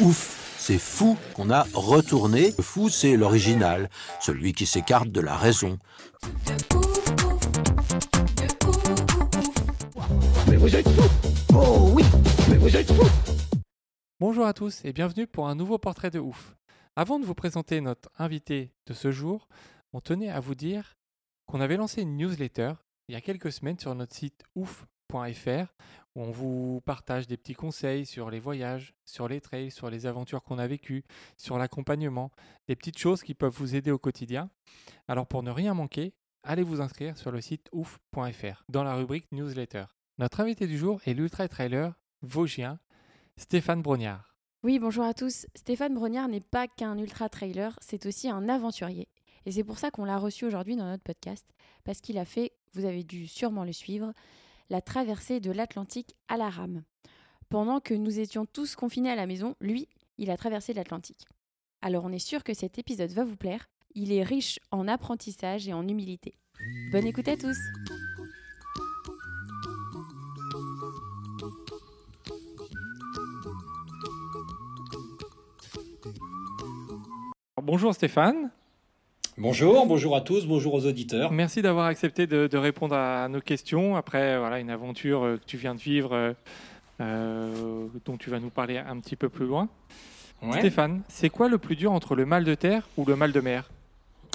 Ouf, c'est fou qu'on a retourné. Le fou, c'est l'original, celui qui s'écarte de la raison. Mais vous êtes fous Oh oui Mais vous êtes fous Bonjour à tous et bienvenue pour un nouveau portrait de ouf. Avant de vous présenter notre invité de ce jour, on tenait à vous dire qu'on avait lancé une newsletter il y a quelques semaines sur notre site où on vous partage des petits conseils sur les voyages, sur les trails, sur les aventures qu'on a vécues, sur l'accompagnement, des petites choses qui peuvent vous aider au quotidien. Alors pour ne rien manquer, allez vous inscrire sur le site ouf.fr dans la rubrique newsletter. Notre invité du jour est l'ultra trailer vosgien Stéphane Brognard. Oui, bonjour à tous. Stéphane Brognard n'est pas qu'un ultra trailer, c'est aussi un aventurier. Et c'est pour ça qu'on l'a reçu aujourd'hui dans notre podcast, parce qu'il a fait, vous avez dû sûrement le suivre, la traversée de l'Atlantique à la rame. Pendant que nous étions tous confinés à la maison, lui, il a traversé l'Atlantique. Alors on est sûr que cet épisode va vous plaire. Il est riche en apprentissage et en humilité. Bonne écoute à tous bonjour Stéphane, Bonjour, bonjour à tous, bonjour aux auditeurs. merci d'avoir accepté de, de répondre à nos questions après voilà, une aventure euh, que tu viens de vivre euh, euh, dont tu vas nous parler un petit peu plus loin. Ouais. Stéphane, c'est quoi le plus dur entre le mal de terre ou le mal de mer?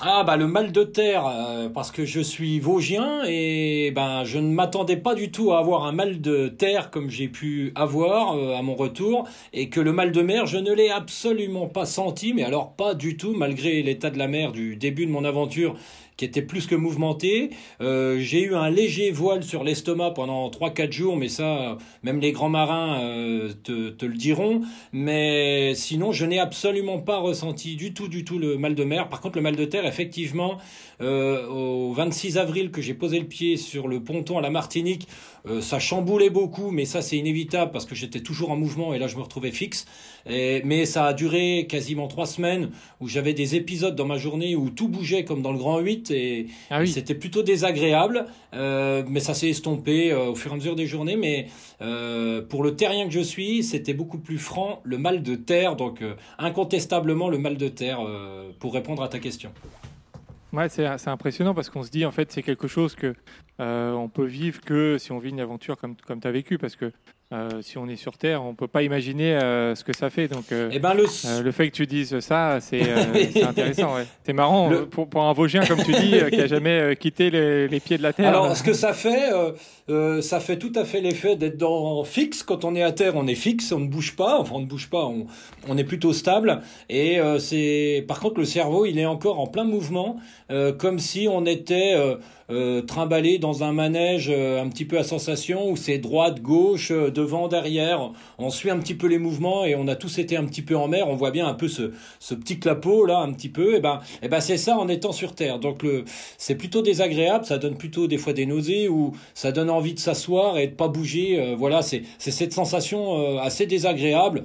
Ah bah le mal de terre, euh, parce que je suis vosgien et ben je ne m'attendais pas du tout à avoir un mal de terre comme j'ai pu avoir euh, à mon retour et que le mal de mer je ne l'ai absolument pas senti, mais alors pas du tout malgré l'état de la mer du début de mon aventure qui était plus que mouvementé. Euh, j'ai eu un léger voile sur l'estomac pendant 3-4 jours, mais ça, même les grands marins euh, te, te le diront. Mais sinon, je n'ai absolument pas ressenti du tout, du tout le mal de mer. Par contre, le mal de terre, effectivement, euh, au 26 avril que j'ai posé le pied sur le ponton à la Martinique, euh, ça chamboulait beaucoup, mais ça c'est inévitable parce que j'étais toujours en mouvement et là je me retrouvais fixe. Et- mais ça a duré quasiment trois semaines où j'avais des épisodes dans ma journée où tout bougeait comme dans le Grand 8 et, Ah et c'était plutôt désagréable. Euh, mais ça s'est estompé euh, au fur et à mesure des journées. Mais euh, pour le terrien que je suis, c'était beaucoup plus franc le mal de terre. Donc euh, incontestablement le mal de terre euh, pour répondre à ta question. Ouais, c'est impressionnant parce qu'on se dit en fait c'est quelque chose que euh, on peut vivre que si on vit une aventure comme, comme tu vécu parce que euh, si on est sur Terre, on peut pas imaginer euh, ce que ça fait. Donc euh, Et ben le Euh, le fait que tu dises ça, c'est euh, intéressant. Ouais. C'est marrant Le- euh, pour, pour un Vosgien, comme tu dis, qui a jamais quitté les, les pieds de la terre. Alors, ce que ça fait, euh, euh, ça fait tout à fait l'effet d'être dans fixe. Quand on est à terre, on est fixe, on ne bouge pas. Enfin, on ne bouge pas, on, on est plutôt stable. Et euh, c'est, par contre, le cerveau, il est encore en plein mouvement, euh, comme si on était euh, trimballé dans un manège euh, un petit peu à sensation où c'est droite, gauche, euh, devant, derrière. On suit un petit peu les mouvements et on a tous été un petit peu en mer. On voit bien un peu ce, ce petit clapot là, un petit peu. Et ben, et ben, c'est ça en étant sur terre. Donc le, c'est plutôt désagréable, ça donne plutôt des fois des nausées ou ça donne envie de s'asseoir et de pas bouger. euh, voilà, c'est c'est cette sensation euh, assez désagréable.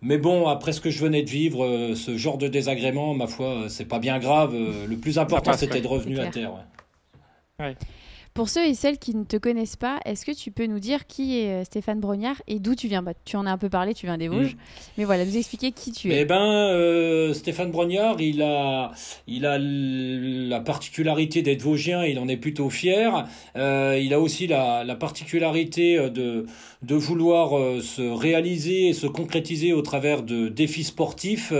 Mais bon, après ce que je venais de vivre, euh, ce genre de désagrément, ma foi, euh, c'est pas bien grave. euh, le plus important, c'était de revenu C'est à terre. ouais. Right. Pour ceux et celles qui ne te connaissent pas, est-ce que tu peux nous dire qui est euh, Stéphane Brognard et d'où tu viens? Bah, Tu en as un peu parlé, tu viens des Vosges. Mais voilà, nous expliquer qui tu Eh es. ben, euh, Stéphane Brognard, il a, il a la particularité d'être vosgien, il en est plutôt fier. Euh, il a aussi la, la particularité euh, de, de vouloir se réaliser et se concrétiser au travers de défis sportifs.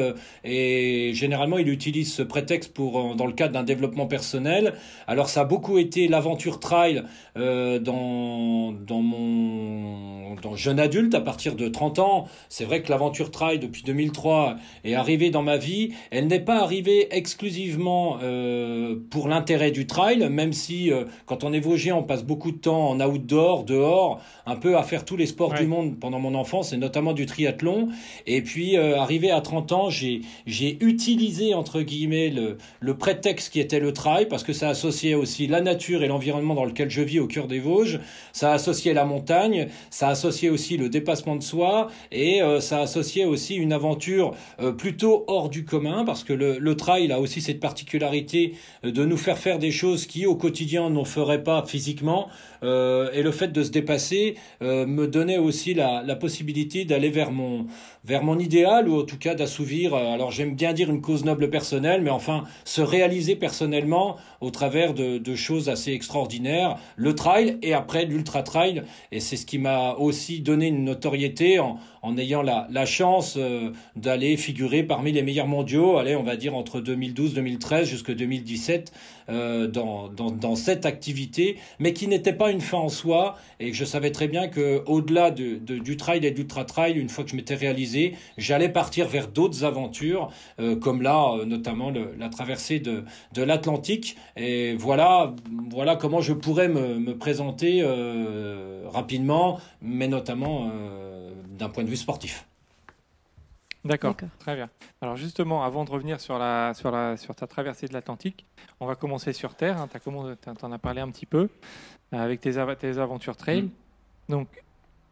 et généralement, il utilise ce prétexte pour, dans le cadre d'un développement personnel. Alors, ça a beaucoup été l'aventure trail euh, dans, dans mon dans jeune adulte à partir de 30 ans. C'est vrai que l'aventure trail depuis 2003 est arrivée dans ma vie. Elle n'est pas arrivée exclusivement euh, pour l'intérêt du trail, même si euh, quand on est Vosgien, on passe beaucoup de temps en outdoor, dehors, un peu à faire tous les sports Ouais. du monde pendant mon enfance et notamment du triathlon. Et puis arrivé à 30 ans, j'ai j'ai utilisé entre guillemets le, le prétexte qui était le trail parce que ça associait aussi la nature et l'environnement dans lequel je vis au cœur des Vosges. Ça associait la montagne, ça associait aussi le dépassement de soi et euh, ça associait aussi une aventure euh, plutôt hors du commun parce que le, le trail a aussi cette particularité euh, de nous faire faire des choses qui au quotidien n'en ferait pas physiquement euh, et le fait de se dépasser euh, me donnait aussi la, la possibilité d'aller vers mon vers mon idéal ou en tout cas d'assouvir euh, alors j'aime bien dire une cause noble personnelle mais enfin se réaliser personnellement au travers de, de choses assez extraordinaires le trail et après l'ultra trail et c'est ce qui m'a aussi donné une notoriété en, en ayant la, chance euh, d'aller figurer parmi les meilleurs mondiaux allez on va dire entre 2012 2013 jusqu'à 2017 euh, dans, cette activité, mais qui n'était pas une fin en soi, et que je savais très bien que au-delà de, du trail et de l'ultra trail, une fois que je m'étais réalisé, j'allais partir vers d'autres aventures, euh, comme là, euh, notamment la traversée de, l'Atlantique. Et voilà, voilà comment je pourrais me, présenter rapidement, mais notamment d'un point de vue sportif. D'accord, très bien. Alors justement, avant de revenir sur, la, sur, la, sur ta traversée de l'Atlantique, on va commencer sur Terre. Hein, tu en as parlé un petit peu euh, avec tes, tes aventures trail. Mm. Donc,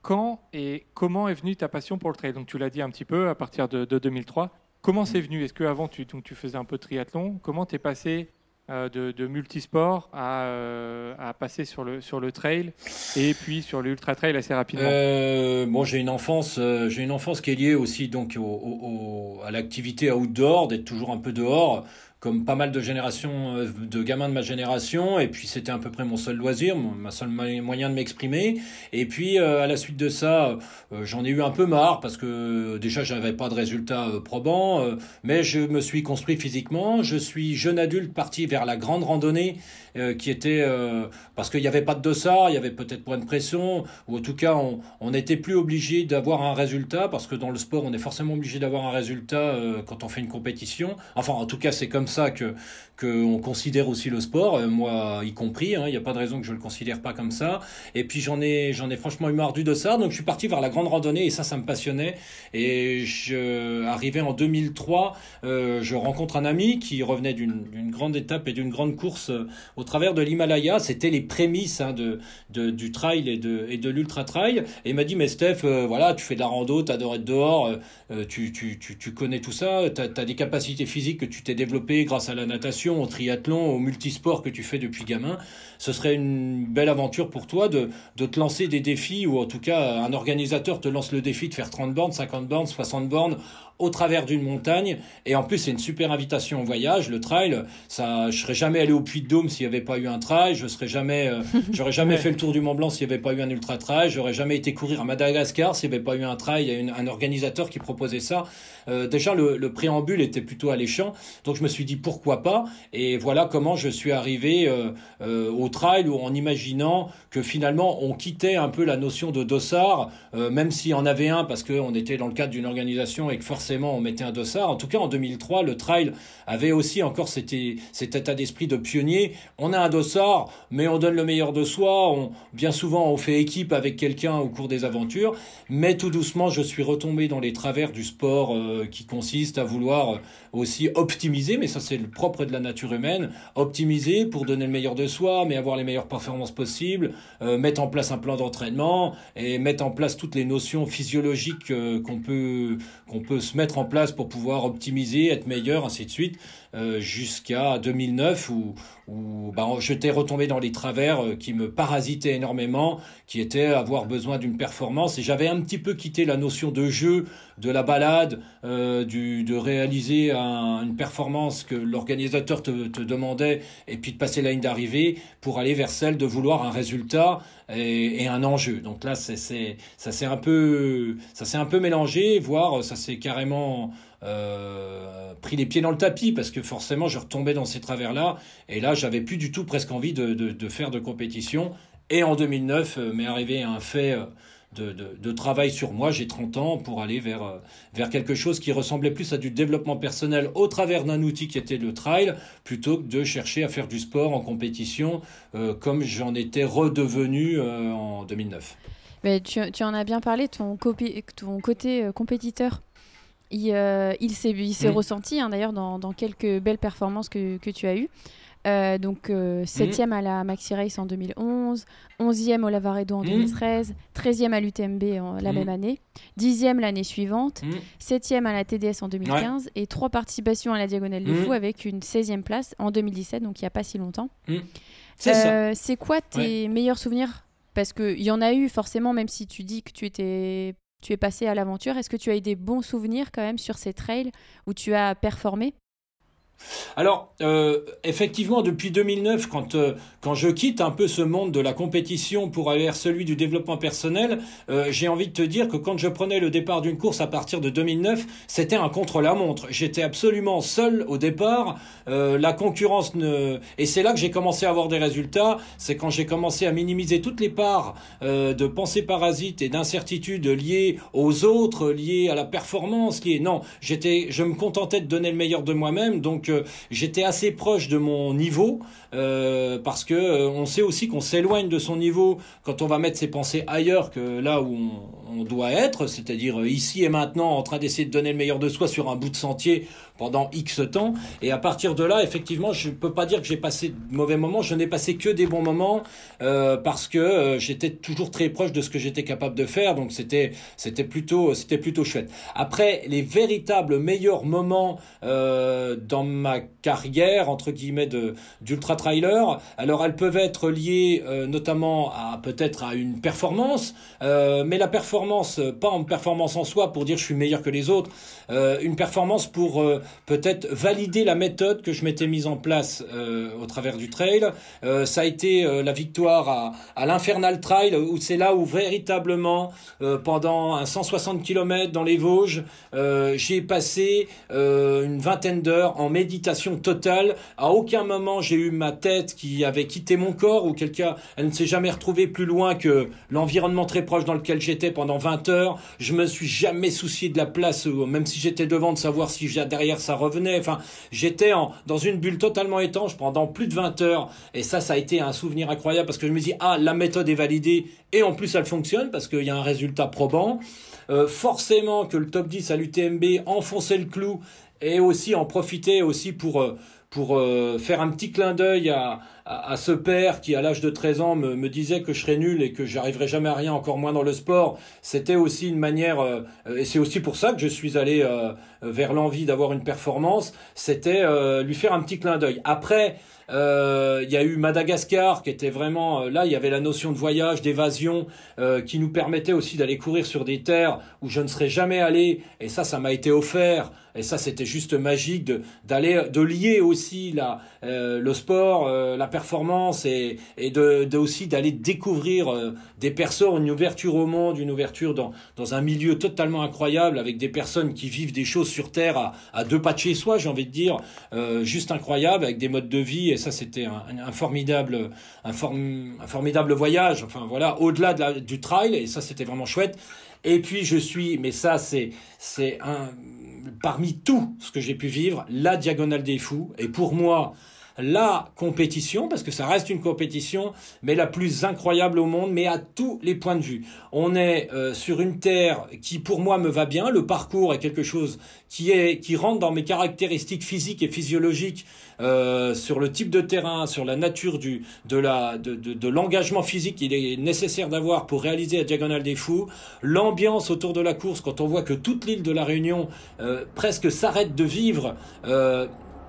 quand et comment est venue ta passion pour le trail? Donc tu l'as dit un petit peu à partir de, de 2003. Comment c'est venu? Est-ce qu'avant tu, donc, tu faisais un peu de triathlon? Comment t'es passé euh, de, de multisport à, euh, à passer sur le, sur le trail et puis sur l'ultra trail assez rapidement. Euh, bon, j'ai une enfance, euh, j'ai une enfance qui est liée aussi donc au, au- au- à l'activité outdoor, d'être toujours un peu dehors, comme pas mal de générations euh, de gamins de ma génération. Et puis c'était à peu près mon seul loisir, mon- ma seule mo- moyen de m'exprimer. Et puis euh, à la suite de ça, euh, j'en ai eu un peu marre parce que déjà j'avais pas de résultats probants, mais je me suis construit physiquement. Je suis jeune adulte parti vers la grande randonnée qui était parce qu'il n'y avait pas de dossard, il y avait peut-être moins de pression, ou en tout cas on, n'était plus obligé d'avoir un résultat, parce que dans le sport on est forcément obligé d'avoir un résultat quand on fait une compétition. Enfin en tout cas c'est comme ça que qu'on considère aussi le sport, euh, moi y compris, hein, il n'y a pas de raison que je le considère pas comme ça. Et puis j'en ai j'en ai franchement eu marre du dossard, donc je suis parti vers la grande randonnée et ça ça me passionnait. Et je arrivé en 2003, euh, je rencontre un ami qui revenait d'une grande étape et d'une grande course euh, au travers de l'Himalaya. C'était les prémices hein, de, de, du trail et de, et de l'ultra trail. Et il m'a dit, mais Steph, voilà, tu fais de la rando, tu adores être dehors, tu, tu, tu, tu connais tout ça, tu as, des capacités physiques que tu t'es développées grâce à la natation, au triathlon, au multisport que tu fais depuis gamin. Ce serait une belle aventure pour toi de, de te lancer des défis, ou en tout cas, un organisateur te lance le défi de faire 30 bornes, 50 bornes, 60 bornes au travers d'une montagne. Et en plus, c'est une super invitation au voyage. Le trail, ça, je serais jamais allé au Puy de Dôme s'il n'y avait pas eu un trail. Je serais jamais, euh, j'aurais jamais Ouais. fait le tour du Mont Blanc s'il n'y avait pas eu un ultra trail. J'aurais jamais été courir à Madagascar s'il n'y avait pas eu un trail. Il y a une- un organisateur qui proposait ça. Euh, déjà, le, le préambule était plutôt alléchant. Donc, je me suis dit pourquoi pas? Et voilà comment je suis arrivé euh, au trail en imaginant que finalement on quittait un peu la notion de dossard, même s'il y en avait un parce qu'on était dans le cadre d'une organisation et que forcément on mettait un dossard. En tout cas, en 2003, le trail avait aussi encore cet, cet état d'esprit de pionnier. On a un dossard, mais on donne le meilleur de soi. On, bien souvent, on fait équipe avec quelqu'un au cours des aventures. Mais tout doucement, je suis retombé dans les travers du sport euh, qui consiste à vouloir aussi optimiser, mais ça c'est le propre de la nature humaine, optimiser pour donner le meilleur de soi, mais avoir les meilleures performances possibles, euh, mettre en place un plan d'entraînement et mettre en place toutes les notions physiologiques euh, qu'on peut qu'on peut se mettre en place pour pouvoir optimiser, être meilleur, ainsi de suite, euh, jusqu'à 2009 où où bah, j'étais retombé dans les travers euh, qui me parasitaient énormément, qui étaient avoir besoin d'une performance et j'avais un petit peu quitté la notion de jeu, de la balade, euh, de réaliser un- une performance que l'organisateur te, demandait, et puis de passer la ligne d'arrivée pour aller vers celle de vouloir un résultat et, un enjeu. Donc là, ça s'est un peu, ça s'est un peu mélangé, voire ça s'est carrément euh, pris les pieds dans le tapis parce que forcément je retombais dans ces travers-là. Et là j'avais plus du tout presque envie de, de, faire de compétition. Et en 2009 euh, m'est arrivé un fait euh, de, de, travail sur moi, j'ai 30 ans, pour aller vers, vers quelque chose qui ressemblait plus à du développement personnel au travers d'un outil qui était le trail, plutôt que de chercher à faire du sport en compétition comme j'en étais redevenu en 2009. Mais tu, tu, en as bien parlé, ton côté compétiteur il, euh, il s'est mm. ressenti hein, d'ailleurs dans, dans, quelques belles performances que, que tu as eues. Euh, donc 7e mm. à la Maxi Race en 2011, 11e au Lavaredo en 2013, mm. 13e à l'UTMB la même année, 10e l'année suivante, 7e à la TDS en 2015 et 3 participations à la Diagonale des Fous avec une 16e place en 2017, donc il n'y a pas si longtemps. Euh, c'est quoi tes meilleurs souvenirs? Parce qu'il y en a eu forcément, même si tu dis que tu étais tu es passé à l'aventure. Est-ce que tu as eu des bons souvenirs quand même sur ces trails où tu as performé? Alors, euh, effectivement, depuis 2009, quand, euh, quand je quitte un peu ce monde de la compétition pour aller vers celui du développement personnel, euh, j'ai envie de te dire que quand je prenais le départ d'une course à partir de 2009, c'était un contre-la-montre. J'étais absolument seul au départ. la concurrence ne... Et c'est là que j'ai commencé à avoir des résultats. C'est quand j'ai commencé à minimiser toutes les parts de pensée parasite et d'incertitude liées aux autres, liées à la performance, liées... Non, j'étais, je me contentais de donner le meilleur de moi-même. Donc, j'étais assez proche de mon niveau euh, parce que euh, on sait aussi qu'on s'éloigne de son niveau quand on va mettre ses pensées ailleurs que là où on, doit être, c'est-à-dire euh, ici et maintenant en train d'essayer de donner le meilleur de soi sur un bout de sentier pendant X temps. Et à partir de là, effectivement, je peux pas dire que j'ai passé de mauvais moments. Je n'ai passé que des bons moments euh, parce que euh, j'étais toujours très proche de ce que j'étais capable de faire. Donc c'était c'était plutôt c'était plutôt chouette. Après, les véritables meilleurs moments euh, dans ma carrière entre guillemets de d'ultra trailer, alors elles peuvent être liées euh, notamment à peut-être à une performance, euh, mais la performance pas en performance en soi pour dire je suis meilleur que les autres, une performance pour peut-être valider la méthode que je m'étais mise en place euh, au travers du trail. Euh, ça a été euh, la victoire à, à l'Infernal Trail, où c'est là où véritablement, pendant un 160 km dans les Vosges, j'ai passé une vingtaine d'heures en méditation totale. À aucun moment j'ai eu ma tête qui avait quitté mon corps, ou quelqu'un, elle ne s'est jamais retrouvée plus loin que l'environnement très proche dans lequel j'étais pendant 20 heures. Je me suis jamais soucié de la place, même si j'étais devant, de savoir si derrière ça revenait. Enfin, j'étais dans une bulle totalement étanche pendant plus de 20 heures. Et ça, ça a été un souvenir incroyable parce que je me dis, ah, la méthode est validée et en plus elle fonctionne parce qu'il y a un résultat probant. Euh, forcément que le top 10 à l'UTMB enfonçait le clou et aussi en profiter aussi pour, euh, pour euh, faire un petit clin d'œil à, à, ce père qui, à l'âge de 13 ans, me, me, disait que je serais nul et que j'arriverais jamais à rien, encore moins dans le sport. C'était aussi une manière, euh, et c'est aussi pour ça que je suis allé euh, vers l'envie d'avoir une performance, c'était lui faire un petit clin d'œil. Après, il y a eu Madagascar qui était vraiment là il y avait la notion de voyage d'évasion qui nous permettait aussi d'aller courir sur des terres où je ne serais jamais allé et ça ça m'a été offert et ça c'était juste magique de d'aller de lier aussi la le sport la performance et, et de, aussi d'aller découvrir euh, des personnes, une ouverture au monde, une ouverture dans, dans un milieu totalement incroyable avec des personnes qui vivent des choses sur Terre à, à deux pas de chez soi, j'ai envie de dire, euh, juste incroyable avec des modes de vie. Et ça c'était un, formidable, un, un, formidable voyage, enfin voilà, au-delà de du trail. Et ça c'était vraiment chouette. Et puis je suis, mais ça c'est c'est un parmi tout ce que j'ai pu vivre, la diagonale des fous. Et pour moi la compétition, parce que ça reste une compétition, mais la plus incroyable au monde, mais à tous les points de vue. On est euh, sur une terre qui, pour moi, me va bien. Le parcours est quelque chose qui est qui rentre dans mes caractéristiques physiques et physiologiques euh, sur le type de terrain, sur la nature du de la de, de, l'engagement physique qu'il est nécessaire d'avoir pour réaliser la diagonale des fous, l'ambiance autour de la course quand on voit que toute l'île de la Réunion euh, presque s'arrête de vivre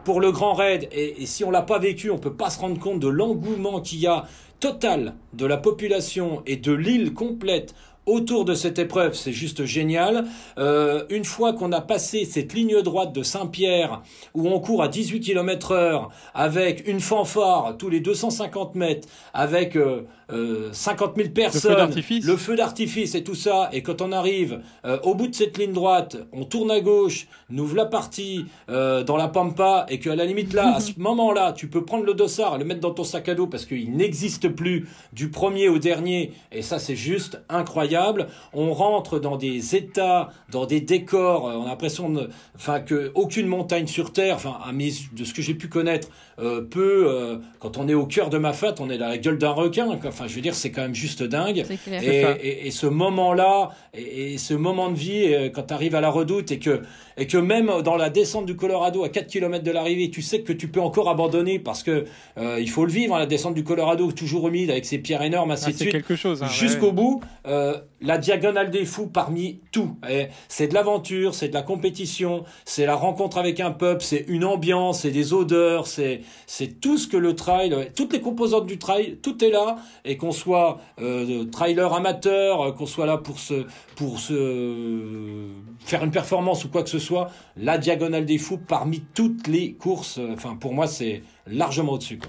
pour le grand raid, et, si on l'a pas vécu, on peut pas se rendre compte de l'engouement qu'il y a total de la population et de l'île complète autour de cette épreuve, c'est juste génial. Euh, une fois qu'on a passé cette ligne droite de Saint-Pierre, où on court à 18 km heure, avec une fanfare tous les 250 mètres, avec euh, euh, 50 000 personnes, Le feu d'artifice. le feu d'artifice et tout ça, et quand on arrive euh, au bout de cette ligne droite, on tourne à gauche, nous ouvre la partie euh, dans la pampa, et qu'à la limite là, à ce moment-là, tu peux prendre le dossard et le mettre dans ton sac à dos parce qu'il n'existe plus du premier au dernier, et ça c'est juste incroyable. On rentre dans des états, dans des décors, euh, on a l'impression enfin que aucune montagne sur terre, enfin à mes- de ce que j'ai pu connaître, euh, peut, euh, quand on est au cœur de ma fête, on est dans la gueule d'un requin. Enfin, je veux dire, c'est quand même juste dingue. C'est clair. Et, ça. et- et ce moment-là, et, et ce moment de vie, euh, quand tu arrives à la redoute et que, et que même dans la descente du Colorado à 4 km de l'arrivée, tu sais que tu peux encore abandonner parce que euh, il faut le vivre, hein, la descente du Colorado, toujours humide avec ses pierres énormes, ainsi Ah, de suite quelque chose. hein, jusqu'au ouais. bout, euh, la diagonale des fous parmi tout. Et C'est de l'aventure, c'est de la compétition, c'est la rencontre avec un peuple, c'est une ambiance, c'est des odeurs, c'est c'est tout ce que le trail, toutes les composantes du trail, tout est là. Et qu'on soit euh, trailer amateur, euh, qu'on soit là pour se pour se faire une performance ou quoi que ce soit, la diagonale des fous parmi toutes les courses, enfin pour moi c'est largement au-dessus.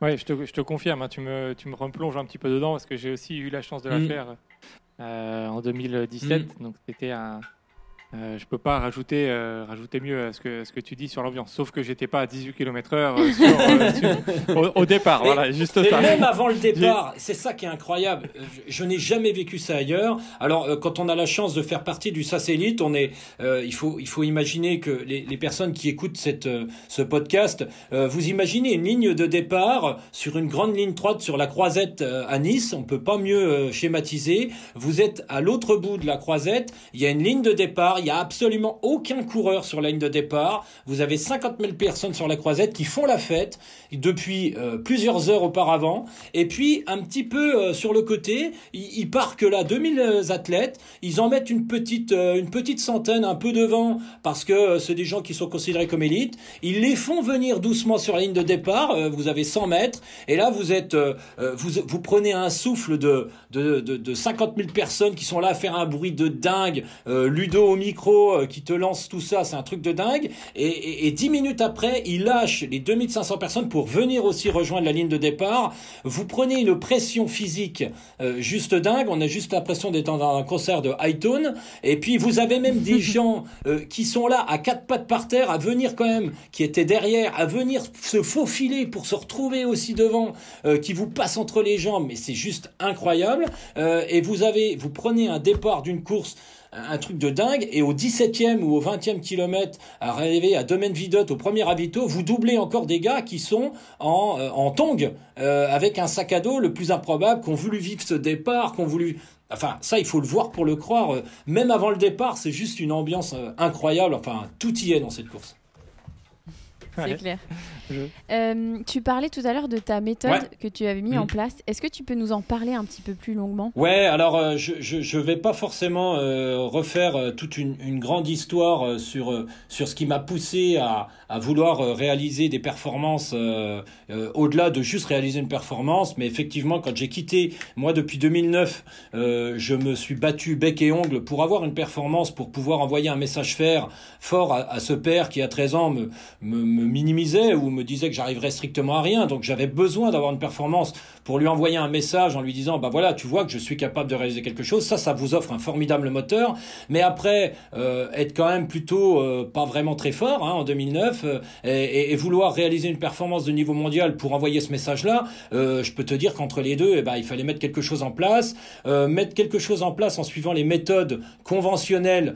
Ouais, je te, je te confirme, hein, tu, me, tu me replonges un petit peu dedans parce que j'ai aussi eu la chance de la Mm. faire euh, en 2017. Donc c'était un. Euh, je peux pas rajouter, euh, rajouter mieux à ce que, ce que tu dis sur l'ambiance, sauf que j'étais pas à 18 km/h euh, euh, sur- au, au départ. Mais- voilà, juste ça. même avant le départ, c'est ça qui est incroyable. Je, je n'ai jamais vécu ça ailleurs. Alors, quand on a la chance de faire partie du SAS Elite, on est, il faut, il faut imaginer que les, les personnes qui écoutent cette, ce podcast, vous imaginez une ligne de départ sur une grande ligne droite sur la croisette à Nice. On peut pas mieux schématiser. Vous êtes à l'autre bout de la croisette. Il y a une ligne de départ. Il y a absolument aucun coureur sur la ligne de départ. Vous avez 50 000 personnes sur la croisette qui font la fête depuis euh, plusieurs heures auparavant. Et puis, un petit peu euh, sur le côté, ils, que là 2000 athlètes. Ils en mettent une petite, euh, une petite centaine un peu devant parce que euh, c'est des gens qui sont considérés comme élites. Ils les font venir doucement sur la ligne de départ. Euh, vous avez 100 mètres. Et là, vous êtes, euh, euh, vous, vous prenez un souffle de, de, de, de 50 000 personnes qui sont là à faire un bruit de dingue. Euh, Ludo au micro euh, qui te lance tout ça, c'est un truc de dingue. Et, et, et 10 minutes après, il lâche les 2500 personnes pour venir aussi rejoindre la ligne de départ. Vous prenez une pression physique euh, juste dingue. On a juste l'impression d'être dans un concert de Hightone. Et puis vous avez même des gens euh, qui sont là à quatre pattes par terre, à venir quand même, qui étaient derrière, à venir se faufiler pour se retrouver aussi devant, euh, qui vous passent entre les jambes. Mais c'est juste incroyable. Et vous avez, vous prenez un départ d'une course un truc de dingue et au 17e ou au 20e kilomètre arrivé à Domaine Vidotte au premier ravito vous doublez encore des gars qui sont en, euh, en tongue euh, avec un sac à dos le plus improbable qu'on voulu vivre ce départ qu'on voulu enfin ça il faut le voir pour le croire Euh, même avant le départ c'est juste une ambiance incroyable enfin tout y est dans cette course C'est Ouais. clair. Euh, tu parlais tout à l'heure de ta méthode Ouais. que tu avais mis en place. Est-ce que tu peux nous en parler un petit peu plus longuement? Ouais, alors euh, je, je je vais pas forcément euh, refaire euh, toute une, une grande histoire euh, sur euh, sur ce qui m'a poussé à à vouloir euh, réaliser des performances euh, euh, au-delà de juste réaliser une performance, mais effectivement quand j'ai quitté moi depuis 2009, euh, je me suis battu bec et ongle pour avoir une performance pour pouvoir envoyer un message faire fort à, à ce père qui à 13 ans me, me me minimisait ou me disait que j'arriverais strictement à rien. Donc j'avais besoin d'avoir une performance pour lui envoyer un message en lui disant bah voilà tu vois que je suis capable de réaliser quelque chose ça ça vous offre un formidable moteur mais après euh, être quand même plutôt euh, pas vraiment très fort hein, en 2009 euh, et, vouloir réaliser une performance de niveau mondial pour envoyer ce message là je peux te dire qu'entre les deux eh ben, il fallait mettre quelque chose en place mettre quelque chose en place en suivant les méthodes conventionnelles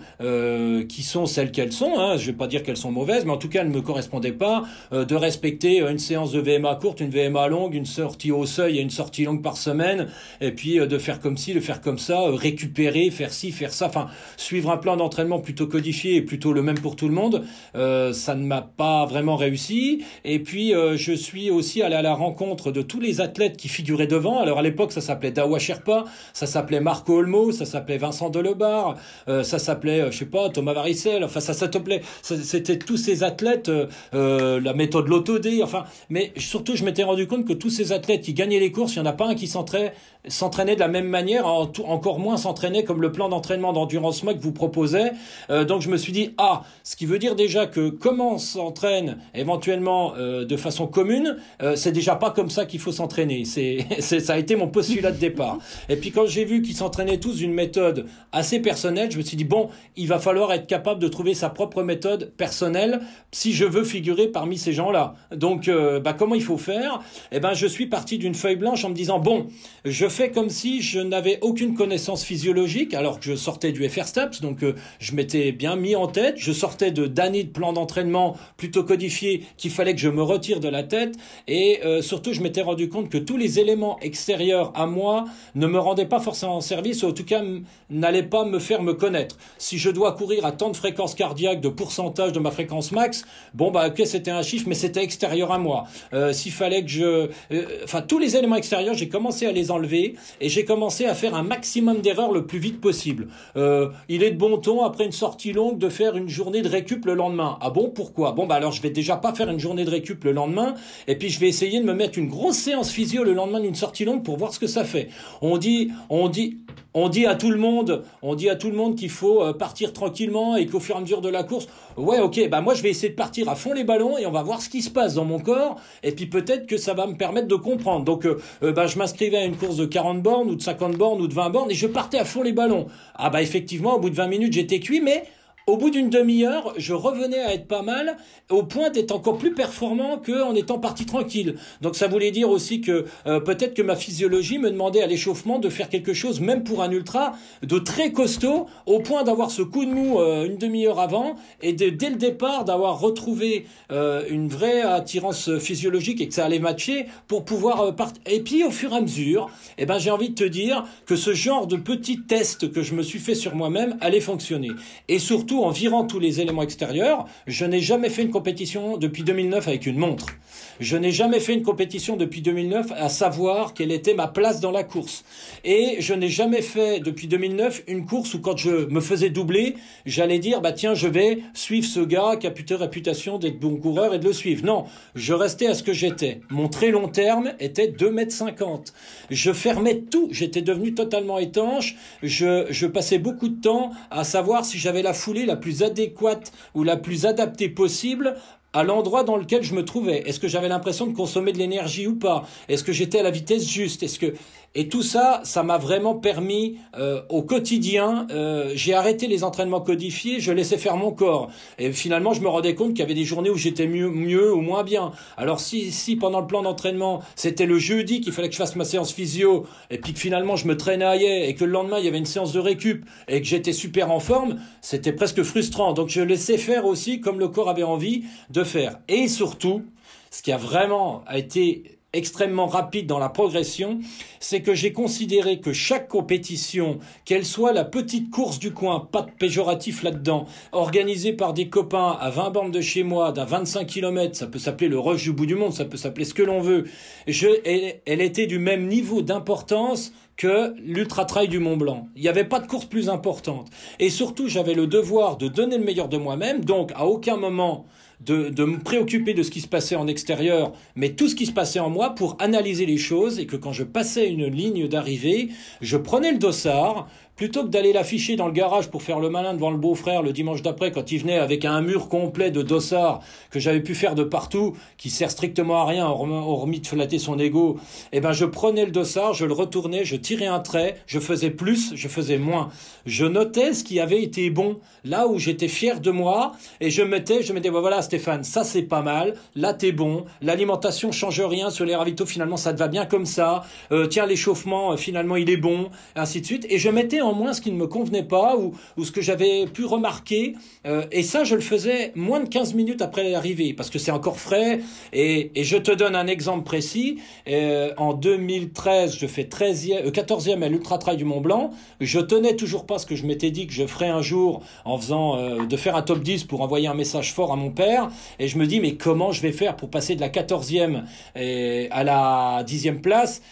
qui sont celles qu'elles sont hein. je vais pas dire qu'elles sont mauvaises mais en tout cas elles ne me correspondaient pas de respecter une séance de VMA courte une VMA longue une sortie au seuil et une sortie longue par semaine et puis euh, de faire comme ci, de faire comme ça, euh, récupérer, faire ci, faire ça, enfin suivre un plan d'entraînement plutôt codifié et plutôt le même pour tout le monde, euh, ça ne m'a pas vraiment réussi. Et puis je suis aussi allé à la rencontre de tous les athlètes qui figuraient devant. Alors à l'époque ça s'appelait Dawa Sherpa, ça s'appelait Marco Olmo, ça s'appelait Vincent Delebar, ça s'appelait je sais pas Thomas Varicel, enfin ça s'appelait, c'était tous ces athlètes la méthode Enfin, mais surtout je m'étais rendu compte que tous ces athlètes qui gagnaient les courses, il n'y en a pas un qui s'entraînait de la même manière, encore moins s'entraînait comme le plan d'entraînement d'endurance mode vous proposait. Euh, donc je me suis dit, ah, ce qui veut dire déjà que comment on s'entraîne éventuellement euh, de façon commune, euh, c'est déjà pas comme ça qu'il faut s'entraîner. C'est, ça a été mon postulat de départ. Et puis quand j'ai vu qu'ils s'entraînaient tous d'une méthode assez personnelle, je me suis dit, bon, il va falloir être capable de trouver sa propre méthode personnelle si je veux figurer parmi ces gens-là. Donc, bah, comment il faut faire? Eh ben, je suis parti d'une feuille blanche en me disant, bon, je fais comme si je n'avais aucune connaissance physiologique, alors que je sortais du FR Steps, donc je m'étais bien mis en tête, je sortais de d'années de plan d'entraînement plutôt codifié qu'il fallait que je me retire de la tête, et euh, surtout je m'étais rendu compte que tous les éléments extérieurs à moi ne me rendaient pas forcément service, ou en tout cas n'allaient pas me faire me connaître. Si je dois courir à tant de fréquences cardiaques, de pourcentage de ma fréquence max, bon bah ok c'était un chiffre, mais c'était extérieur à moi. Euh, s'il fallait que je... Euh, enfin tous les éléments extérieurs, j'ai commencé à les enlever, et j'ai commencé à faire un maximum d'erreurs le plus vite possible. il est de bon ton après une sortie longue de faire une journée de récup le lendemain. Ah bon, pourquoi? Bon, bah alors je vais déjà pas faire une journée de récup le lendemain, et puis je vais essayer de me mettre une grosse séance physio le lendemain d'une sortie longue pour voir ce que ça fait. On dit, on dit, on dit à tout le monde, on dit à tout le monde qu'il faut euh, partir tranquillement et qu'au fur et à mesure de la course, ouais, ok, bah moi je vais essayer de partir à fond les ballons et on va voir ce qui se passe dans mon corps et puis peut-être que ça va me permettre de comprendre. Donc, euh, euh, bah je m'inscrivais à une course de 40 bornes ou de 50 bornes ou de 20 bornes et je partais à fond les ballons. Ah bah effectivement, au bout de 20 minutes j'étais cuit, mais au bout d'une demi-heure, je revenais à être pas mal, au point d'être encore plus performant qu'en étant parti tranquille. Donc ça voulait dire aussi que euh, peut-être que ma physiologie me demandait à l'échauffement de faire quelque chose, même pour un ultra, de très costaud, au point d'avoir ce coup de mou euh, une demi-heure avant, et dès le départ d'avoir retrouvé euh, une vraie attirance physiologique et que ça allait matcher pour pouvoir partir. Et puis au fur et à mesure, eh ben j'ai envie de te dire que ce genre de petit test que je me suis fait sur moi-même allait fonctionner. Et surtout en virant tous les éléments extérieurs, je n'ai jamais fait une compétition depuis 2009 avec une montre. Je n'ai jamais fait une compétition depuis 2009 à savoir quelle était ma place dans la course. Et je n'ai jamais fait depuis 2009 une course où quand je me faisais doubler, j'allais dire, bah tiens, je vais suivre ce gars qui a plutôt réputation d'être bon coureur et de le suivre. Non, je restais à ce que j'étais. Mon très long terme était 2 mètres 50. Je fermais tout. J'étais devenu totalement étanche. Je, je passais beaucoup de temps à savoir si j'avais la foulée la plus adéquate ou la plus adaptée possible à l'endroit dans lequel je me trouvais. Est-ce que j'avais l'impression de consommer de l'énergie ou pas? Est-ce que j'étais à la vitesse juste? Est-ce que et tout ça, ça m'a vraiment permis euh, au quotidien. Euh, j'ai arrêté les entraînements codifiés, je laissais faire mon corps. Et finalement, je me rendais compte qu'il y avait des journées où j'étais mieux, mieux ou moins bien. Alors si, si pendant le plan d'entraînement, c'était le jeudi qu'il fallait que je fasse ma séance physio, et puis que finalement je me traînaillais et que le lendemain il y avait une séance de récup et que j'étais super en forme, c'était presque frustrant. Donc je laissais faire aussi comme le corps avait envie de faire. Et surtout, ce qui a vraiment été extrêmement rapide dans la progression, c'est que j'ai considéré que chaque compétition, qu'elle soit la petite course du coin, pas de péjoratif là-dedans, organisée par des copains à 20 bornes de chez moi, d'un 25 km, ça peut s'appeler le rush du bout du monde, ça peut s'appeler ce que l'on veut, elle, elle était du même niveau d'importance que l'ultra trail du Mont Blanc. Il n'y avait pas de course plus importante. Et surtout, j'avais le devoir de donner le meilleur de moi-même, donc à aucun moment de, de, me préoccuper de ce qui se passait en extérieur, mais tout ce qui se passait en moi pour analyser les choses et que quand je passais une ligne d'arrivée, je prenais le dossard, plutôt que d'aller l'afficher dans le garage pour faire le malin devant le beau-frère le dimanche d'après quand il venait avec un mur complet de dossards que j'avais pu faire de partout, qui sert strictement à rien, hormis de flatter son ego, eh ben je prenais le dossard, je le retournais, je tirais un trait, je faisais plus, je faisais moins. Je notais ce qui avait été bon, là où j'étais fier de moi, et je mettais, je mettais, voilà Stéphane, ça c'est pas mal, là t'es bon, l'alimentation change rien sur les ravitaux, finalement ça te va bien comme ça, euh, tiens l'échauffement, euh, finalement il est bon, ainsi de suite, et je mettais moins ce qui ne me convenait pas ou, ce que j'avais pu remarquer. Euh, et ça, je le faisais moins de 15 minutes après l'arrivée parce que c'est encore frais. Et, je te donne un exemple précis. En 2013, je fais 13e, 14e euh, à l'Ultra Trail du Mont Blanc. Je tenais toujours pas ce que je m'étais dit que je ferais un jour en faisant de faire un top 10 pour envoyer un message fort à mon père. Et je me dis, mais comment je vais faire pour passer de la 14e à la 10e place?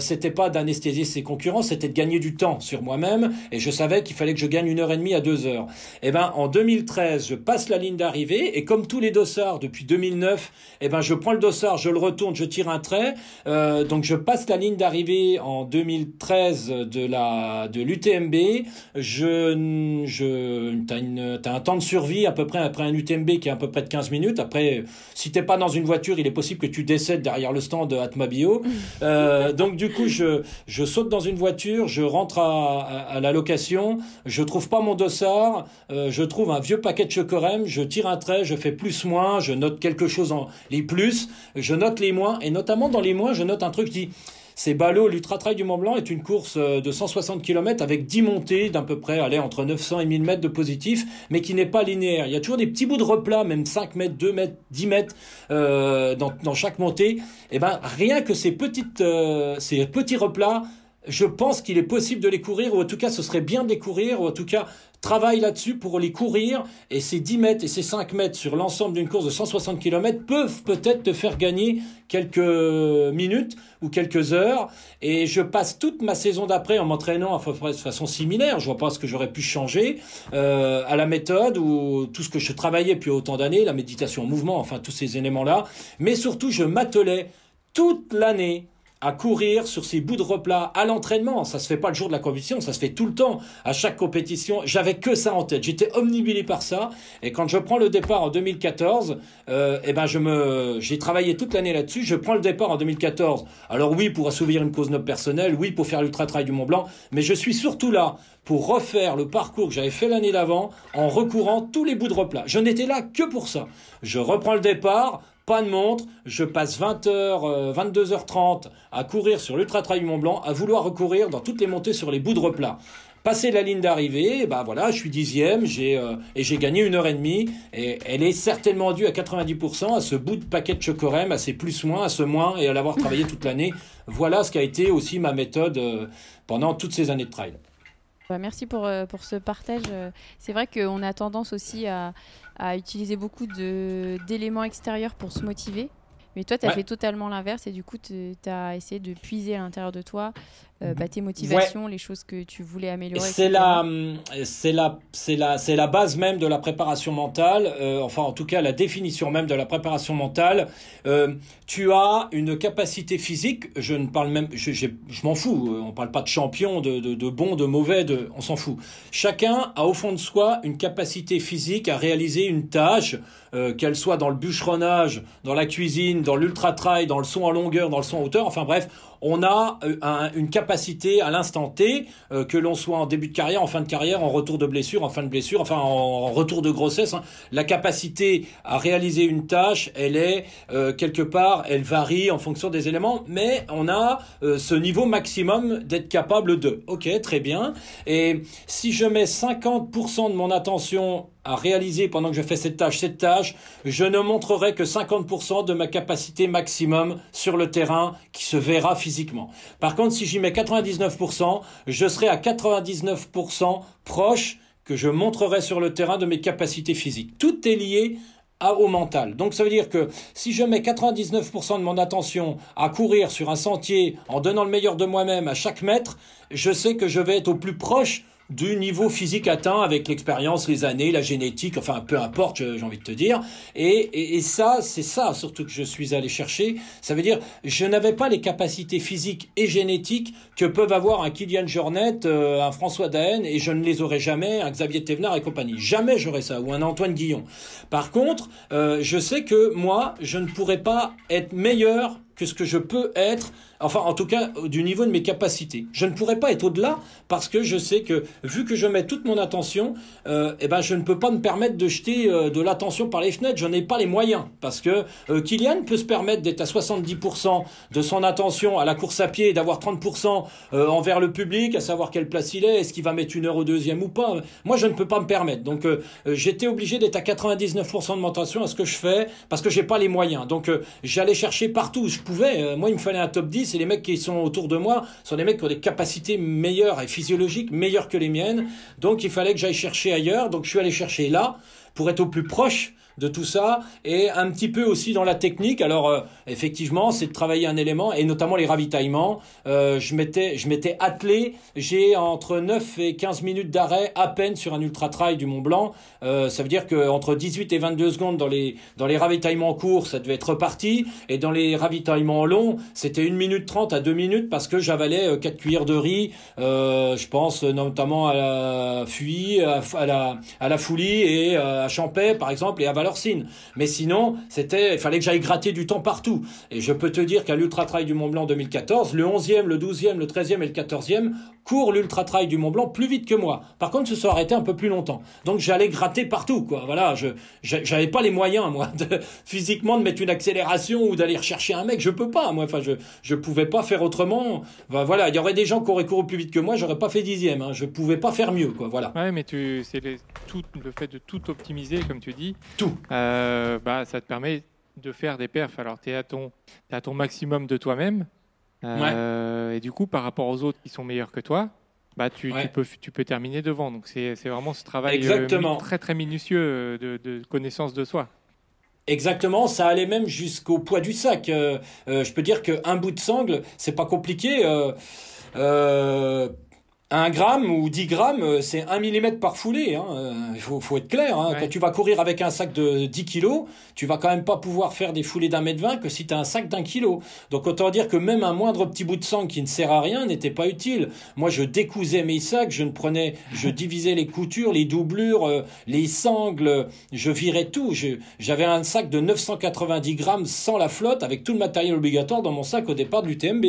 C'était pas d'anesthésier ses concurrents, c'était de gagner du temps sur moi-même. Même, et je savais qu'il fallait que je gagne une heure et demie à deux heures. Et ben, en 2013, je passe la ligne d'arrivée, et comme tous les dossards depuis 2009, et ben, je prends le dossard, je le retourne, je tire un trait, euh, donc je passe la ligne d'arrivée en 2013 de la de l'UTMB. Je, je, t'as un temps de survie à peu près après un UTMB qui est à peu près de 15 minutes. Après, si t'es pas dans une voiture, il est possible que tu décèdes derrière le stand de Atma Bio. Euh, donc du coup, je, je saute dans une voiture, je rentre à, à, la location, je trouve pas mon dossard, euh, je trouve un vieux paquet de chocorem, je tire un trait, je fais plus moins, je note quelque chose en les plus, je note les moins, et notamment dans les moins, je note un truc, je dis c'est ballot, l'Ultra Trail du Mont Blanc est une course euh, de 160 km avec 10 montées d'à peu près, allez, entre 900 et 1000 mètres de positif, mais qui n'est pas linéaire. Il y a toujours des petits bouts de replat, même 5 mètres, 2 mètres, 10 mètres euh, dans, chaque montée. Et eh ben, rien que ces euh, ces petits replats, je pense qu'il est possible de les courir, ou en tout cas ce serait bien de les courir, ou en tout cas travaille là-dessus pour les courir, et ces 10 mètres et ces 5 mètres sur l'ensemble d'une course de 160 km peuvent peut-être te faire gagner quelques minutes ou quelques heures, et je passe toute ma saison d'après en m'entraînant de façon similaire, je vois pas ce que j'aurais pu changer, euh, à la méthode, ou tout ce que je travaillais depuis autant d'années, la méditation en mouvement, enfin tous ces éléments-là, mais surtout je m'attelais toute l'année à courir sur ces bouts de replat à l'entraînement. Ça se fait pas le jour de la compétition, ça se fait tout le temps. À chaque compétition, j'avais que ça en tête. J'étais omnibulé par ça. Et quand je prends le départ en 2014, euh, eh ben je me, j'ai travaillé toute l'année là-dessus. Je prends le départ en 2014. Alors oui, pour assouvir une cause noble personnelle, oui, pour faire l'ultra trail du Mont Blanc, mais je suis surtout là pour refaire le parcours que j'avais fait l'année d'avant en recourant tous les bouts de replat. Je n'étais là que pour ça. Je reprends le départ, pas de montre, je passe 20h, 22h30 à courir sur l'Ultra Trail Mont Blanc, à vouloir recourir dans toutes les montées sur les bouts de replat. Passer la ligne d'arrivée, bah voilà, je suis dixième, j'ai euh, et j'ai gagné une heure et demie. Et elle est certainement due à 90% à ce bout de paquet de chocorem, à ces plus moins, à ce moins et à l'avoir travaillé toute l'année. Voilà ce qui a été aussi ma méthode euh, pendant toutes ces années de trail. Bah, merci pour, euh, pour ce partage. C'est vrai qu'on a tendance aussi à, à utiliser beaucoup d'éléments extérieurs pour se motiver. Mais toi, tu as fait totalement l'inverse et du coup, tu as essayé de puiser à l'intérieur de toi euh, bah, tes motivations, les choses que tu voulais améliorer. C'est la, c'est la, c'est la, c'est la base même de la préparation mentale. Euh, enfin, en tout cas, la définition même de la préparation mentale. Euh, tu as une capacité physique. Je ne parle même, je, je, m'en fous. On parle pas de champion, de, de, de bon, de mauvais. De, on s'en fout. Chacun a au fond de soi une capacité physique à réaliser une tâche, qu'elle soit dans le bûcheronnage, dans la cuisine, dans l'ultra trail, dans le son en longueur, dans le son en hauteur. Enfin bref, on a euh, une capacité à l'instant T, euh, que l'on soit en début de carrière, en fin de carrière, en retour de blessure, en fin de blessure, enfin en, retour de grossesse, hein. la capacité à réaliser une tâche, elle est euh, quelque part, elle varie en fonction des éléments, mais on a ce niveau maximum d'être capable de. Ok, très bien. Et si je mets 50% de mon attention à réaliser pendant que je fais cette tâche, cette tâche, je ne montrerai que 50% de ma capacité maximum sur le terrain qui se verra physiquement. Par contre, si j'y mets 99%, je serai à 99% proche que je montrerai sur le terrain de mes capacités physiques. Tout est lié au mental. Donc ça veut dire que si je mets 99% de mon attention à courir sur un sentier en donnant le meilleur de moi-même à chaque mètre, je sais que je vais être au plus proche du niveau physique atteint avec l'expérience, les années, la génétique, enfin peu importe, j'ai envie de te dire. Et, et, ça, c'est ça surtout que je suis allé chercher. Ça veut dire, je n'avais pas les capacités physiques et génétiques que peuvent avoir un Kylian Jornet, euh, un François Daen, et je ne les aurais jamais, un Xavier Thévenard et compagnie. Jamais j'aurais ça, ou un Antoine Guillon. Par contre, euh, je sais que moi, je ne pourrais pas être meilleur que ce que je peux être enfin en tout cas du niveau de mes capacités. Je ne pourrais pas être au-delà parce que je sais que vu que je mets toute mon attention, euh, eh ben je ne peux pas me permettre de jeter euh, de l'attention par les fenêtres. Je n'ai pas les moyens parce que euh, Kylian peut se permettre d'être à 70% de son attention à la course à pied et d'avoir 30% euh, envers le public, à savoir quelle place il est, est-ce qu'il va mettre une heure au deuxième ou pas. Moi, je ne peux pas me permettre. Donc euh, j'étais obligé d'être à 99% de mon attention à ce que je fais parce que j'ai pas les moyens. Donc j'allais chercher partout pouvais. moi, il me fallait un top 10 et les mecs qui sont autour de moi sont des mecs qui ont des capacités meilleures et physiologiques meilleures que les miennes. Donc il fallait que j'aille chercher ailleurs. Donc je suis allé chercher là pour être au plus proche de tout ça et un petit peu aussi dans la technique. Alors euh, effectivement, c'est de travailler un élément et notamment les ravitaillements. Euh, je m'étais je attelé, j'ai entre 9 et 15 minutes d'arrêt à peine sur un ultra trail du Mont Blanc. Euh, ça veut dire que entre 18 et 22 secondes dans les dans les ravitaillements courts, ça devait être reparti et dans les ravitaillements longs, c'était 1 minute 30 à 2 minutes parce que j'avalais 4 cuillères de riz, je pense notamment à la Fuy, à, la à la Foulie et à Champais par exemple et à Valorcine. Mais sinon, c'était, il fallait que j'aille gratter du temps partout. Et je peux te dire qu'à l'Ultra Trail du Mont Blanc 2014, le 11e, le 12e, le 13e et le 14e courent l'Ultra Trail du Mont Blanc plus vite que moi. Par contre, se sont arrêtés un peu plus longtemps. Donc j'allais gratter partout, quoi. Voilà, je j'avais pas les moyens, moi, de, physiquement de mettre une accélération ou d'aller rechercher un mec. Je peux pas, moi. Enfin, je je pouvais pas faire autrement. voilà, il y aurait des gens qui auraient couru plus vite que moi, j'aurais pas fait dixième. Hein. Je pouvais pas faire mieux, quoi. Voilà. Ouais, mais tu, c'est tout le fait de tout optimiser, comme tu dis. Tout. Euh, bah, ça te permet de faire des perfs. Alors, tu es à ton, à ton maximum de toi-même. Euh, et du coup, par rapport aux autres qui sont meilleurs que toi, bah, tu, tu, peux, tu peux terminer devant. Donc, c'est vraiment ce travail euh, très, très minutieux de, de, connaissance de soi. Exactement, ça allait même jusqu'au poids du sac. je peux dire qu'un bout de sangle, c'est pas compliqué. Euh, 1 gramme ou 10 grammes, euh, c'est 1 mm par foulée. Hein. Euh, il faut, faut, être clair. Hein. Quand tu vas courir avec un sac de 10 kilos, tu vas quand même pas pouvoir faire des foulées d'un mètre 20 que si tu as un sac d'un kilo. Donc autant dire que même un moindre petit bout de sang qui ne sert à rien n'était pas utile. Moi, je décousais mes sacs, je ne prenais, je divisais les coutures, les doublures, euh, les sangles, je virais tout. J'avais un sac de 990 grammes sans la flotte avec tout le matériel obligatoire dans mon sac au départ de l'UTMB.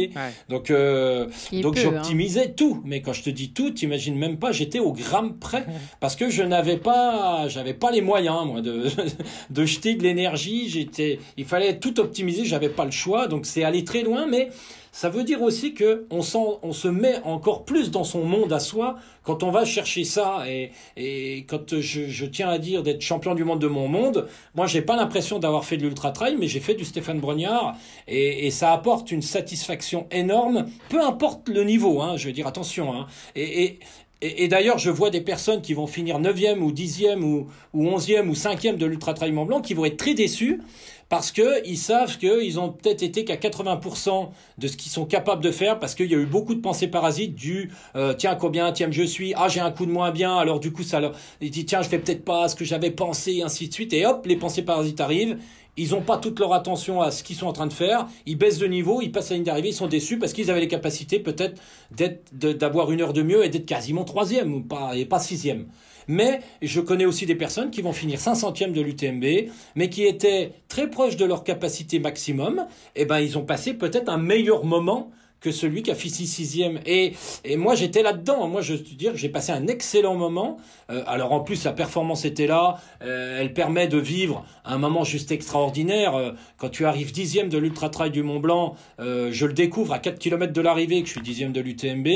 Donc, donc hein. j'optimisais tout. Mais quand je te dis tout, t'imagines même pas, j'étais au gramme près parce que je n'avais pas, j'avais pas les moyens moi de de jeter de l'énergie. J'étais, il fallait tout optimiser, j'avais pas le choix, donc c'est aller très loin, mais ça veut dire aussi que on, se met encore plus dans son monde à soi quand on va chercher ça. Et, quand je, tiens à dire d'être champion du monde de mon monde, moi j'ai pas l'impression d'avoir fait de l'ultra trail, mais j'ai fait du Stéphane Brognard et, ça apporte une satisfaction énorme, peu importe le niveau. Hein, je veux dire attention. Hein, et, d'ailleurs, je vois des personnes qui vont finir 9e ou 10e ou, ou 11e ou 5e de l'Ultra Trail Mont Blanc qui vont être très déçus parce qu'ils savent qu'ils ont peut-être été qu'à 80% de ce qu'ils sont capables de faire parce qu'il y a eu beaucoup de pensées parasites du euh, tiens combien tiens je suis ah j'ai un coup de moins bien alors du coup ça leur dit tiens je fais peut-être pas ce que j'avais pensé ainsi de suite et hop les pensées parasites arrivent ils n'ont pas toute leur attention à ce qu'ils sont en train de faire. Ils baissent de niveau, ils passent la ligne d'arrivée, ils sont déçus parce qu'ils avaient les capacités peut-être d'avoir une heure de mieux et d'être quasiment troisième ou pas, et pas sixième. Mais je connais aussi des personnes qui vont finir 500e de l'UTMB, mais qui étaient très proches de leur capacité maximum. Et eh ben, ils ont passé peut-être un meilleur moment que celui qui a fini sixième. Et, et moi, j'étais là-dedans. Moi, je veux dire j'ai passé un excellent moment. Euh, alors, en plus, la performance était là. Euh, elle permet de vivre un moment juste extraordinaire. Euh, quand tu arrives dixième de l'Ultra Trail du Mont Blanc, je le découvre à 4 km de l'arrivée que je suis dixième de l'UTMB.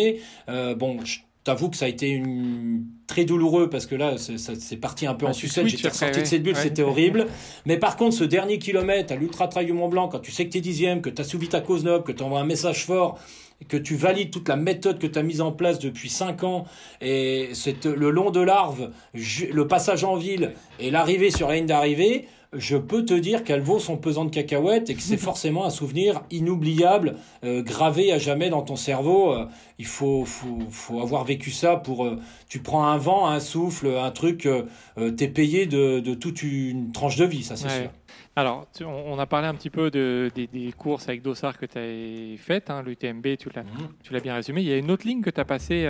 bon, je t'avoue que ça a été une... très douloureux parce que là, c'est parti un peu en sucette. J'étais ressorti de cette bulle, c'était horrible. Mais par contre, ce dernier kilomètre à l'Ultra Trail du Mont Blanc, quand tu sais que tu es dixième, que tu as suivi ta cause noble, que tu envoies un message fort, que tu valides toute la méthode que tu as mise en place depuis 5 ans, et c'est le long de l'Arve, le passage en ville et l'arrivée sur la ligne d'arrivée, je peux te dire qu'elle vaut son pesant de cacahuètes et que c'est forcément un souvenir inoubliable, euh, gravé à jamais dans ton cerveau. Euh, il faut, faut, faut, avoir vécu ça pour... Euh, tu prends un vent, un souffle, un truc, t'es payé de, de, toute une tranche de vie, ça c'est sûr. Alors, on a parlé un petit peu de, des, courses avec Dossard que tu as faites, hein, l'UTMB, tu l'as mmh. bien résumé. Il y a une autre ligne que tu as passée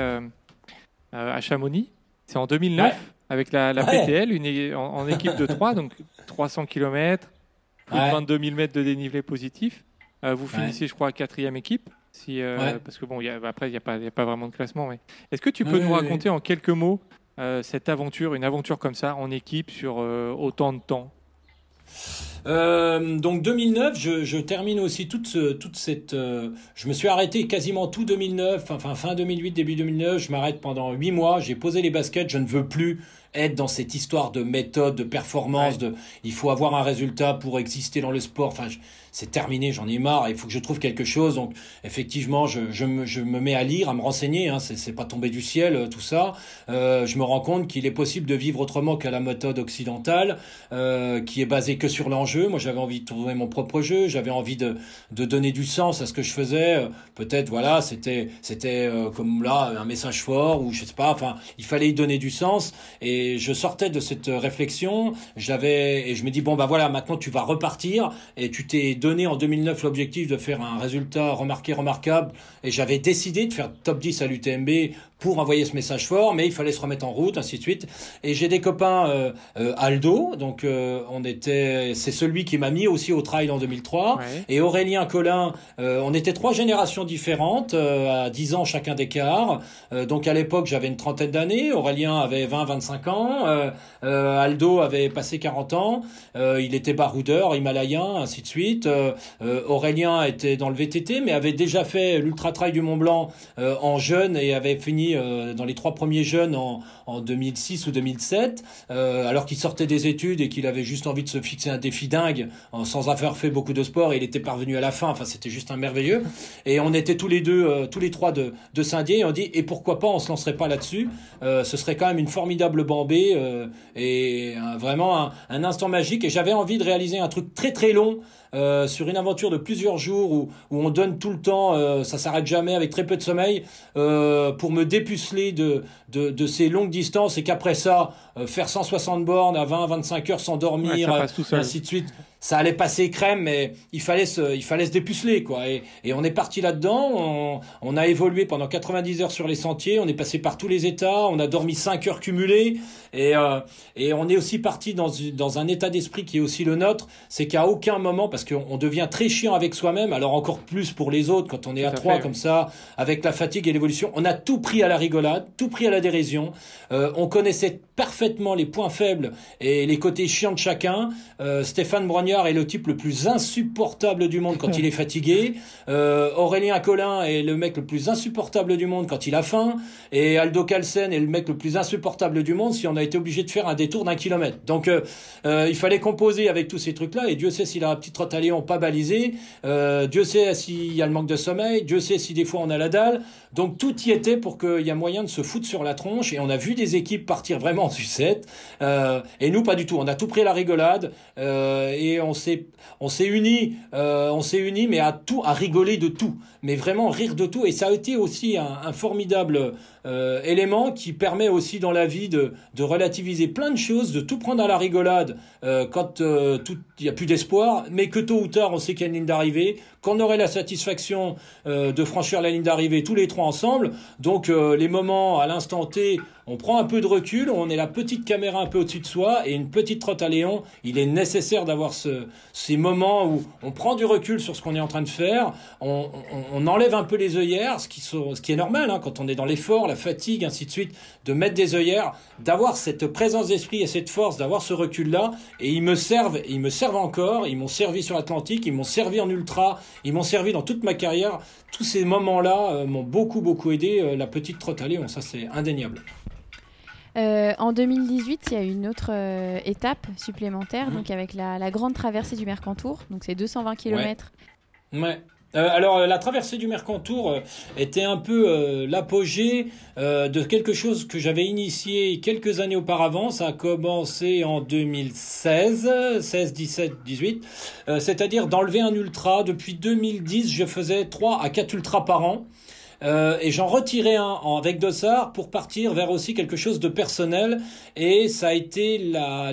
à Chamonix, c'est en 2009 avec la, PTL, une, en, équipe de 3, donc 300 km, plus de 22 000 mètres de dénivelé positif. Euh, vous finissez, je crois, quatrième équipe. Si, euh, Parce que bon, y a, après, il n'y a, pas, a pas vraiment de classement. Mais... Est-ce que tu peux nous raconter en quelques mots euh, cette aventure, une aventure comme ça, en équipe, sur autant de temps? Euh, donc 2009, je, je, termine aussi toute, ce, toute cette. Euh, je me suis arrêté quasiment tout 2009, enfin fin 2008, début 2009. Je m'arrête pendant huit mois. J'ai posé les baskets. Je ne veux plus être dans cette histoire de méthode, de performance, de il faut avoir un résultat pour exister dans le sport. Enfin, c'est terminé, j'en ai marre, il faut que je trouve quelque chose. Donc, effectivement, je, je, me, je me mets à lire, à me renseigner. Hein, c'est pas tombé du ciel, euh, tout ça. Euh, je me rends compte qu'il est possible de vivre autrement qu'à la méthode occidentale, euh, qui est basée que sur l'enjeu. Moi, j'avais envie de trouver mon propre jeu. J'avais envie de, de donner du sens à ce que je faisais. Peut-être, voilà, c'était c'était comme là un message fort ou je sais pas. Enfin, il fallait y donner du sens. Et je sortais de cette réflexion. J'avais et je me dis bon bah voilà, maintenant tu vas repartir et tu t'es donné en 2009 l'objectif de faire un résultat remarqué, remarquable, et j'avais décidé de faire top 10 à l'UTMB pour envoyer ce message fort, mais il fallait se remettre en route, ainsi de suite. Et j'ai des copains euh, euh, Aldo, donc euh, on était, c'est celui qui m'a mis aussi au trail en 2003, et Aurélien Collin. on était trois générations différentes, à 10 ans chacun d'écart. donc à l'époque j'avais une trentaine d'années, Aurélien avait 20-25 ans, Aldo avait passé 40 ans, il était baroudeur, himalayen, ainsi de suite. Aurélien était dans le VTT, mais avait déjà fait l'ultra trail du Mont Blanc en jeune et avait fini euh, dans les trois premiers jeunes en, en 2006 ou 2007, euh, alors qu'il sortait des études et qu'il avait juste envie de se fixer un défi dingue, sans avoir fait beaucoup de sport, et il était parvenu à la fin. Enfin, c'était juste un merveilleux. Et on était tous les deux, euh, tous les trois de, de Saint-Dié, et on dit et pourquoi pas, on se lancerait pas là-dessus. ce serait quand même une formidable bambée et vraiment un, un instant magique. Et j'avais envie de réaliser un truc très très long. Euh, sur une aventure de plusieurs jours où, où on donne tout le temps, euh, ça s'arrête jamais avec très peu de sommeil, euh, pour me dépuceler de, de, de, ces longues distances et qu'après ça, euh, faire 160 bornes à 20-25 heures sans dormir, ainsi de suite ça allait passer crème, mais il fallait se, il fallait se dépuceler, quoi. Et, et on est parti là-dedans. On, on, a évolué pendant 90 heures sur les sentiers. On est passé par tous les états. On a dormi 5 heures cumulées. Et, euh, et on est aussi parti dans, dans un état d'esprit qui est aussi le nôtre. C'est qu'à aucun moment, parce qu'on devient très chiant avec soi-même, alors encore plus pour les autres quand on est à, trois comme ça, avec la fatigue et l'évolution. On a tout pris à la rigolade, tout pris à la dérision. Euh, on connaissait parfaitement les points faibles et les côtés chiants de chacun. Euh, Stéphane Est le type le plus insupportable du monde quand il est fatigué. Euh, Aurélien Collin est le mec le plus insupportable du monde quand il a faim. Et Aldo Calsen est le mec le plus insupportable du monde si on a été obligé de faire un détour d'un kilomètre. Donc euh, euh il fallait composer avec tous ces trucs-là. Et Dieu sait si la petite trotte à Léon pas balisé. Euh, Dieu sait s'il y a le manque de sommeil. Dieu sait si des fois on a la dalle. Donc tout y était pour qu'il y a moyen de se foutre sur la tronche. Et on a vu des équipes partir vraiment en sucette. Et nous, pas du tout. On a tout pris à la rigolade. Et on s'est, on euh, unis, mais à tout, à rigoler de tout. Mais vraiment rire de tout. Et ça a été aussi un formidable euh, élément qui permet aussi dans la vie de, relativiser plein de choses, de tout prendre à la rigolade euh, quand euh, il n'y a plus d'espoir, mais que tôt ou tard on sait qu'il y a une ligne d'arrivée, qu'on aurait la satisfaction de franchir la ligne d'arrivée tous les trois ensemble. Donc les moments à l'instant T, on prend un peu de recul, on est la petite caméra un peu au-dessus de soi et une petite trotte à Léon. Il est nécessaire d'avoir ce, ces moments où on prend du recul sur ce qu'on est en train de faire, on, enlève un peu les œillères, ce qui, sont, ce qui est normal hein, quand on est dans l'effort, la fatigue, ainsi de suite, de mettre des œillères, d'avoir cette présence d'esprit et cette force, d'avoir ce recul-là. Et ils me servent, ils me servent encore, ils m'ont servi sur l'Atlantique, ils m'ont servi en ultra, ils m'ont servi dans toute ma carrière. Tous ces moments-là euh, m'ont beaucoup, beaucoup aidé. Euh, la petite trotte à Léon, ça c'est indéniable. Euh, en 2018, il y a une autre euh, étape supplémentaire, mmh. donc avec la, la, grande traversée du Mercantour. Donc c'est 220 km. Ouais. ouais. Euh, alors la traversée du Mercantour euh, était un peu euh, l'apogée euh, de quelque chose que j'avais initié quelques années auparavant. Ça a commencé en 2016, 16, 17, 18. C'est-à-dire d'enlever un ultra. Depuis 2010, je faisais 3 à 4 ultras par an. Euh, et j'en retirais un avec Dossard pour partir vers aussi quelque chose de personnel. Et ça a été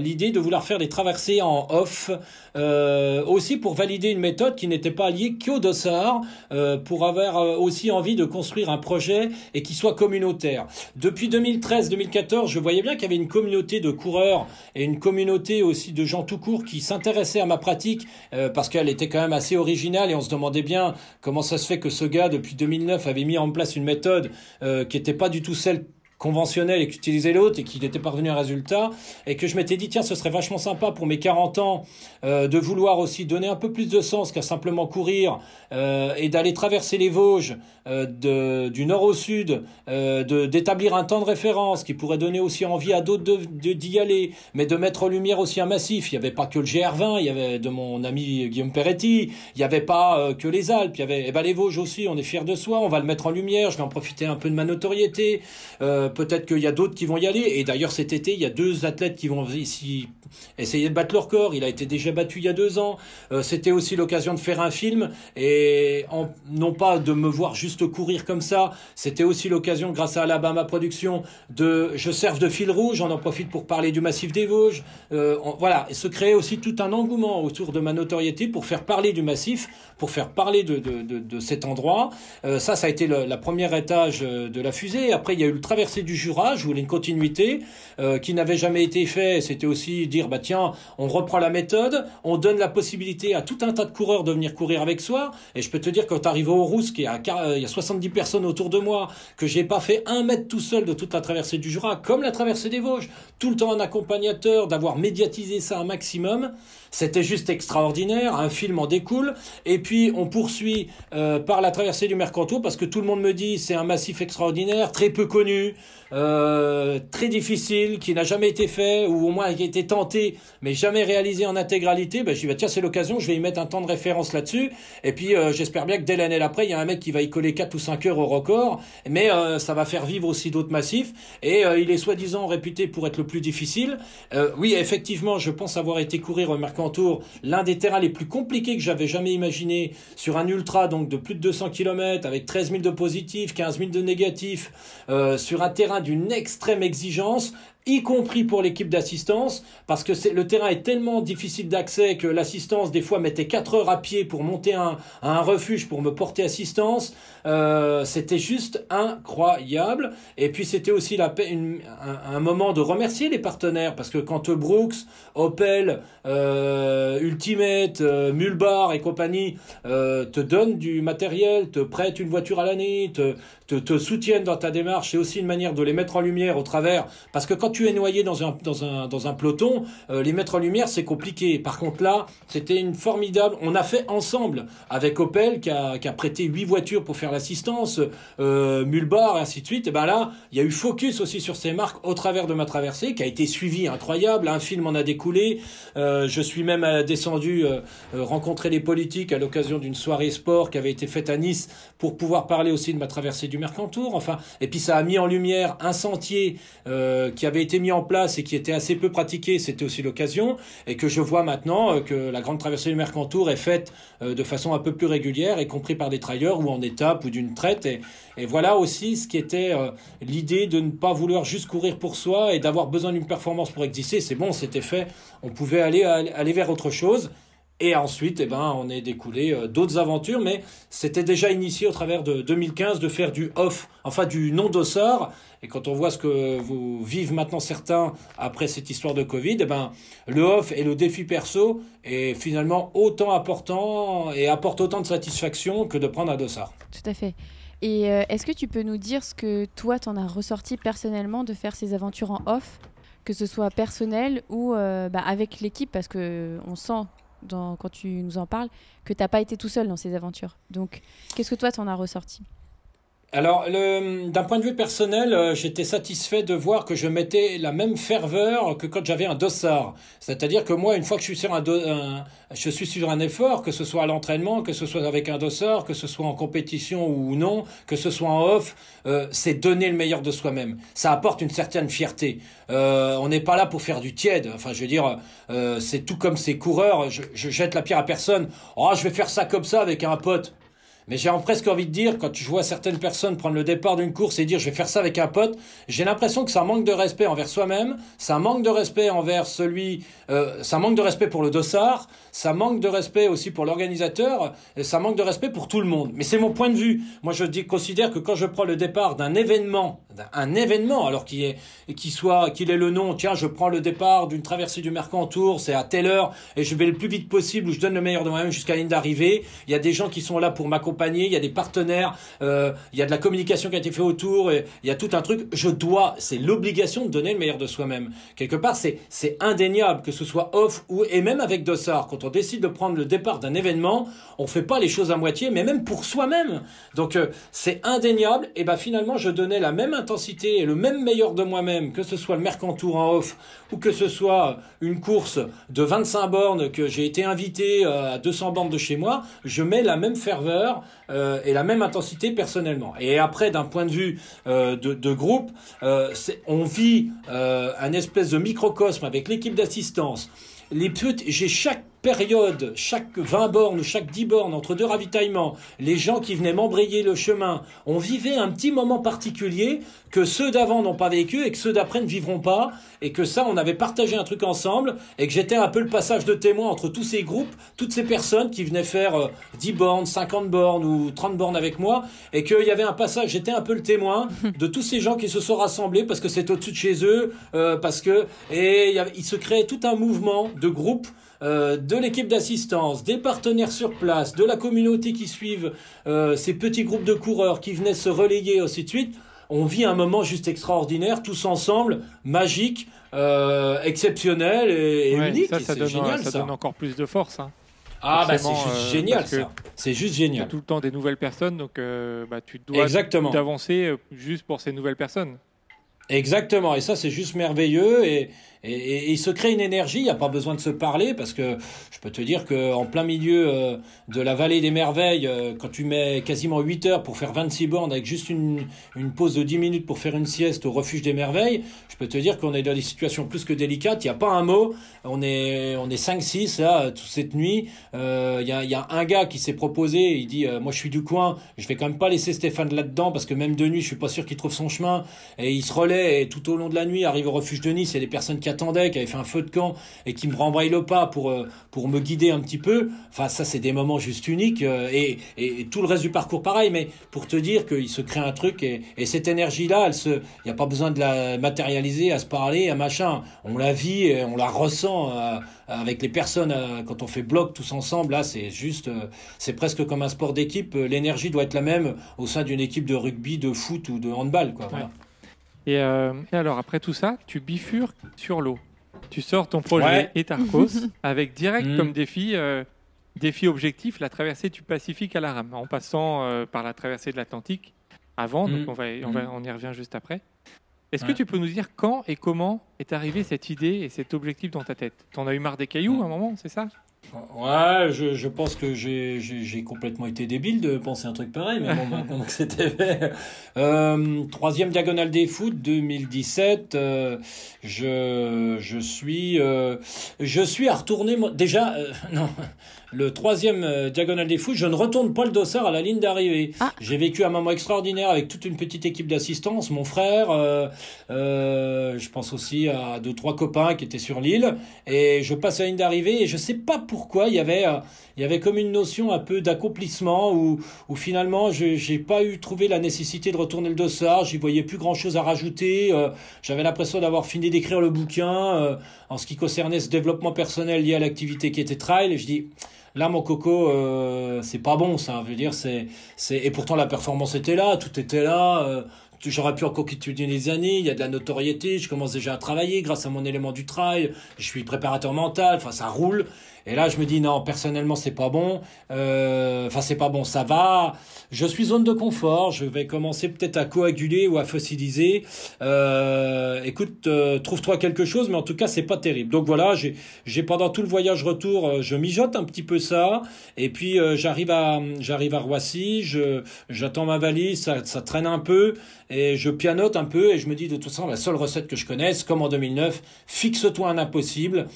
l'idée de vouloir faire des traversées en off, euh, aussi pour valider une méthode qui n'était pas liée qu'au Dossard, euh, pour avoir euh, aussi envie de construire un projet et qui soit communautaire. Depuis 2013-2014, je voyais bien qu'il y avait une communauté de coureurs et une communauté aussi de gens tout court qui s'intéressaient à ma pratique euh, parce qu'elle était quand même assez originale et on se demandait bien comment ça se fait que ce gars depuis 2009 avait mis en place une méthode euh, qui n'était pas du tout celle conventionnel et qu'utilisait l'autre et qu'il était parvenu à un résultat et que je m'étais dit tiens ce serait vachement sympa pour mes 40 ans euh, de vouloir aussi donner un peu plus de sens qu'à simplement courir euh, et d'aller traverser les Vosges euh, de, du nord au sud, d'établir un temps de référence qui pourrait donner aussi envie à d'autres de, d'y aller, mais de mettre en lumière aussi un massif. Il n'y avait pas que le GR20, il y avait de mon ami Guillaume Peretti, il n'y avait pas que les Alpes, il y avait eh ben, les Vosges aussi, on est fiers de soi, on va le mettre en lumière, je vais en profiter un peu de ma notoriété, peut-être qu'il y a d'autres qui vont y aller, et d'ailleurs cet été, il y a deux athlètes qui vont essayer de battre leur corps, il a été déjà battu il y a deux ans, euh, c'était aussi l'occasion de faire un film, et non pas de me voir juste courir comme ça, c'était aussi l'occasion, grâce à Alabama Production, de je serve de fil rouge, on en profite pour parler du massif des Vosges, euh, voilà, et se créer aussi tout un engouement autour de ma notoriété pour faire parler du massif, pour faire parler de, cet endroit. Euh, ça, ça a été le, la première étage euh, de la fusée. Après, il y a eu le traversée du Jura, je voulais une continuité euh, qui n'avait jamais été fait. C'était aussi dire, bah tiens, on reprend la méthode, on donne la possibilité à tout un tas de coureurs de venir courir avec soi. Et je peux te dire, quand t'arrives au Rousse, qui est à, quar- euh, y a 70 personnes autour de moi, que j'ai pas fait un mètre tout seul de toute la traversée du Jura, comme la traversée des Vosges, tout le temps un accompagnateur, d'avoir médiatisé ça un maximum. C'était juste extraordinaire, un film en découle. Et puis on poursuit euh, par la traversée du Mercantour parce que tout le monde me dit c'est un massif extraordinaire, très peu connu, euh, très difficile, qui n'a jamais été fait ou au moins qui a été tenté mais jamais réalisé en intégralité. Ben, je dis bah, tiens c'est l'occasion, je vais y mettre un temps de référence là-dessus. Et puis euh, j'espère bien que dès l'année d'après il y a un mec qui va y coller 4 ou 5 heures au record, mais euh, ça va faire vivre aussi d'autres massifs. Et il est soi-disant réputé pour être le plus difficile. Oui effectivement je pense avoir été courir au Mercantour l'un des terrains les plus compliqués que j'avais jamais imaginé sur un ultra donc de plus de 200 km avec 13 000 de positifs, 15 000 de négatifs, sur un terrain d'une extrême exigence y compris pour l'équipe d'assistance, parce que le terrain est tellement difficile d'accès que l'assistance, des fois, mettait 4 heures à pied pour monter un, refuge pour me porter assistance. Euh, c'était juste incroyable. Et puis, c'était aussi la, un, moment de remercier les partenaires, parce que quand Brooks, Opel, euh, Ultimate, euh, Mulbar et compagnie te donnent du matériel, te prêtent une voiture à l'année, te, te, soutiennent dans ta démarche, c'est aussi une manière de les mettre en lumière au travers. Parce que quand tu es noyé dans un, dans un, dans un peloton, euh, les mettre en lumière, c'est compliqué. Par contre, là, c'était une formidable. On a fait ensemble avec Opel, qui a, qui a prêté huit voitures pour faire l'assistance, euh, Mulbar, et ainsi de suite. Et ben là, il y a eu focus aussi sur ces marques au travers de ma traversée, qui a été suivie incroyable. Un film en a découlé. Euh, je suis même descendu rencontrer les politiques à l'occasion d'une soirée sport qui avait été faite à Nice pour pouvoir parler aussi de ma traversée du Mercantour. Enfin, et puis ça a mis en lumière un sentier euh, qui avait été mis en place et qui était assez peu pratiqué. C'était aussi l'occasion et que je vois maintenant euh, que la grande traversée du Mercantour est faite euh, de façon un peu plus régulière, y compris par des trailleurs ou en étape ou d'une traite. Et, et voilà aussi ce qui était l'idée de ne pas vouloir juste courir pour soi et d'avoir besoin d'une performance pour exister. C'est bon, c'était fait. On pouvait aller aller vers autre chose. Et ensuite, eh ben, on est découlé euh, d'autres aventures, mais c'était déjà initié au travers de 2015 de faire du off, enfin du non-dossard. Et quand on voit ce que vous vivent maintenant certains après cette histoire de Covid, eh ben, le off et le défi perso est finalement autant important et apporte autant de satisfaction que de prendre un dossard. Tout à fait. Et euh, est-ce que tu peux nous dire ce que toi, t'en as ressorti personnellement de faire ces aventures en off, que ce soit personnel ou euh, bah, avec l'équipe, parce que on sent dans, quand tu nous en parles que t'as pas été tout seul dans ces aventures. Donc, qu'est-ce que toi, t'en as ressorti? Alors, d'un point de vue personnel, euh, j'étais satisfait de voir que je mettais la même ferveur que quand j'avais un dossard. C'est-à-dire que moi, une fois que je suis sur un, un- je suis sur un effort, que ce soit à l'entraînement, que ce soit avec un dossard, que ce soit en compétition ou non, que ce soit en off, euh, c'est donner le meilleur de soi-même. Ça apporte une certaine fierté. Euh, on n'est pas là pour faire du tiède. Enfin, je veux dire, euh, c'est tout comme ces coureurs. Je, je jette la pierre à personne. Oh, je vais faire ça comme ça avec un pote. Mais j'ai presque envie de dire, quand je vois certaines personnes prendre le départ d'une course et dire je vais faire ça avec un pote, j'ai l'impression que ça manque de respect envers soi-même, ça manque de respect envers celui, euh, ça manque de respect pour le dossard, ça manque de respect aussi pour l'organisateur, et ça manque de respect pour tout le monde. Mais c'est mon point de vue. Moi, je considère que quand je prends le départ d'un événement, d'un événement, alors qu'il est, soit, qu'il ait le nom, tiens, je prends le départ d'une traversée du Mercantour, c'est à telle heure, et je vais le plus vite possible, où je donne le meilleur de moi-même jusqu'à la ligne d'arrivée. Il y a des gens qui sont là pour m'accompagner, il y a des partenaires, euh, il y a de la communication qui a été faite autour, il y a tout un truc. Je dois, c'est l'obligation de donner le meilleur de soi-même. Quelque part, c'est, c'est indéniable, que ce soit off ou, et même avec Dossard, quand on décide de prendre le départ d'un événement, on fait pas les choses à moitié, mais même pour soi-même. Donc, euh, c'est indéniable, et ben finalement, je donnais la même et le même meilleur de moi-même, que ce soit le Mercantour en off ou que ce soit une course de 25 bornes que j'ai été invité euh, à 200 bornes de chez moi, je mets la même ferveur euh, et la même intensité personnellement. Et après, d'un point de vue euh, de, de, groupe, on vit un espèce de microcosme avec l'équipe d'assistance. Les j'ai chaque période, chaque 20 bornes ou chaque 10 bornes entre deux ravitaillements, les gens qui venaient m'embrayer le chemin, on vivait un petit moment particulier que ceux d'avant n'ont pas vécu et que ceux d'après ne vivront pas, et que ça, on avait partagé un truc ensemble, et que j'étais un peu le passage de témoin entre tous ces groupes, toutes ces personnes qui venaient faire 10 euh, bornes, 50 bornes ou 30 bornes avec moi, et qu'il y avait un passage, j'étais un peu le témoin de tous ces gens qui se sont rassemblés parce que c'est au-dessus de chez eux, euh, parce que, et il se créait tout un mouvement de groupe euh, de l'équipe d'assistance, des partenaires sur place, de la communauté qui suivent euh, ces petits groupes de coureurs qui venaient se relayer, ainsi de suite. On vit un moment juste extraordinaire, tous ensemble, magique, euh, exceptionnel et, unique. Ça, ça, donne, génial, ça, donne encore plus de force. Hein. Ah bah c'est juste génial ça. C'est juste génial. tout le temps des nouvelles personnes, donc bah, tu dois d'avancer juste pour ces nouvelles personnes. Exactement, et ça c'est juste merveilleux et, et, il se crée une énergie, il n'y a pas besoin de se parler parce que je peux te dire qu'en plein milieu euh, de la vallée des merveilles, euh, quand tu mets quasiment 8 heures pour faire 26 bornes avec juste une, une pause de 10 minutes pour faire une sieste au refuge des merveilles, je peux te dire qu'on est dans des situations plus que délicates, il n'y a pas un mot, on est, on est 5-6 là, toute cette nuit, euh, il y, a, y a un gars qui s'est proposé, il dit moi je suis du coin, je vais quand même pas laisser Stéphane là-dedans parce que même de nuit je suis pas sûr qu'il trouve son chemin. Et il se relaie et tout au long de la nuit arrive au refuge de Nice, il y a des personnes qui attendait, qui avait fait un feu de camp et qui me rembraye le pas pour, euh, pour me guider un petit peu. Enfin, ça, c'est des moments juste uniques euh, et, et, tout le reste du parcours pareil, mais pour te dire qu'il se crée un truc et, et cette énergie-là, il n'y a pas besoin de la matérialiser, à se parler, à machin. On la vit on la ressent euh, avec les personnes quand on fait bloc tous ensemble. Là, c'est juste, c'est presque comme un sport d'équipe. L'énergie doit être la même au sein d'une équipe de rugby, de foot ou de handball, quoi. Euh, et, alors, après tout ça, tu bifurques sur l'eau. Tu sors ton projet Etarcos avec direct mm. comme défi, euh, défi objectif la traversée du Pacifique à la rame, en passant euh, par la traversée de l'Atlantique avant. Donc, mm. on, va, on, va, mm. on, y revient juste après. Est-ce que tu peux nous dire quand et comment est arrivée cette idée et cet objectif dans ta tête? T'en as eu marre des cailloux à un moment, c'est ça? Ouais, je, je pense que j'ai complètement été débile de penser un truc pareil, mais bon, maintenant que c'était fait. Euh, troisième diagonale des foot 2017, euh, je, je suis euh, je suis à retourner déjà non le troisième diagonale des fous, je ne retourne pas le dossard à la ligne d'arrivée. Ah. J'ai vécu un moment extraordinaire avec toute une petite équipe d'assistance, mon frère, je pense aussi à deux trois copains qui étaient sur l'île, et je passe à la ligne d'arrivée et je sais pas pourquoi il y avait il y avait comme une notion un peu d'accomplissement où, finalement je j'ai pas eu trouvé la nécessité de retourner le dossard, j'y voyais plus grand chose à rajouter, j'avais l'impression d'avoir fini d'écrire le bouquin en ce qui concernait ce développement personnel lié à l'activité qui était trail, et je dis Là, mon coco, euh, c'est pas bon, ça. Je veux dire, c'est, et pourtant la performance était là, tout était là. Euh, J'aurais pu encore continuer des années, il y a de la notoriété, je commence déjà à travailler grâce à mon élément du trail, je suis préparateur mental, enfin ça roule. Et là, je me dis non, personnellement, c'est pas bon. Euh, enfin, c'est pas bon, ça va. Je suis zone de confort. Je vais commencer peut-être à coaguler ou à fossiliser. Euh, écoute, euh, trouve-toi quelque chose, mais en tout cas, c'est pas terrible. Donc voilà, j'ai, j'ai pendant tout le voyage retour, je mijote un petit peu ça. Et puis j'arrive à, j'arrive à Roissy. Je, j'attends ma valise, ça, ça traîne un peu et je pianote un peu et je me dis de toute façon la seule recette que je connaisse, comme en 2009, fixe-toi un impossible,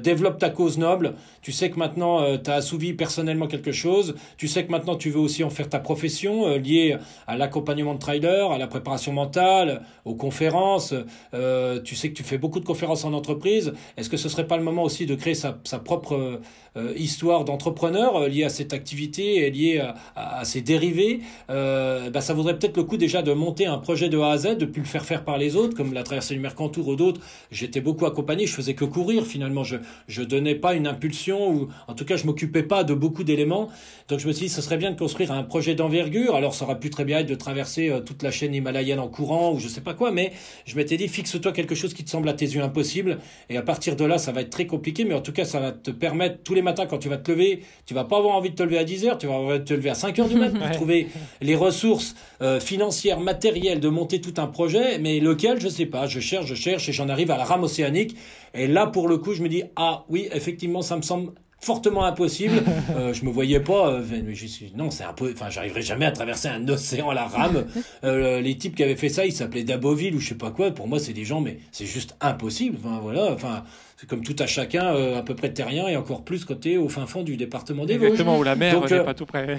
développe ta cause noble. Tu sais que maintenant, euh, tu as assouvi personnellement quelque chose. Tu sais que maintenant, tu veux aussi en faire ta profession euh, liée à l'accompagnement de trailer, à la préparation mentale, aux conférences. Euh, tu sais que tu fais beaucoup de conférences en entreprise. Est-ce que ce serait pas le moment aussi de créer sa, propre euh, histoire d'entrepreneur liée à cette activité et liée à, ses dérivés, bah, ça vaudrait peut-être le coup déjà de monter un, projet de A à Z, de plus le faire faire par les autres, comme la traversée du Mercantour ou d'autres. J'étais beaucoup accompagné, je faisais que courir finalement. Je je donnais pas une impulsion ou en tout cas je m'occupais pas de beaucoup d'éléments. Donc je me suis dit, ce serait bien de construire un projet d'envergure. Alors ça aurait pu très bien être de traverser euh, toute la chaîne himalayenne en courant ou je sais pas quoi, mais je m'étais dit, fixe-toi quelque chose qui te semble à tes yeux impossible. Et à partir de là, ça va être très compliqué, mais en tout cas, ça va te permettre tous les matins quand tu vas te lever, tu vas pas avoir envie de te lever à 10 heures, tu vas avoir envie de te lever à 5 heures du matin pour trouver les ressources euh, financières, matérielles de monter tout un projet, mais lequel, je sais pas. Je cherche, je cherche et j'en arrive à la rame océanique. Et là, pour le coup, je me dis, ah oui, effectivement, ça me semble fortement impossible. Euh, je me voyais pas. Euh, mais je suis non, c'est un peu. Enfin, j'arriverai jamais à traverser un océan à la rame. Euh, les types qui avaient fait ça, ils s'appelaient Daboville ou je sais pas quoi. Pour moi, c'est des gens, mais c'est juste impossible. Enfin voilà. Enfin, c'est comme tout à chacun, euh, à peu près terrien et encore plus côté au fin fond du département des Vosges. Exactement, où la mer n'est euh, pas tout près.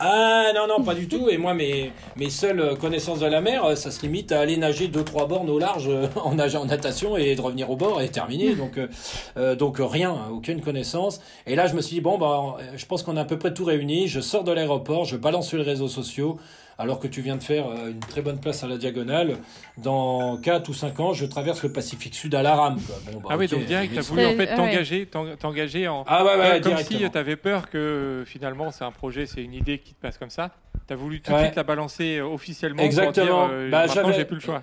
Ah non, non, pas du tout. Et moi, mes, mes seules connaissances de la mer, euh, ça se limite à aller nager deux trois bornes au large euh, en nageant en natation et de revenir au bord et terminer. Donc, euh, donc rien, aucune connaissance. Et là, je me suis dit, bon, bah, je pense qu'on a à peu près tout réuni. Je sors de l'aéroport, je balance sur les réseaux sociaux. Alors que tu viens de faire euh, une très bonne place à la diagonale, dans 4 ou 5 ans, je traverse le Pacifique Sud à la rame. quoi. Bon, bah, Ah oui, donc direct, t'as ça- voulu en fait ouais. t'engager, t'en- t'engager en. Ah ouais, ouais, comme si t'avais peur que euh, finalement c'est un projet, c'est une idée qui te passe comme ça. T'as voulu tout de Ouais. suite la balancer euh, officiellement Exactement. pour dire euh, Bah, maintenant j'ai plus le choix.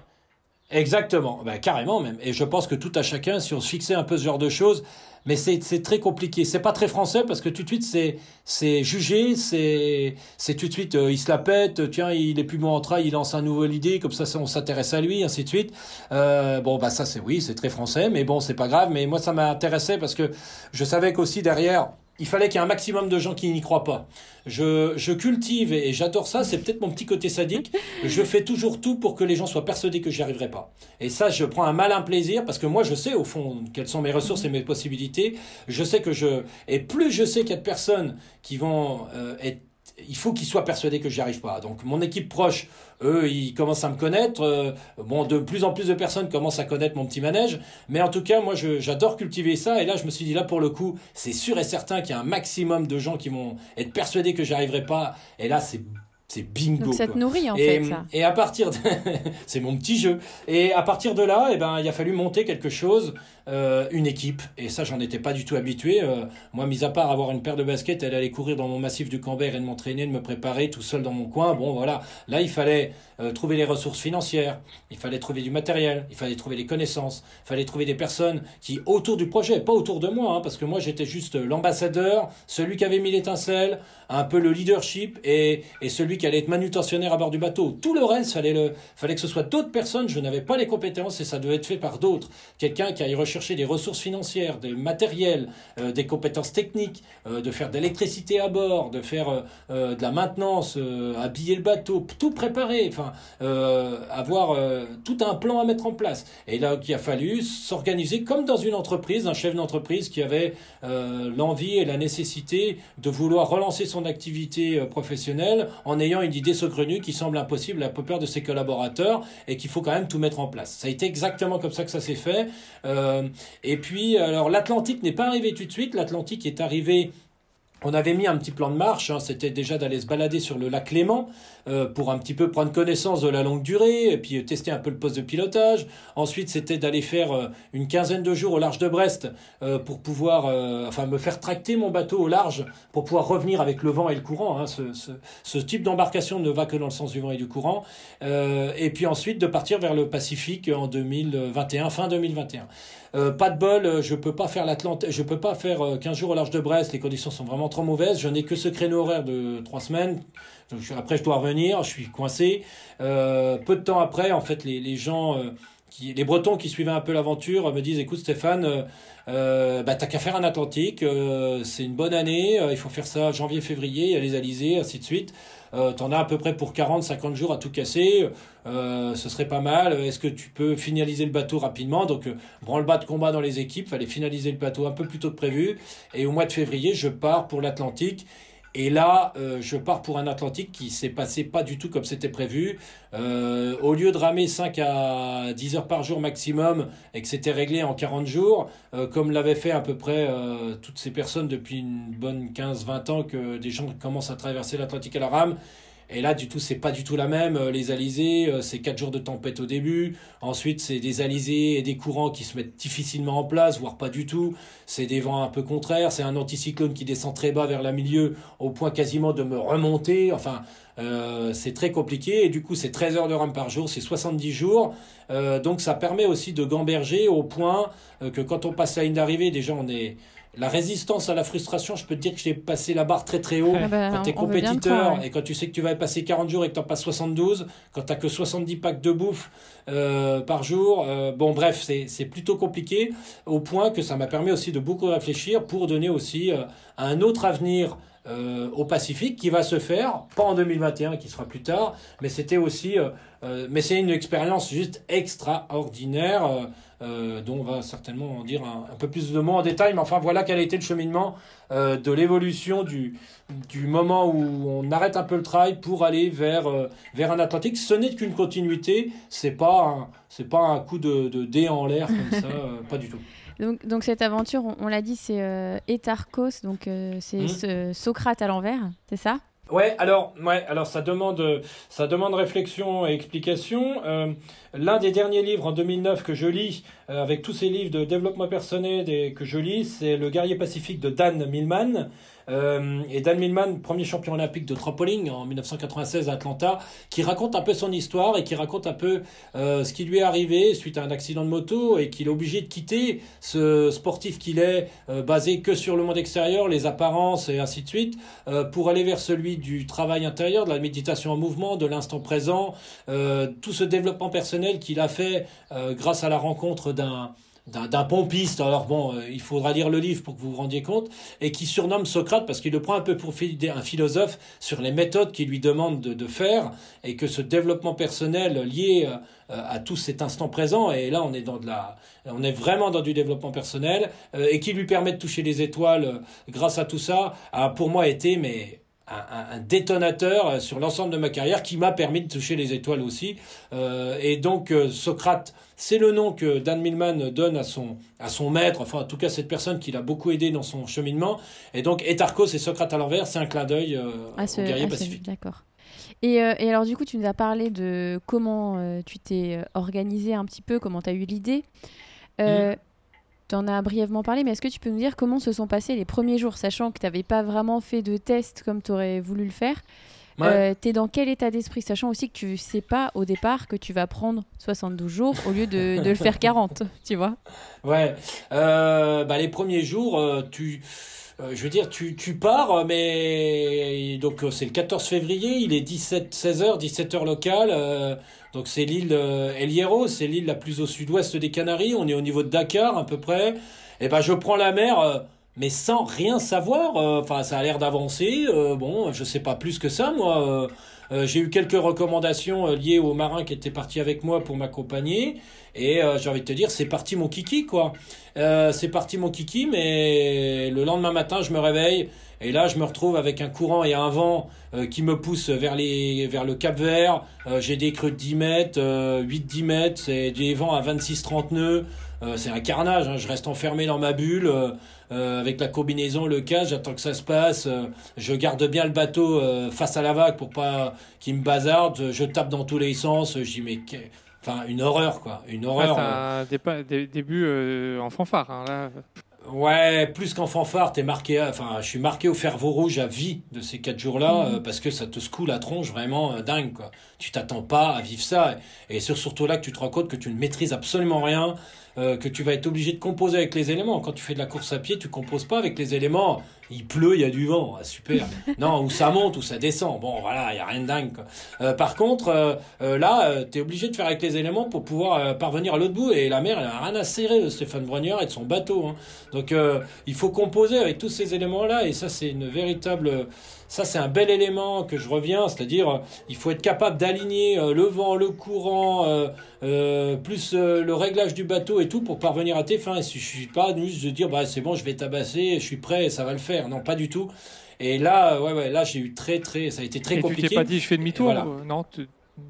Exactement, bah, carrément même. Et je pense que tout à chacun, si on se fixait un peu ce genre de choses, mais c'est très compliqué. C'est pas très français parce que tout de suite c'est c'est jugé, c'est c'est tout de suite euh, il se la pète. Tiens, il est plus bon en trail, il lance un nouvel idée, comme ça on s'intéresse à lui, ainsi de suite. Euh, bon bah ça c'est oui, c'est très français, mais bon c'est pas grave. Mais moi ça m'intéressait parce que je savais qu'aussi derrière il fallait qu'il y ait un maximum de gens qui n'y croient pas. Je, je cultive et j'adore ça, c'est peut-être mon petit côté sadique. Je fais toujours tout pour que les gens soient persuadés que j'y arriverai pas. Et ça, je prends un malin plaisir parce que moi, je sais au fond quelles sont mes ressources et mes possibilités. Je sais que je. Et plus je sais qu'il y a de personnes qui vont euh, être. Il faut qu'ils soient persuadés que j'y arrive pas. Donc mon équipe proche, eux, ils commencent à me connaître. Euh, bon, de plus en plus de personnes commencent à connaître mon petit manège. Mais en tout cas, moi, je- j'adore cultiver ça. Et là, je me suis dit, là, pour le coup, c'est sûr et certain qu'il y a un maximum de gens qui vont être persuadés que j'y arriverai pas. Et là, c'est c'est bingo. Donc ça quoi. te nourrit en Et, fait, ça. et à partir de... c'est mon petit jeu. Et à partir de là, eh ben, il a fallu monter quelque chose, euh, une équipe. Et ça, j'en étais pas du tout habitué. Euh, moi, mis à part avoir une paire de baskets, elle allait courir dans mon massif du Cambert et de m'entraîner, de me préparer tout seul dans mon coin. Bon, voilà. Là, il fallait euh, trouver les ressources financières, il fallait trouver du matériel, il fallait trouver les connaissances, il fallait trouver des personnes qui, autour du projet, pas autour de moi, hein, parce que moi, j'étais juste l'ambassadeur, celui qui avait mis l'étincelle, un peu le leadership et, et celui qui allait être manutentionnaire à bord du bateau. Tout le reste, fallait le, fallait que ce soit d'autres personnes. Je n'avais pas les compétences et ça devait être fait par d'autres. Quelqu'un qui aille rechercher des ressources financières, des matériels, euh, des compétences techniques, euh, de faire de l'électricité à bord, de faire euh, de la maintenance, habiller le bateau, tout préparer, enfin, avoir tout un plan à mettre en place. Et là, il a fallu s'organiser comme dans une entreprise, un chef d'entreprise qui avait l'envie et la nécessité de vouloir relancer son activité professionnelle en ayant une idée saugrenue qui semble impossible à la plupart de ses collaborateurs et qu'il faut quand même tout mettre en place. Ça a été exactement comme ça que ça s'est fait. Et puis, alors l'Atlantique n'est pas arrivé tout de suite. L'Atlantique est arrivé on avait mis un petit plan de marche, hein, c'était déjà d'aller se balader sur le lac Léman euh, pour un petit peu prendre connaissance de la longue durée et puis euh, tester un peu le poste de pilotage. Ensuite, c'était d'aller faire euh, une quinzaine de jours au large de Brest euh, pour pouvoir, euh, enfin, me faire tracter mon bateau au large pour pouvoir revenir avec le vent et le courant. hein. Ce, type d'embarcation ne va que dans le sens du vent et du courant. Euh, et puis ensuite de partir vers le Pacifique en 2021, fin 2021. Euh, pas de bol, euh, je peux pas faire l'Atlantique, je peux pas faire euh, 15 jours au large de Brest, les conditions sont vraiment trop mauvaises. Je n'ai que ce créneau horaire de trois semaines. Donc, je- après, je dois revenir, je suis coincé. Euh, peu de temps après, en fait, les, gens, euh, les Bretons qui suivaient un peu l'aventure, euh, me disent "Écoute, Stéphane, euh, euh, bah, t'as qu'à faire un Atlantique. euh, c'est une bonne année. euh, il faut faire ça janvier-février. Il y a les Alizés, ainsi de suite. Euh, T'en as à peu près pour 40-50 jours à tout casser. Euh, ce serait pas mal. Est-ce que tu peux finaliser le bateau rapidement? Donc, euh, branle-bas de combat dans les équipes. Fallait finaliser le bateau un peu plus tôt que prévu. Et au mois de février, je pars pour l'Atlantique. Et là, euh, je pars pour un Atlantique qui s'est passé pas du tout comme c'était prévu. Euh, au lieu de ramer 5 à 10 heures par jour maximum et que c'était réglé en 40 jours, euh, comme l'avaient fait à peu près toutes ces personnes depuis une bonne 15-20 ans que des gens commencent à traverser l'Atlantique à la rame, Et là, du tout, c'est pas du tout la même. Euh, les alizés, euh, c'est quatre jours de tempête au début. Ensuite, c'est des alizés et des courants qui se mettent difficilement en place, voire pas du tout. C'est des vents un peu contraires. C'est un anticyclone qui descend très bas vers la milieu, au point quasiment de me remonter. Enfin, euh, c'est très compliqué. Et du coup, c'est 13 heures de rame par jour, c'est 70 jours. donc, ça permet aussi de gamberger au point que quand on passe la ligne d'arrivée, déjà, on est la résistance à la frustration, je peux te dire que j'ai passé la barre très très haut. Ah bah, quand tu es compétiteur croire, ouais. et quand tu sais que tu vas y passer 40 jours et que tu en passes 72, quand tu que 70 packs de bouffe euh, par jour, euh, bon bref, c'est c'est plutôt compliqué au point que ça m'a permis aussi de beaucoup réfléchir pour donner aussi euh, un autre avenir euh, au Pacifique qui va se faire, pas en 2021 qui sera plus tard, mais c'était aussi, euh, euh, mais c'est une expérience juste extraordinaire. Euh, dont on va certainement en dire un, un peu plus de mots en détail, mais enfin voilà quel a été le cheminement euh, de l'évolution du, du moment où on arrête un peu le travail pour aller vers, euh, vers un Atlantique. Ce n'est qu'une continuité, c'est pas c'est pas un coup de, de dé en l'air comme ça, pas du tout. Donc, donc cette aventure, on, on l'a dit, c'est Etarchos, donc c'est ce- Socrate à l'envers, c'est ça? Ouais, alors, ouais, alors ça demande, ça demande réflexion et explication. Euh, L'un des derniers livres en 2009 que je lis, euh, avec tous ces livres de développement personnel que je lis, c'est Le guerrier pacifique de Dan Millman. Euh, et Dan Millman, premier champion olympique de trampoline en 1996 à Atlanta, qui raconte un peu son histoire et qui raconte un peu euh, ce qui lui est arrivé suite à un accident de moto et qu'il est obligé de quitter ce sportif qu'il est, basé que sur le monde extérieur, les apparences et ainsi de suite, pour aller vers celui du travail intérieur, de la méditation en mouvement, de l'instant présent, tout ce développement personnel qu'il a fait euh, grâce à la rencontre d'un pompiste, alors bon, euh, il faudra lire le livre pour que vous vous rendiez compte, et qui surnomme Socrate parce qu'il le prend un peu pour un philosophe sur les méthodes qu'il lui demande de, faire, et que ce développement personnel lié euh, à tout cet instant présent, et là on est dans de la, on est vraiment dans du développement personnel, et qui lui permet de toucher les étoiles grâce à tout ça, a pour moi été mais un, détonateur euh, sur l'ensemble de ma carrière qui m'a permis de toucher les étoiles aussi. Euh, et donc euh, Socrate, c'est le nom que Dan Millman donne à son, à son maître, enfin en tout cas cette personne qui l'a beaucoup aidé dans son cheminement. Et donc Etarchos et Socrate à l'envers, c'est un clin d'œil euh, ce- au guerrier pacifique. D'accord. Et, euh, et alors, du coup, tu nous as parlé de comment euh, tu t'es organisé un petit peu, comment tu as eu l'idée. Euh, Mm. Tu en as brièvement parlé, mais est-ce que tu peux nous dire comment se sont passés les premiers jours, sachant que tu n'avais pas vraiment fait de test comme tu aurais voulu le faire Ouais. tu es dans quel état d'esprit, sachant aussi que tu sais pas au départ que tu vas prendre 72 jours au lieu de, de le faire 40, tu vois? Ouais, euh, bah les premiers jours, euh, tu, euh, je veux dire, tu, tu pars, euh, mais donc euh, c'est le 14 février, il est 17, 16 heures, 17 heures locales, euh, donc c'est l'île euh, El Hierro, c'est l'île la plus au sud-ouest des Canaries, on est au niveau de Dakar à peu près, et ben je prends la mer. euh, mais sans rien savoir, euh, enfin ça a l'air d'avancer, bon je sais pas plus que ça moi, j'ai eu quelques recommandations liées aux marins qui étaient partis avec moi pour m'accompagner. Et j'ai envie de te dire, c'est parti mon kiki, quoi. C'est parti mon kiki, mais le lendemain matin, je me réveille. Et là, je me retrouve avec un courant et un vent euh, qui me pousse vers, les, vers le Cap Vert. Euh, j'ai des creux de 10 mètres, euh, 8-10 mètres, c'est des vents à 26-30 nœuds. Euh, c'est un carnage, hein. je reste enfermé dans ma bulle euh, euh, avec la combinaison, le casque, j'attends que ça se passe. euh, je garde bien le bateau euh, face à la vague pour pas qu'il me bazarde. Je tape dans tous les sens. Je dis mais que- enfin une horreur quoi, une Ouais, horreur. c'est euh. un dé- début euh, en fanfare. hein, là. Ouais, plus qu'en fanfare, t'es marqué. Enfin, je suis marqué au ferveau rouge à vie de ces quatre jours-là euh, parce que ça te secoue la tronche vraiment euh, dingue quoi. Tu t'attends pas à vivre ça et c'est surtout là que tu te rends compte que tu ne maîtrises absolument rien, euh, que tu vas être obligé de composer avec les éléments. Quand tu fais de la course à pied, tu composes pas avec les éléments. Il pleut, il y a du vent, Ah, super. non, ou ça monte ou ça descend. Bon, voilà, il y a rien de dingue quoi. Euh, par contre, euh, là, euh, t'es obligé de faire avec les éléments pour pouvoir parvenir à l'autre bout et la mer, elle a rien à serrer de Stéphane Brognard et de son bateau. Hein. Donc il faut composer avec tous ces éléments-là et ça c'est une véritable, ça c'est un bel élément que je reviens, c'est-à-dire euh, il faut être capable d'aligner euh, le vent, le courant, euh, euh, plus euh, le réglage du bateau et tout pour parvenir à tes fins. Il suffit pas juste de dire bah c'est bon, je vais tabasser, je suis prêt, ça va le faire. Non, pas du tout. Et là, ouais, ouais, là j'ai eu très très, ça a été très Et tu compliqué. t'es pas dit je fais demi-tour Voilà. Non, tu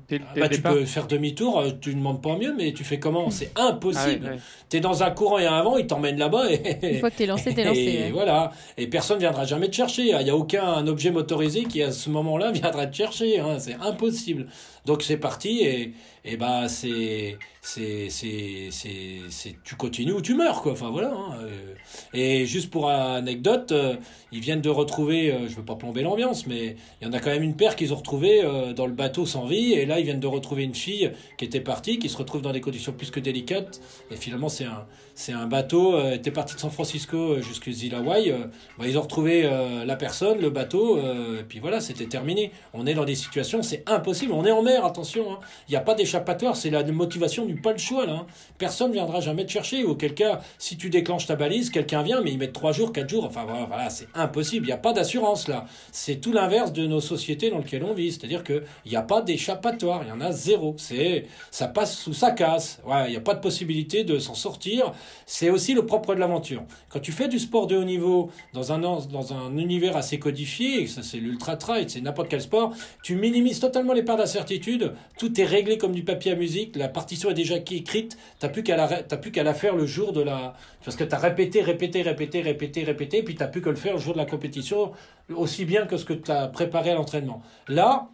dès, dès Ah bah, tu peux faire demi-tour, euh, tu ne demandes pas mieux, mais tu fais comment? C'est Ah ouais, impossible. ouais. T'es dans un courant et un vent, il t'emmène là-bas et, Une fois que t'es lancé, t'es lancé. et ouais. voilà. Et personne viendra jamais te chercher. Il n'y a aucun objet motorisé qui, à ce moment-là, viendra te chercher. hein. C'est impossible. Donc c'est parti et, et bah c'est, c'est, c'est, c'est, tu continues ou tu meurs, quoi. Enfin voilà. hein. Euh, Et juste pour anecdote, euh, ils viennent de retrouver, euh, je veux pas plomber l'ambiance, mais il y en a quand même une paire qu'ils ont retrouvée euh, dans le bateau sans vie. Et là, ils viennent de retrouver une fille qui était partie, qui se retrouve dans des conditions plus que délicates. Et finalement, c'est un, c'est un bateau, euh, était parti de San Francisco euh, jusqu'aux îles euh, bah, ils ont retrouvé euh, la personne, le bateau, et puis voilà, c'était terminé. On est dans des situations, c'est impossible. On est en mer, attention. hein. Il n'y a pas d'échappatoire, c'est la motivation du pas le choix. Là, hein. Personne ne viendra jamais te chercher. Auquel cas, si tu déclenches ta balise, quelqu'un vient, mais ils mettent trois jours, quatre jours. Enfin voilà, c'est impossible. Il n'y a pas d'assurance là. C'est tout l'inverse de nos sociétés dans lesquelles on vit. C'est-à-dire qu'il n'y a pas d'échappatoire. Il y en a zéro. Ça passe sous sa casse. Ouais, il n'y a pas de possibilité de s'en sortir. C'est aussi le propre de l'aventure. Quand tu fais du sport de haut niveau dans un, dans un univers assez codifié, ça c'est l'ultra trail, c'est n'importe quel sport, tu minimises totalement les parts d'incertitude. Tout est réglé comme du papier à musique. La partition est déjà écrite. T'as plus qu'à la, t'as plus qu'à la faire le jour de la, parce que t'as répété, répété, répété, répété, répété, puis t'as plus que le faire le jour de la compétition aussi bien que ce que tu as préparé à l'entraînement. Là,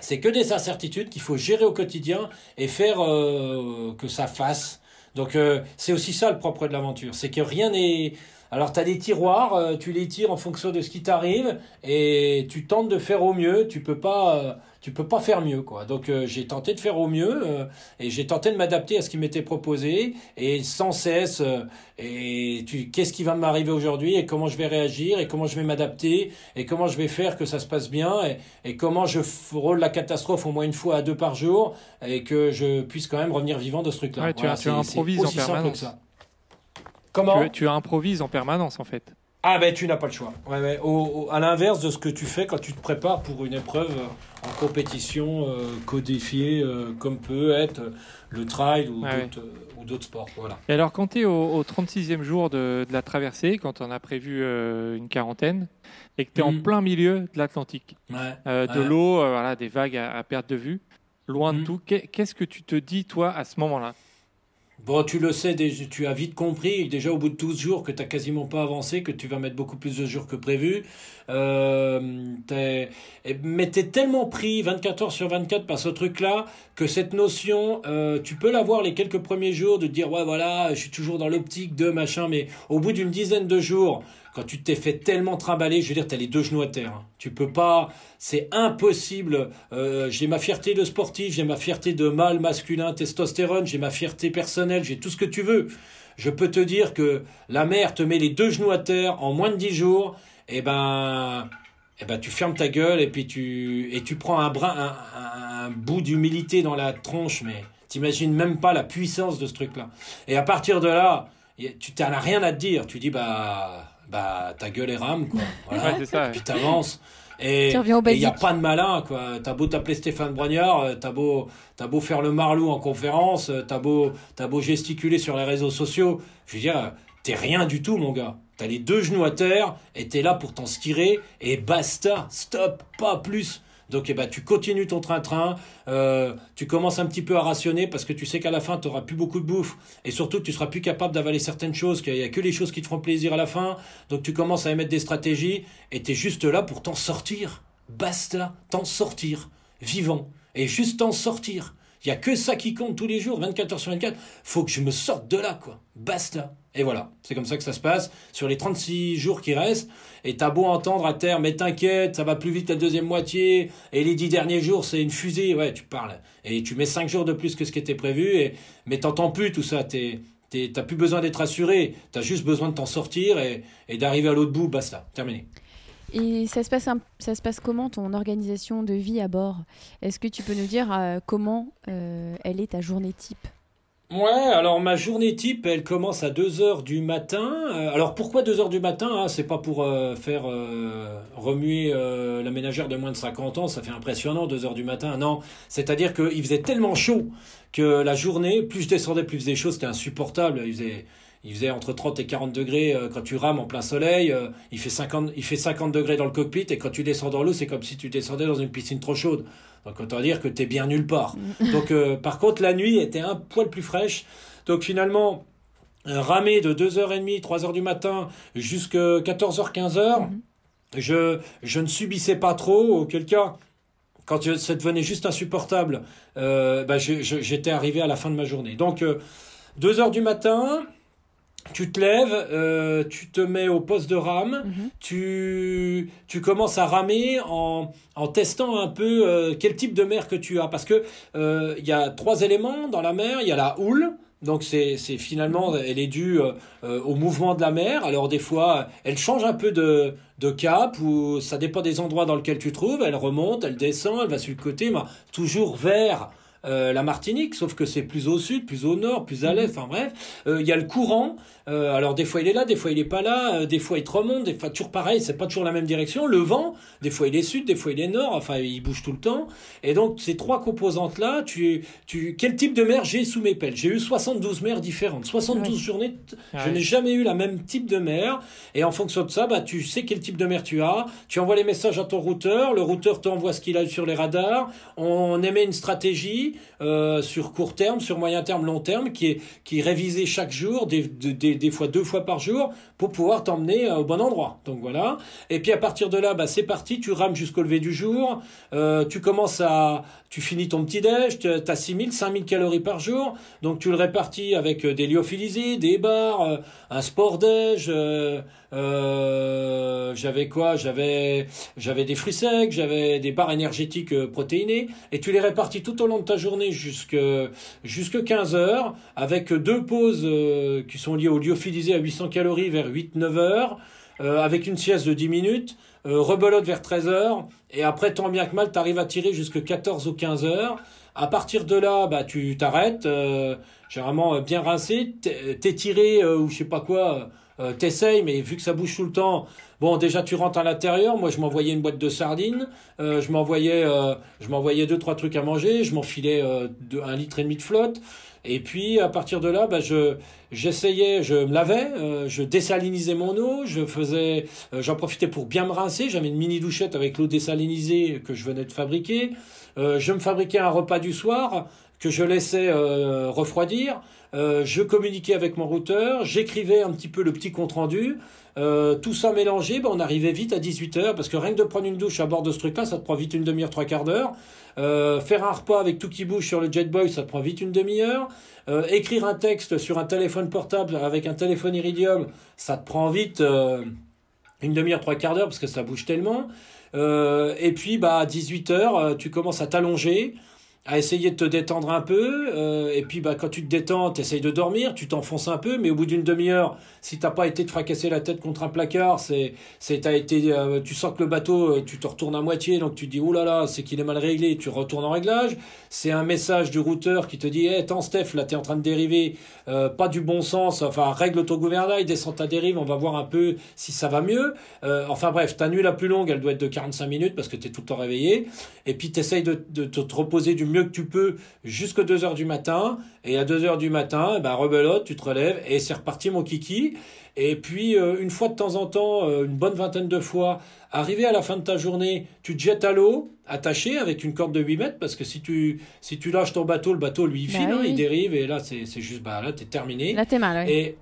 c'est que des incertitudes qu'il faut gérer au quotidien et faire euh, que ça fasse. Donc euh, c'est aussi ça le propre de l'aventure, c'est que rien n'est... Alors tu as des tiroirs, euh, tu les tires en fonction de ce qui t'arrive et tu tentes de faire au mieux, tu peux pas euh, tu peux pas faire mieux quoi. Donc euh, j'ai tenté de faire au mieux euh, et j'ai tenté de m'adapter à ce qui m'était proposé et sans cesse euh, et tu qu'est-ce qui va m'arriver aujourd'hui et comment je vais réagir et comment je vais m'adapter et comment je vais faire que ça se passe bien et, et comment je frôle la catastrophe au moins une fois à deux par jour et que je puisse quand même revenir vivant de ce truc-là. Ouais, tu Voilà, improvises en simple permanence. que ça. Comment tu, tu improvises en permanence en fait. Ah ben tu n'as pas le choix. Ouais, ouais. Au- au- à l'inverse de ce que tu fais quand tu te prépares pour une épreuve euh, en compétition euh, codifiée euh, comme peut être le trail ou d'autres sports. Voilà. Et alors, quand tu es au, au 36e jour de, de la traversée, quand on a prévu euh, une quarantaine, et que tu es en Mhm. plein milieu de l'Atlantique, de l'eau, voilà, des vagues à, à perte de vue, loin de Mhm. tout, qu'est- qu'est-ce que tu te dis, toi, à ce moment-là? Bon, tu le sais, tu as vite compris, déjà au bout de 12 jours, que tu n'as quasiment pas avancé, que tu vas mettre beaucoup plus de jours que prévu. Euh, mais tu es tellement pris 24 heures sur 24 par ce truc-là, que cette notion, euh, tu peux l'avoir les quelques premiers jours, de dire, ouais, voilà, je suis toujours dans l'optique de machin, mais au bout d'une dizaine de jours, quand tu t'es fait tellement trimballer, je veux dire, tu as les deux genoux à terre. Tu peux pas, c'est impossible. Euh, j'ai ma fierté de sportif, j'ai ma fierté de mâle masculin, testostérone, j'ai ma fierté personnelle, j'ai tout ce que tu veux. Je peux te dire que la mère te met les deux genoux à terre en moins de dix jours, et ben, eh ben tu fermes ta gueule et puis tu et tu prends un brin, un, bout d'humilité dans la tronche, mais t'imagines même pas la puissance de ce truc-là. Et à partir de là, tu t'en as rien à te dire. Tu dis bah bah ta gueule est rame quoi. Voilà. Ouais, c'est ça. Puis t'avances. Et il n'y a pas de malin, quoi. T'as beau t'appeler Stéphane Brognard, euh, t'as beau, t'as beau faire le marlou en conférence, euh, t'as beau, t'as beau gesticuler sur les réseaux sociaux. Je veux dire, euh, t'es rien du tout, mon gars. T'as les deux genoux à terre et t'es là pour t'en tirer et basta, stop, pas plus. Donc, eh ben, tu continues ton train-train, euh, tu commences un petit peu à rationner parce que tu sais qu'à la fin, tu n'auras plus beaucoup de bouffe. Et surtout, tu seras plus capable d'avaler certaines choses, qu'il n'y a que les choses qui te feront plaisir à la fin. Donc, tu commences à émettre des stratégies et tu es juste là pour t'en sortir. Basta, t'en sortir, vivant. Et juste t'en sortir. Il n'y a que ça qui compte tous les jours, 24 heures sur 24. Faut que je me sorte de là, quoi. Basta. Et voilà, c'est comme ça que ça se passe sur les 36 jours qui restent. Et t'as beau entendre à terre, mais t'inquiète, ça va plus vite la deuxième moitié. Et les 10 derniers jours, c'est une fusée. Ouais, tu parles. Et tu mets 5 jours de plus que ce qui était prévu. Et... Mais t'entends plus tout ça. T'es, t'as plus besoin d'être assuré. T'as juste besoin de t'en sortir et, et d'arriver à l'autre bout. Basta. Terminé. Et ça se passe, ça se passe comment ton organisation de vie à bord? Est-ce que tu peux nous dire euh, comment euh, elle est ta journée type? Ouais, alors ma journée type, elle commence à 2h du matin. Euh, alors pourquoi 2h du matin hein? C'est pas pour euh, faire euh, remuer la ménagère de moins de 50 ans, ça fait impressionnant 2h du matin. Non, c'est-à-dire qu'il faisait tellement chaud que la journée, plus je descendais, plus il faisait chaud, c'était insupportable. Il faisait, il faisait entre 30 et 40 degrés quand tu rames en plein soleil. il, fait 50, il fait 50 degrés dans le cockpit et quand tu descends dans l'eau, c'est comme si tu descendais dans une piscine trop chaude. Donc autant dire que tu es bien nulle part. Donc euh, par contre, la nuit était un poil plus fraîche. Donc finalement, euh, ramer de 2h30, 3h du matin jusqu'à 14h, 15h, je, je ne subissais pas trop. Auquel cas, quand je- ça devenait juste insupportable, euh, bah, j'étais arrivé à la fin de ma journée. Donc, euh, 2 heures du matin, tu te lèves, euh, tu te mets au poste de rame, Mhm. tu, tu commences à ramer en, en testant un peu euh, quel type de mer que tu as. Parce que euh, il y a trois éléments dans la mer. Il y a la houle. Donc c'est finalement elle est due euh, euh, au mouvement de la mer. Alors des fois elle change un peu de de cap ou ça dépend des endroits dans lesquels tu te trouves. Elle remonte, elle descend, elle va sur le côté, mais toujours vers euh, la Martinique, sauf que c'est plus au sud, plus au nord, plus à l'est, enfin bref. Euh, Il y a le courant, euh, alors des fois il est là, des fois il est pas là, euh, des fois il te remonte, des fois toujours pareil, c'est pas toujours la même direction. Le vent, des fois il est sud, des fois il est nord, enfin il bouge tout le temps. Et donc ces trois composantes-là, tu, tu, quel type de mer j'ai sous mes pelles? J'ai eu 72 mers différentes, 72 Ouais. journées, je Ouais. n'ai jamais eu la même type de mer. Et en fonction de ça, bah, tu sais quel type de mer tu as. Tu envoies les messages à ton routeur. Le routeur t'envoie ce qu'il a sur les radars. On émet une stratégie euh, sur court terme, sur moyen terme, long terme, qui est, qui révisée chaque jour, des fois deux fois par jour, pour pouvoir t'emmener euh, au bon endroit. Donc voilà. Et puis à partir de là, bah, c'est parti. Tu rames jusqu'au lever du jour. Euh, tu commences à, tu finis ton petit déj. Tu as 6000, 5000 calories par jour. Donc tu le répartis avec euh, des lyophilisés, des bars, euh, un sport déj. euh, euh, j'avais quoi? J'avais j'avais des fruits secs, j'avais des barres énergétiques euh, protéinées, et tu les répartis tout au long de ta journée jusque jusque 15 heures, avec deux pauses qui sont liées au lyophilisé à 800 calories vers 8-9 heures, avec une sieste de 10 minutes, euh, rebelote vers 13 heures, et après tant bien que mal, tu arrives à tirer jusque 14 ou 15 heures. À partir de là, bah tu t'arrêtes, euh, généralement euh, bien rincé, t'es tiré euh, ou je sais pas quoi, euh, t'essayes, mais vu que ça bouge tout le temps, bon déjà tu rentres à l'intérieur. Moi je m'envoyais une boîte de sardines, je m'envoyais, je m'envoyais deux trois trucs à manger, je m'enfilais un litre et demi de flotte. Et puis à partir de là, bah, je j'essayais, je me lavais, euh, je désalinisais mon eau, je faisais, euh, j'en profitais pour bien me rincer. J'avais une mini douchette avec l'eau désalinisée que je venais de fabriquer. Euh, je me fabriquais un repas du soir que je laissais refroidir. Je communiquais avec mon routeur, j'écrivais un petit peu le petit compte rendu. Tout ça mélangé, ben, on arrivait vite à 18h parce que rien que de prendre une douche à bord de ce truc-là, ça te prend vite une demi-heure, trois quarts d'heure. Faire un repas avec tout qui bouge sur le Jetboy, ça te prend vite une demi-heure. Écrire un texte sur un téléphone portable avec un téléphone Iridium, ça te prend vite euh, une demi-heure, trois quarts d'heure parce que ça bouge tellement. Euh, et puis, bah, à 18h, tu commences à t'allonger, à essayer de te détendre un peu. euh, et puis, bah, quand tu te détends, tu essayes de dormir, tu t'enfonces un peu, mais au bout d'une demi-heure, si t'as pas été te fracasser la tête contre un placard, c'est, c'est, t'as été, euh, tu sens que le bateau, euh, tu te retournes à moitié, donc tu te dis, oh là là, c'est qu'il est mal réglé, tu retournes en réglage. C'est un message du routeur qui te dit, hé, attends, Steph, là, t'es en train de dériver, pas du bon sens, enfin, règle ton gouvernail, descends ta dérive, on va voir un peu si ça va mieux. Enfin bref, ta nuit la plus longue, elle doit être de 45 minutes parce que tu es tout le temps réveillé. Et puis tu essayes de, de te reposer du mieux que tu peux jusqu'à 2 heures du matin. Et à 2 heures du matin, eh ben, rebelote, tu te relèves et c'est reparti mon kiki. Et puis euh, une fois de temps en temps, euh, une bonne vingtaine de fois, arrivé à la fin de ta journée, tu te jettes à l'eau, attaché avec une corde de 8 mètres, parce que si tu, si tu lâches ton bateau, le bateau lui il Bah file, hein, oui. il dérive, et là c'est juste, bah là t'es terminé. Là, t'es mal, ouais. Et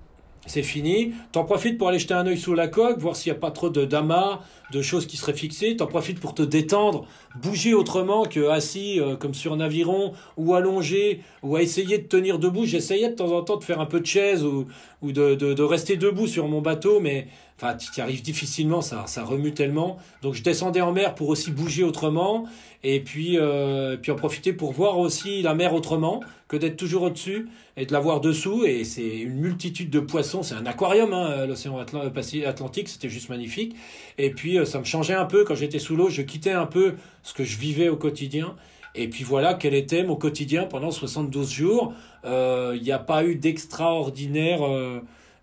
c'est fini. T'en profites pour aller jeter un œil sous la coque, voir s'il n'y a pas trop de damas, de choses qui seraient fixées. T'en profites pour te détendre, bouger autrement que assis euh, comme sur un aviron ou allongé ou à essayer de tenir debout. J'essayais de temps en temps de faire un peu de chaise ou, ou de, de, de rester debout sur mon bateau, mais enfin, tu y arrives difficilement, ça, ça remue tellement. Donc je descendais en mer pour aussi bouger autrement et puis, euh, puis en profiter pour voir aussi la mer autrement que d'être toujours au-dessus et de la voir dessous. Et c'est une multitude de poissons. C'est un aquarium, hein, l'océan Paci- Atlantique. C'était juste magnifique. Et puis, euh, ça me changeait un peu quand j'étais sous l'eau. Je quittais un peu ce que je vivais au quotidien. Et puis voilà quel était mon quotidien pendant 72 jours. Euh, Il n'y a pas eu d'extraordinaire. euh,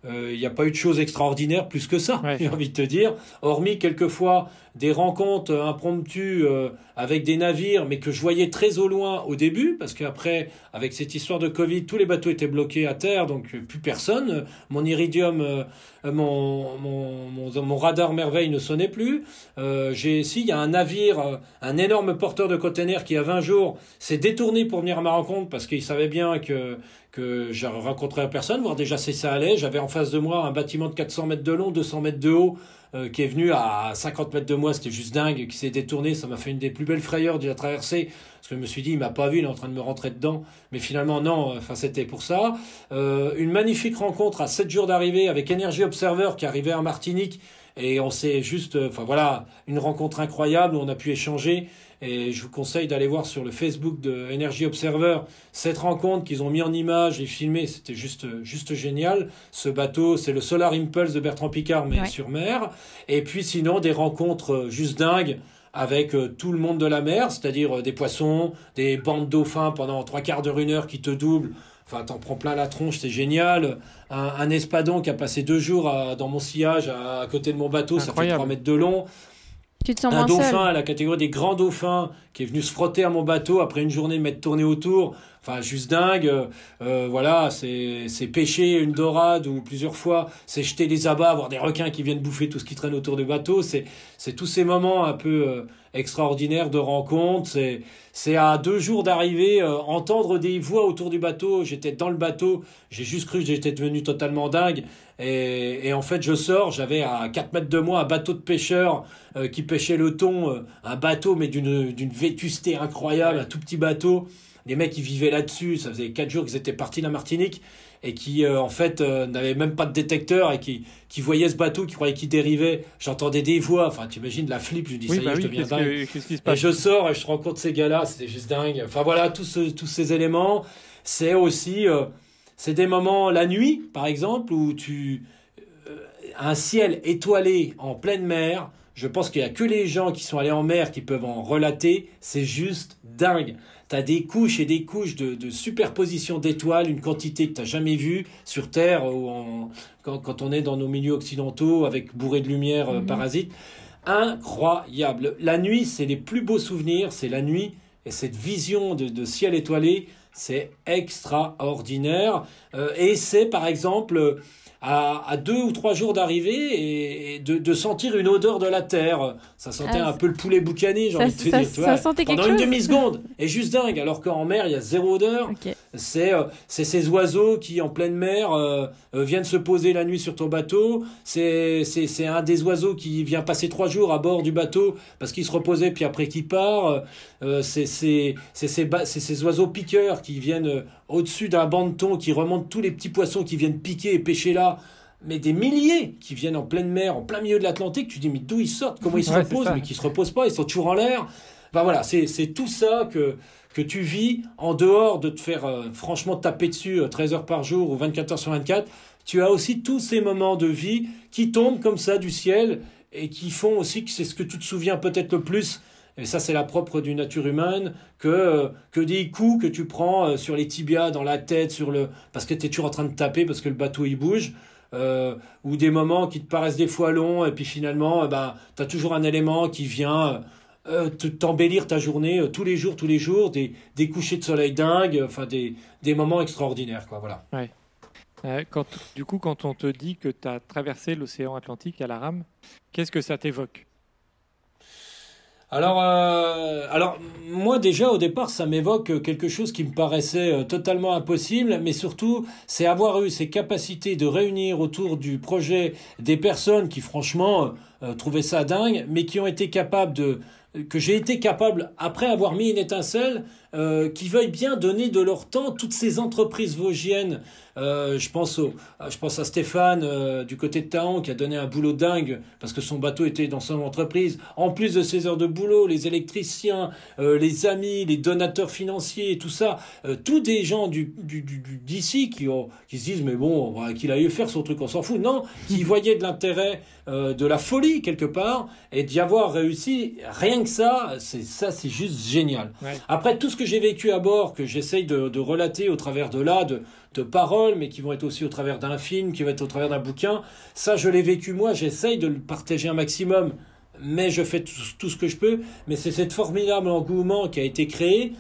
euh, il n'y a pas eu de choses extraordinaires plus que ça, Ouais. j'ai envie de te dire. Hormis quelquefois des rencontres impromptues euh, avec des navires, mais que je voyais très au loin au début, parce qu'après, avec cette histoire de Covid, tous les bateaux étaient bloqués à terre, donc euh, plus personne. Mon iridium, euh, mon, mon, mon, radar merveille ne sonnait plus. Euh, j'ai, si, il y a un navire, euh, un énorme porteur de containers qui, a 20 jours, s'est détourné pour venir à ma rencontre parce qu'il savait bien que que je rencontrerais personne, voir déjà si ça allait. J'avais en face de moi un bâtiment de 400 mètres de long, 200 mètres de haut, euh, qui est venu à 50 mètres de moi, c'était juste dingue, qui s'est détourné, ça m'a fait une des plus belles frayeurs de la traversée, parce que je me suis dit, il m'a pas vu, il est en train de me rentrer dedans, mais finalement non, enfin c'était pour ça. Euh, une magnifique rencontre à 7 jours d'arrivée avec Energy Observer qui arrivait en Martinique, et on s'est juste, euh, enfin voilà, une rencontre incroyable où on a pu échanger. Et je vous conseille d'aller voir sur le Facebook de Energy Observer cette rencontre qu'ils ont mis en image et filmé. C'était juste, juste génial. Ce bateau, c'est le Solar Impulse de Bertrand Picard, mais Ouais. sur mer. Et puis sinon, des rencontres euh, juste dingues avec euh, tout le monde de la mer, c'est-à-dire euh, des poissons, des bandes dauphins pendant trois quarts d'heure, une heure qui te doublent. Enfin, t'en prends plein la tronche, c'est génial. Un, un espadon qui a passé deux jours à- dans mon sillage à, à côté de mon bateau, ça fait Incroyable. 3 mètres de long Tu te sens un moins dauphin seul. à la catégorie des grands dauphins qui est venu se frotter à mon bateau après une journée de m'être tourné autour. Enfin, juste dingue. Euh, voilà, c'est pêcher une dorade ou plusieurs fois, c'est jeter des abats, voir des requins qui viennent bouffer tout ce qui traîne autour du bateau. C'est tous ces moments un peu euh, extraordinaires de rencontre. C'est à deux jours d'arrivée, euh, entendre des voix autour du bateau. J'étais dans le bateau, j'ai juste cru que j'étais devenu totalement dingue. Et, et en fait, je sors, j'avais à 4 mètres de moi un bateau de pêcheurs euh, qui pêchait le thon, euh, un bateau mais d'une d'une vétusté incroyable, un tout petit bateau. Les mecs, ils vivaient là-dessus, ça faisait 4 jours qu'ils étaient partis de la Martinique et qui, euh, en fait, euh, n'avaient même pas de détecteur et qui, qui voyaient ce bateau, qui croyaient qu'il dérivait. J'entendais des voix, enfin, t'imagines la flip, je dis, Oui, ça y bah est, je oui, deviens dingue. que- qui se Et passe je sors et je rencontre ces gars-là, c'était juste dingue. Enfin voilà, tous, ce- tous ces éléments, c'est aussi, euh, c'est des moments la nuit, par exemple, où tu, un ciel étoilé en pleine mer. Je pense qu'il y a que les gens qui sont allés en mer qui peuvent en relater. C'est juste dingue. T'as des couches et des couches de, de superposition d'étoiles, une quantité que t'as jamais vue sur Terre ou en, quand, quand on est dans nos milieux occidentaux avec bourré de lumière euh, Mhm. parasites incroyable. La nuit, c'est les plus beaux souvenirs, c'est la nuit et cette vision de, de ciel étoilé, c'est extraordinaire. Euh, et c'est par exemple à, à deux ou trois jours d'arrivée et, et de, de sentir une odeur de la terre. Ça sentait Ah, un peu le poulet boucani, j'ai envie de te ça- dire. tu ça sentait quelque Pendant une chose. demi-seconde. Et juste dingue. Alors qu'en mer, il y a zéro odeur. C'est euh, c'est ces oiseaux qui, en pleine mer, euh, euh, viennent se poser la nuit sur ton bateau. C'est un des oiseaux qui vient passer trois jours à bord du bateau parce qu'il se reposait, puis après qui part. C'est ces, ces oiseaux piqueurs qui viennent au-dessus d'un banc de thon, qui remontent tous les petits poissons qui viennent piquer et pêcher là. Mais des milliers qui viennent en pleine mer, en plein milieu de l'Atlantique. Tu dis, mais d'où ils sortent? Comment ils se Ouais, reposent? Mais qui se reposent pas, ils sont toujours en l'air. Ben voilà, c'est tout ça que, que tu vis en dehors de te faire euh, franchement taper dessus euh, 13 heures par jour ou 24 heures sur 24. Tu as aussi tous ces moments de vie qui tombent comme ça du ciel et qui font aussi que c'est ce que tu te souviens peut-être le plus. Et ça, c'est la propre du nature humaine, que, euh, que des coups que tu prends euh, sur les tibias, dans la tête, sur le parce que tu es toujours en train de taper, parce que le bateau il bouge. Euh, ou des moments qui te paraissent des fois longs, et puis finalement, ben, tu as toujours un élément qui vient euh, te- t'embellir ta journée euh, tous les jours, tous les jours, des, des couchers de soleil dingues, enfin des, des moments extraordinaires. Quoi, voilà. Euh, quand, du coup, quand on te dit que tu as traversé l'océan Atlantique à la rame, qu'est-ce que ça t'évoque? Alors, euh, alors, moi déjà au départ, ça m'évoque quelque chose qui me paraissait euh, totalement impossible, mais surtout, c'est avoir eu ces capacités de réunir autour du projet des personnes qui, franchement, euh, trouvaient ça dingue, mais qui ont été capables de que j'ai été capable, après avoir mis une étincelle, euh, qui veuillent bien donner de leur temps toutes ces entreprises vosgiennes. Euh, je pense au, je pense à Stéphane euh, du côté de Taon qui a donné un boulot dingue parce que son bateau était dans son entreprise. En plus de ses heures de boulot, les électriciens, euh, les amis, les donateurs financiers, tout ça, euh, tous des gens du du- d'ici qui qui se disent mais bon qu'il a eu faire son truc, on s'en fout. Non, qui voyaient de l'intérêt, euh, de la folie quelque part, et d'y avoir réussi, rien que ça, c'est ça, c'est juste génial. Ouais. Après tout ce que j'ai vécu à bord, que j'essaye de, de relater au travers de là, de, de paroles, mais qui vont être aussi au travers d'un film, qui va être au travers d'un bouquin, ça je l'ai vécu moi, j'essaye de le partager un maximum, mais je fais tout, tout ce que je peux, mais c'est cet formidable engouement qui a été créé,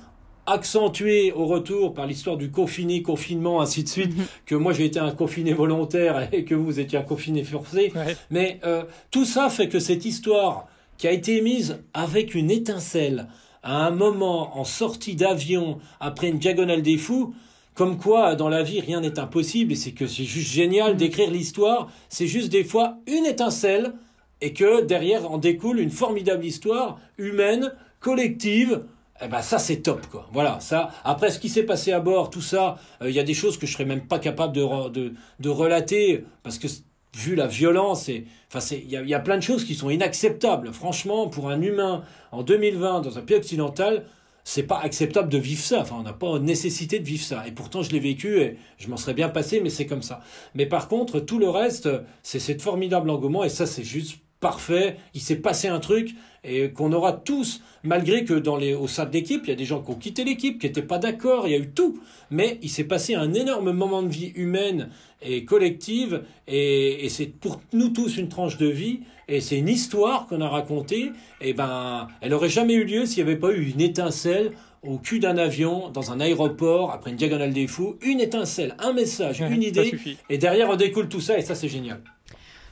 accentué au retour par l'histoire du confiné, confinement, ainsi de suite, que moi j'ai été un confiné volontaire et que vous étiez un confiné forcé. Ouais. Mais euh, tout ça fait que cette histoire qui a été mise avec une étincelle à un moment en sortie d'avion après une diagonale des fous, comme quoi dans la vie rien n'est impossible et c'est que c'est juste génial d'écrire l'histoire, c'est juste des fois une étincelle et que derrière en découle une formidable histoire humaine, collective. Eh ben ça c'est top quoi. Voilà ça. Après ce qui s'est passé à bord, tout ça, euh, il y a des choses que je serais même pas capable de de, de relater parce que vu la violence et enfin il y a, y a plein de choses qui sont inacceptables. Franchement pour un humain en 2020 dans un pays occidental, c'est pas acceptable de vivre ça. Enfin, on n'a pas nécessité de vivre ça. Et pourtant, je l'ai vécu et je m'en serais bien passé, mais c'est comme ça. Mais par contre, tout le reste, c'est cette formidable engouement et ça, c'est juste parfait. Il s'est passé un truc et qu'on aura tous, malgré que dans les, au sein de l'équipe, il y a des gens qui ont quitté l'équipe, qui n'étaient pas d'accord, il y a eu tout. Mais il s'est passé un énorme moment de vie humaine et collective et, et c'est pour nous tous une tranche de vie et c'est une histoire qu'on a racontée. Et ben, elle aurait jamais eu lieu s'il n'y avait pas eu une étincelle au cul d'un avion, dans un aéroport, après une diagonale des fous, une étincelle, un message, une idée, et derrière on découle tout ça, et ça c'est génial.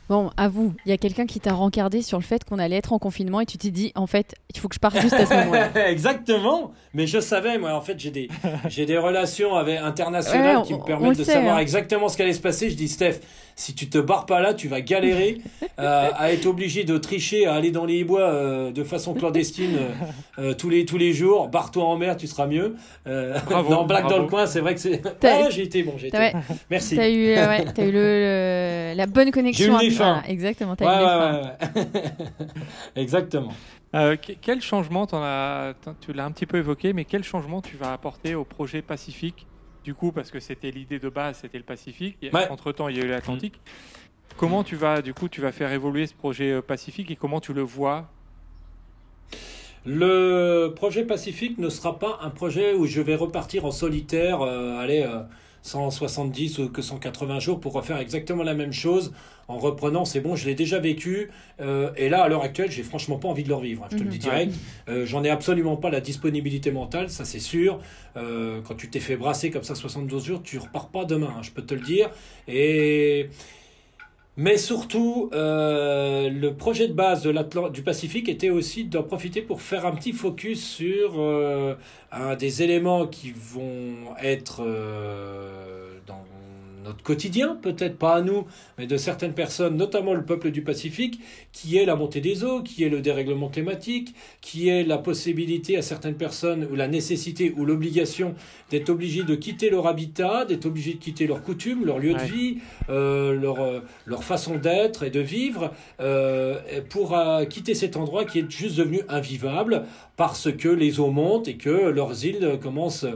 Bon, à vous, il y a quelqu'un qui t'a rencardé sur le fait qu'on allait être en confinement et tu t'es dit, en fait, il faut que je parte juste à ce moment-là. Exactement. Mais je savais, moi, en fait, j'ai des, j'ai des relations avec, internationales Ouais, qui me permettent de sait, savoir hein. exactement ce qui allait se passer. Je dis, Steph, si tu te barres pas là, tu vas galérer euh, à être obligé de tricher, à aller dans les bois euh, de façon clandestine euh, tous les tous les jours. Barre-toi en mer, tu seras mieux. Euh, Bravo, non, blague dans le coin, c'est vrai que c'est. Ah, j'ai été bon, j'ai été. Ouais. Merci. T'as eu, euh, ouais, t'as eu le, le- la bonne connexion. J'ai eu à- les fins. voilà, exactement, t'as Ouais, eu les ouais, fins. ouais, ouais. Exactement. Euh, que- quel changement, as, tu l'as un petit peu évoqué, mais quel changement tu vas apporter au projet Pacifique Du coup, parce que c'était l'idée de base, c'était le Pacifique. Ouais. Entre-temps, il y a eu l'Atlantique. Comment tu vas, du coup, tu vas faire évoluer ce projet euh, Pacifique et comment tu le vois? Le projet Pacifique ne sera pas un projet où je vais repartir en solitaire, euh, euh, 170 ou que 180 jours pour refaire exactement la même chose en reprenant, c'est bon, je l'ai déjà vécu, euh, et là, à l'heure actuelle, j'ai franchement pas envie de le revivre, hein, je te le dis Mhm. direct. Euh, J'en ai absolument pas la disponibilité mentale, ça c'est sûr. Euh, quand tu t'es fait brasser comme ça 72 jours, tu repars pas demain, hein, je peux te le dire. Et... Mais surtout, euh, le projet de base de du Pacifique était aussi d'en profiter pour faire un petit focus sur euh, un des éléments qui vont être euh, dans notre quotidien, peut-être pas à nous, mais de certaines personnes, notamment le peuple du Pacifique, qui est la montée des eaux, qui est le dérèglement climatique, qui est la possibilité à certaines personnes, ou la nécessité, ou l'obligation d'être obligés de quitter leur habitat, d'être obligés de quitter leurs coutumes, leur lieu Ouais. de vie, euh, leur, euh, leur façon d'être et de vivre, euh, pour euh, quitter cet endroit qui est juste devenu invivable parce que les eaux montent et que leurs îles commencent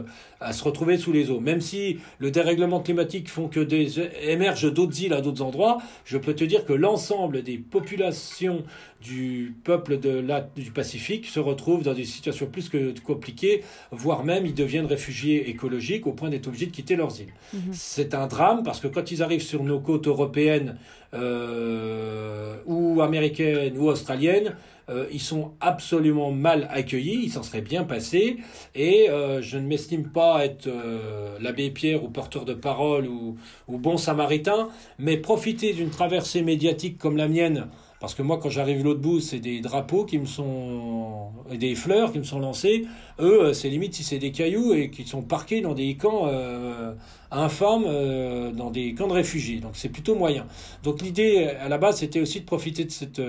à se retrouver sous les eaux. Même si le dérèglement climatique font que des, émergent d'autres îles à d'autres endroits, je peux te dire que l'ensemble des populations du peuple de la, du Pacifique se retrouvent dans des situations plus que compliquées, voire même ils deviennent réfugiés écologiques au point d'être obligés de quitter leurs îles. Mhm. C'est un drame parce que quand ils arrivent sur nos côtes européennes euh, ou américaines ou australiennes, euh, ils sont absolument mal accueillis, ils s'en seraient bien passés, et euh, je ne m'estime pas être euh, l'abbé Pierre ou porteur de parole ou, bon samaritain, mais profiter d'une traversée médiatique comme la mienne, parce que moi quand j'arrive l'autre bout, c'est des drapeaux qui me sont... et des fleurs qui me sont lancées, eux c'est limite si c'est des cailloux et qui sont parqués dans des camps euh, dans des camps de réfugiés, donc c'est plutôt moyen. Donc l'idée à la base c'était aussi de profiter de cette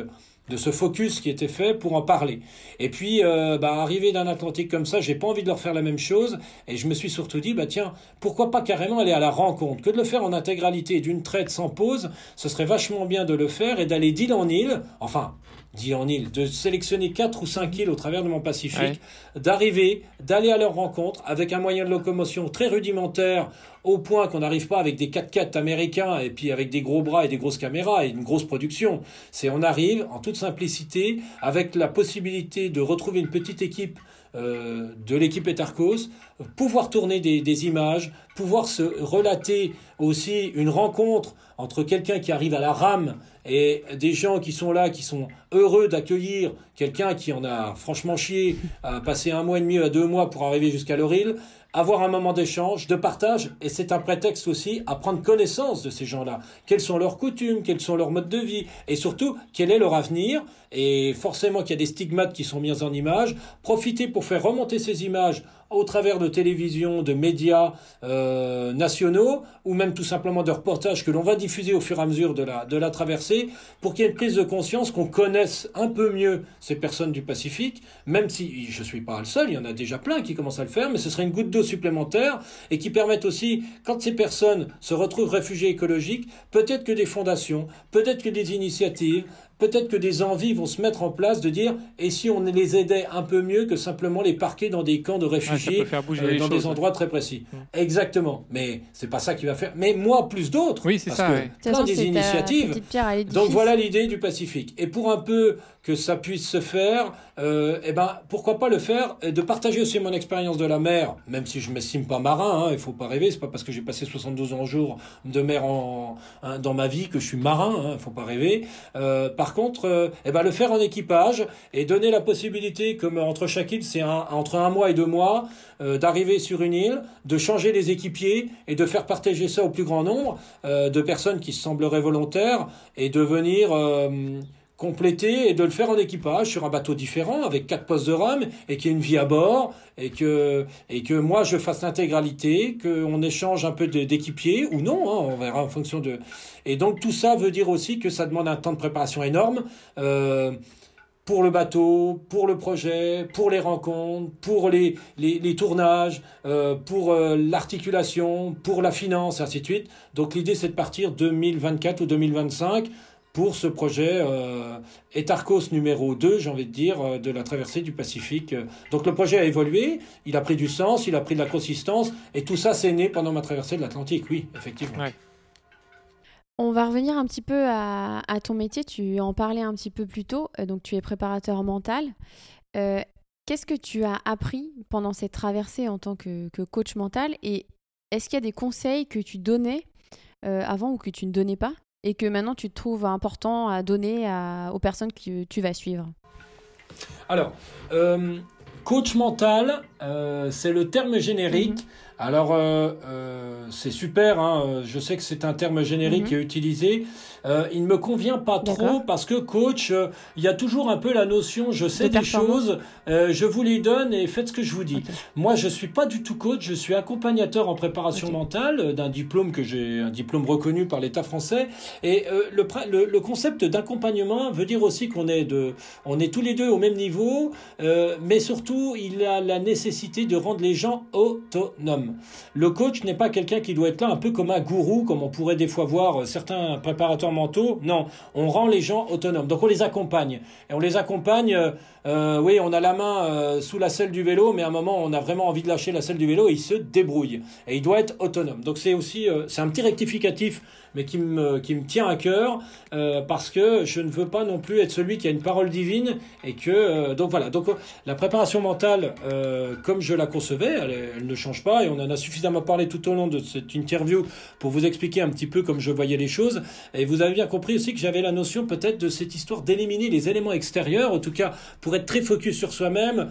de ce focus qui était fait pour en parler. Et puis, euh, bah, arrivé d'un Atlantique comme ça, j'ai pas envie de leur faire la même chose. Et je me suis surtout dit, bah tiens, pourquoi pas carrément aller à la rencontre? Que de le faire en intégralité d'une traite sans pause. Ce serait vachement bien de le faire et d'aller d'île en île. Enfin, dit en île, de sélectionner quatre ou cinq îles au travers de mon Pacifique, d'arriver, d'aller à leur rencontre avec un moyen de locomotion très rudimentaire au point qu'on n'arrive pas avec des 4x4 américains et puis avec des gros bras et des grosses caméras et une grosse production. C'est on arrive en toute simplicité avec la possibilité de retrouver une petite équipe euh, de l'équipe Etarcos, pouvoir tourner des, des, images, pouvoir se relater aussi une rencontre entre quelqu'un qui arrive à la rame et des gens qui sont là, qui sont heureux d'accueillir quelqu'un qui en a franchement chié, à passer un mois et demi à deux mois pour arriver jusqu'à leur île, avoir un moment d'échange, de partage, et c'est un prétexte aussi à prendre connaissance de ces gens-là. Quelles sont leurs coutumes, quels sont leurs modes de vie, et surtout, quel est leur avenir, et forcément qu'il y a des stigmates qui sont mis en image. Profiter pour faire remonter ces images au travers de télévision, de médias euh, nationaux, ou même tout simplement de reportages que l'on va diffuser au fur et à mesure de la, de la traversée, pour qu'il y ait une prise de conscience, qu'on connaisse un peu mieux ces personnes du Pacifique, même si je ne suis pas le seul, il y en a déjà plein qui commencent à le faire, mais ce serait une goutte d'eau supplémentaire, et qui permettent aussi, quand ces personnes se retrouvent réfugiés écologiques, peut-être que des fondations, peut-être que des initiatives, peut-être que des envies vont se mettre en place de dire et si on les aidait un peu mieux que simplement les parquer dans des camps de réfugiés euh, dans des endroits très précis. Exactement. Mais c'est pas ça qui va faire. Mais moi plus d'autres. Oui, c'est ça. Que plein des initiatives. Donc voilà l'idée du Pacifique. Et pour un peu que ça puisse se faire, euh, eh ben pourquoi pas le faire et de partager aussi mon expérience de la mer, même si je m'estime pas marin. Hein, il faut pas rêver. C'est pas parce que j'ai passé 72 ans jour de mer en, hein, dans ma vie que je suis marin. Hein, faut pas rêver. Euh, par contre, euh, eh ben, le faire en équipage et donner la possibilité, comme entre chaque île, c'est entre un mois et deux mois, euh, d'arriver sur une île, de changer les équipiers et de faire partager ça au plus grand nombre euh, de personnes qui sembleraient volontaires et de venir compléter et de le faire en équipage sur un bateau différent avec quatre postes de rame et qu'il y ait une vie à bord et que, et que moi je fasse l'intégralité, qu'on échange un peu d'équipiers ou non, hein, on verra en fonction de... Et donc tout ça veut dire aussi que ça demande un temps de préparation énorme. Euh, pour le bateau, pour le projet, pour les rencontres, pour les, les, tournages, euh, pour euh, l'articulation, pour la finance, ainsi de suite. Donc l'idée c'est de partir 2024 ou 2025 pour ce projet euh, Etarcos numéro 2, j'ai envie de dire, euh, de la traversée du Pacifique. Donc le projet a évolué, il a pris du sens, il a pris de la consistance, et tout ça s'est né pendant ma traversée de l'Atlantique, oui, effectivement. On va revenir un petit peu à, ton métier, tu en parlais un petit peu plus tôt, euh, donc tu es préparateur mental. Euh, Qu'est-ce que tu as appris pendant cette traversée en tant que, que coach mental et est-ce qu'il y a des conseils que tu donnais euh, avant ou que tu ne donnais pas? Et que maintenant tu trouves important à donner aux personnes que tu vas suivre Alors, euh, coach mental, euh, c'est le terme générique. Mhm. Alors, euh, c'est super, hein, je sais que c'est un terme générique mhm. qui est utilisé. Euh, il ne me convient pas trop parce que coach, euh, il y a toujours un peu la notion je sais des choses, euh, je vous les donne et faites ce que je vous dis. Moi, je suis pas du tout coach, je suis accompagnateur en préparation mentale d'un diplôme que j'ai, un diplôme reconnu par l'État français. Et le, le, le, concept d'accompagnement veut dire aussi qu'on est de, on est tous les deux au même niveau, mais surtout il a la nécessité de rendre les gens autonomes. Le coach n'est pas quelqu'un qui doit être là un peu comme un gourou, comme on pourrait des fois voir certains préparateurs mentaux. Non, on rend les gens autonomes. Donc on les accompagne. Et on les accompagne, euh, euh, oui, on a la main euh, sous la selle du vélo, mais à un moment, on a vraiment envie de lâcher la selle du vélo et il se débrouille. Et il doit être autonome. Donc c'est aussi, c'est un petit rectificatif mais qui me, qui me tient à cœur euh, parce que je ne veux pas non plus être celui qui a une parole divine et que euh, donc voilà donc la préparation mentale euh, comme je la concevais elle, elle, ne change pas et on en a suffisamment parlé tout au long de cette interview pour vous expliquer un petit peu comme je voyais les choses et vous avez bien compris aussi que j'avais la notion peut-être de cette histoire d'éliminer les éléments extérieurs en tout cas pour être très focus sur soi-même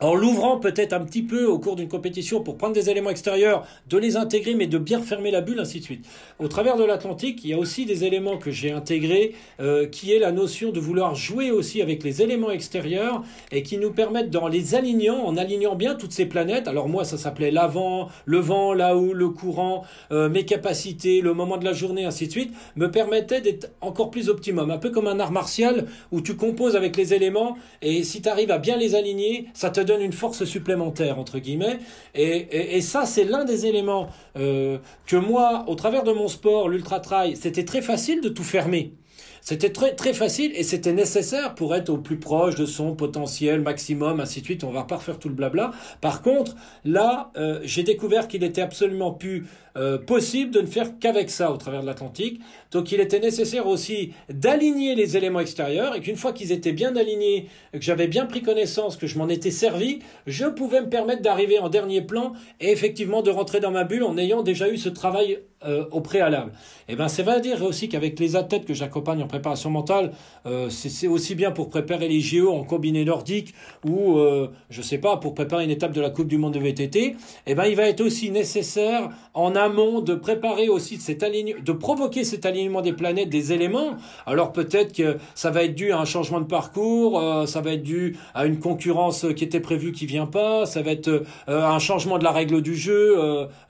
en l'ouvrant peut-être un petit peu au cours d'une compétition pour prendre des éléments extérieurs, de les intégrer, mais de bien fermer la bulle, ainsi de suite. Au travers de l'Atlantique, il y a aussi des éléments que j'ai intégrés, euh, qui est la notion de vouloir jouer aussi avec les éléments extérieurs et qui nous permettent, dans les alignant, en alignant bien toutes ces planètes, alors moi ça s'appelait l'avant, le vent, là-haut, le courant, euh, mes capacités, le moment de la journée, ainsi de suite, me permettaient d'être encore plus optimum. Un peu comme un art martial où tu composes avec les éléments et si tu arrives à bien les aligner, ça te donne une force supplémentaire, entre guillemets. Et, ça, c'est l'un des éléments euh, que moi, au travers de mon sport, l'ultra-trail, c'était très facile de tout fermer. C'était très, très facile et c'était nécessaire pour être au plus proche de son potentiel maximum, ainsi de suite. On va pas refaire tout le blabla. Par contre, là, euh, j'ai découvert qu'il était absolument plus euh, possible de ne faire qu'avec ça au travers de l'Atlantique. Donc il était nécessaire aussi d'aligner les éléments extérieurs et qu'une fois qu'ils étaient bien alignés, que j'avais bien pris connaissance, que je m'en étais servi, je pouvais me permettre d'arriver en dernier plan et effectivement de rentrer dans ma bulle en ayant déjà eu ce travail euh, au préalable. Et eh ben c'est va dire aussi qu'avec les athlètes que j'accompagne en préparation mentale, euh, c'est aussi bien pour préparer les JO en combiné nordique ou euh, je sais pas pour préparer une étape de la Coupe du Monde de VTT. Et eh ben il va être aussi nécessaire en amont de préparer aussi cet alignement, de provoquer cet des planètes, des éléments. Alors peut-être que ça va être dû à un changement de parcours, euh, ça va être dû à une concurrence qui était prévue qui vient pas, ça va être un changement de la règle du jeu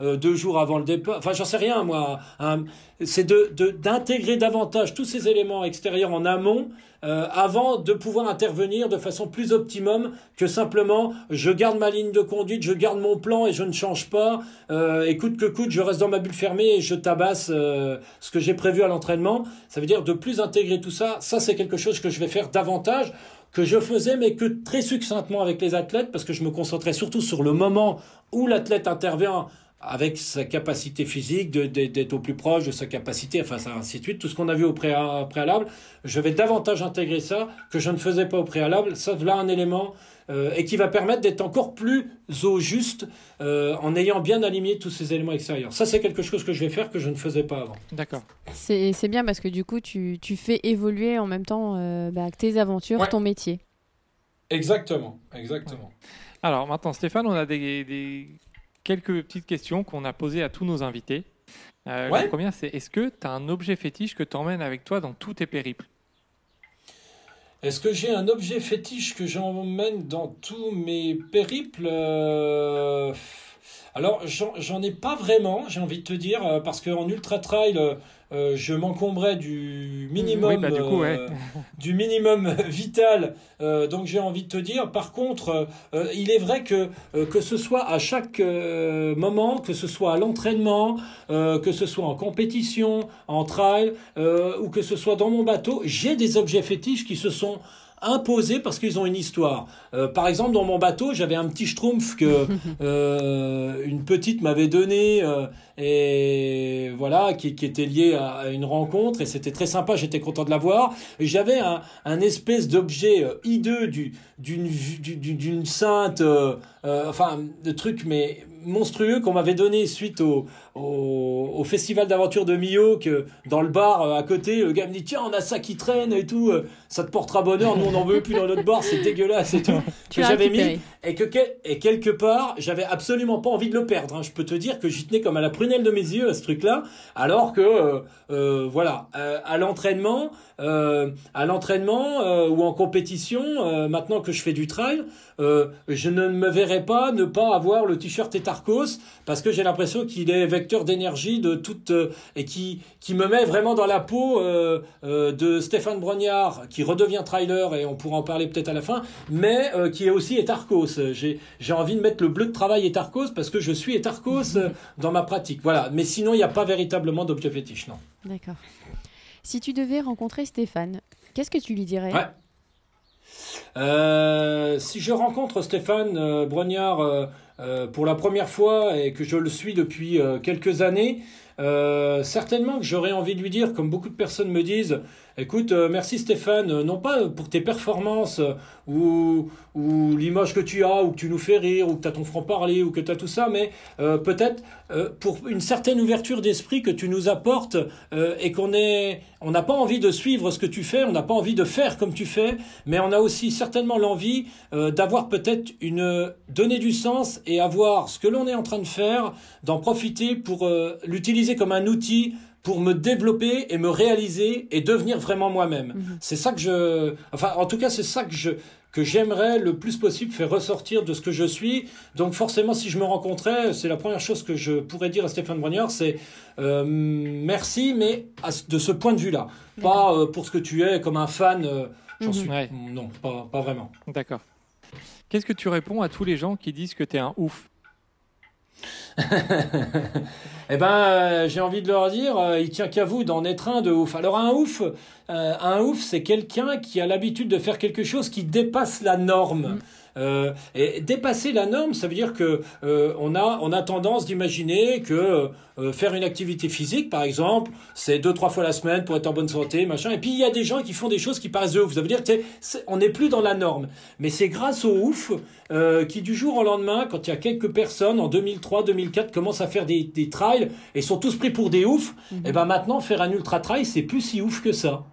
deux jours avant le départ. Enfin j'en sais rien moi. c'est de, d'intégrer davantage tous ces éléments extérieurs en amont euh, avant de pouvoir intervenir de façon plus optimum que simplement je garde ma ligne de conduite, je garde mon plan et je ne change pas. Euh, et coûte que coûte, je reste dans ma bulle fermée et je tabasse euh, ce que j'ai prévu à l'entraînement. Ça veut dire de plus intégrer tout ça. Ça, c'est quelque chose que je vais faire davantage que je faisais, mais que très succinctement avec les athlètes, parce que je me concentrais surtout sur le moment où l'athlète intervient avec sa capacité physique, d'être au plus proche de sa capacité, enfin, ainsi de suite, tout ce qu'on a vu au préalable, je vais davantage intégrer ça que je ne faisais pas au préalable. Ça, là un élément euh, et qui va permettre d'être encore plus au juste euh, en ayant bien aligné tous ces éléments extérieurs. Ça, c'est quelque chose que je vais faire que je ne faisais pas avant. D'accord. C'est bien parce que du coup, tu, tu fais évoluer en même temps euh, bah, tes aventures, ton métier. Exactement, exactement. Alors maintenant, Stéphane, on a des, des quelques petites questions qu'on a posées à tous nos invités. Euh, La première, c'est est-ce que tu as un objet fétiche que tu emmènes avec toi dans tous tes périples? Est-ce que j'ai un objet fétiche que j'emmène dans tous mes périples euh, Alors, j'en ai pas vraiment, j'ai envie de te dire, euh, parce qu'en ultra trail, euh, euh, je m'encombrais du minimum, bah, euh, du, minimum vital. Euh, donc j'ai envie de te dire, par contre, il est vrai que que ce soit à chaque moment, que ce soit à l'entraînement, que ce soit en compétition, en trail, ou que ce soit dans mon bateau, j'ai des objets fétiches qui se sont imposés parce qu'ils ont une histoire. Euh, par exemple, dans mon bateau, j'avais un petit schtroumpf que euh, une petite m'avait donné euh, et voilà, qui, qui, était lié à, une rencontre et c'était très sympa. J'étais content de l'avoir. J'avais un, un, espèce d'objet hideux du d'une d'une sainte, enfin de truc mais monstrueux qu'on m'avait donné suite au, au, festival d'aventure de Millau, que dans le bar euh, à côté, le gars me dit Tiens, on a ça qui traîne et tout, euh, ça te portera bonheur, nous on n'en veut plus dans notre bar, c'est dégueulasse et tout. que j'avais mis et que et quelque part, j'avais absolument pas envie de le perdre. Hein. Je peux te dire que j'y tenais comme à la de mes yeux à ce truc-là, alors que, euh, voilà, à l'entraînement, à l'entraînement ou en compétition, maintenant que je fais du trail, je ne me verrais pas ne pas avoir le t-shirt Etarcos parce que j'ai l'impression qu'il est vecteur d'énergie de toute euh, et qui qui me met vraiment dans la peau euh, euh, de Stéphane Brognard qui redevient trailer et on pourra en parler peut-être à la fin, mais qui est aussi Etarcos. J'ai j'ai envie de mettre le bleu de travail Etarcos parce que je suis Etarcos dans ma pratique. Voilà, mais sinon il n'y a pas véritablement d'objet fétiche, non. D'accord. Si tu devais rencontrer Stéphane, qu'est-ce que tu lui dirais? Si je rencontre Stéphane Brognard euh, pour la première fois et que je le suis depuis euh, quelques années, euh, certainement que j'aurais envie de lui dire, comme beaucoup de personnes me disent, écoute, merci Stéphane, non pas pour tes performances ou, ou l'image que tu as, ou que tu nous fais rire, ou que tu as ton franc-parler, ou que tu as tout ça, mais peut-être pour une certaine ouverture d'esprit que tu nous apportes et qu'on est, on n'a pas envie de suivre ce que tu fais, on n'a pas envie de faire comme tu fais, mais on a aussi certainement l'envie d'avoir peut-être une donner du sens et avoir ce que l'on est en train de faire, d'en profiter pour euh, l'utiliser comme un outil pour me développer et me réaliser et devenir vraiment moi-même. Mhm. C'est ça que je, enfin, en tout cas, c'est ça que je, que j'aimerais le plus possible faire ressortir de ce que je suis. Donc forcément, si je me rencontrais, c'est la première chose que je pourrais dire à Stéphane Brognard, c'est euh, merci, mais de ce point de vue-là, pas euh, pour ce que tu es comme un fan. J'en mhm. suis, non, pas, pas vraiment. D'accord. Qu'est-ce que tu réponds à tous les gens qui disent que tu es un ouf? eh ben, euh, j'ai envie de leur dire, euh, il tient qu'à vous d'en être un de ouf. Alors un ouf, euh, un ouf, c'est quelqu'un qui a l'habitude de faire quelque chose qui dépasse la norme. Euh, et dépasser la norme, ça veut dire que euh, on a on a tendance d'imaginer que euh, faire une activité physique, par exemple, c'est deux trois fois la semaine pour être en bonne santé, machin. Et puis il y a des gens qui font des choses qui paraissent de ouf. Ça veut dire que on n'est plus dans la norme. Mais c'est grâce au ouf euh, qui du jour au lendemain, quand il y a quelques personnes en 2003, 2004 commencent à faire des, des trails et sont tous pris pour des oufs, et ben maintenant faire un ultra trail c'est plus si ouf que ça.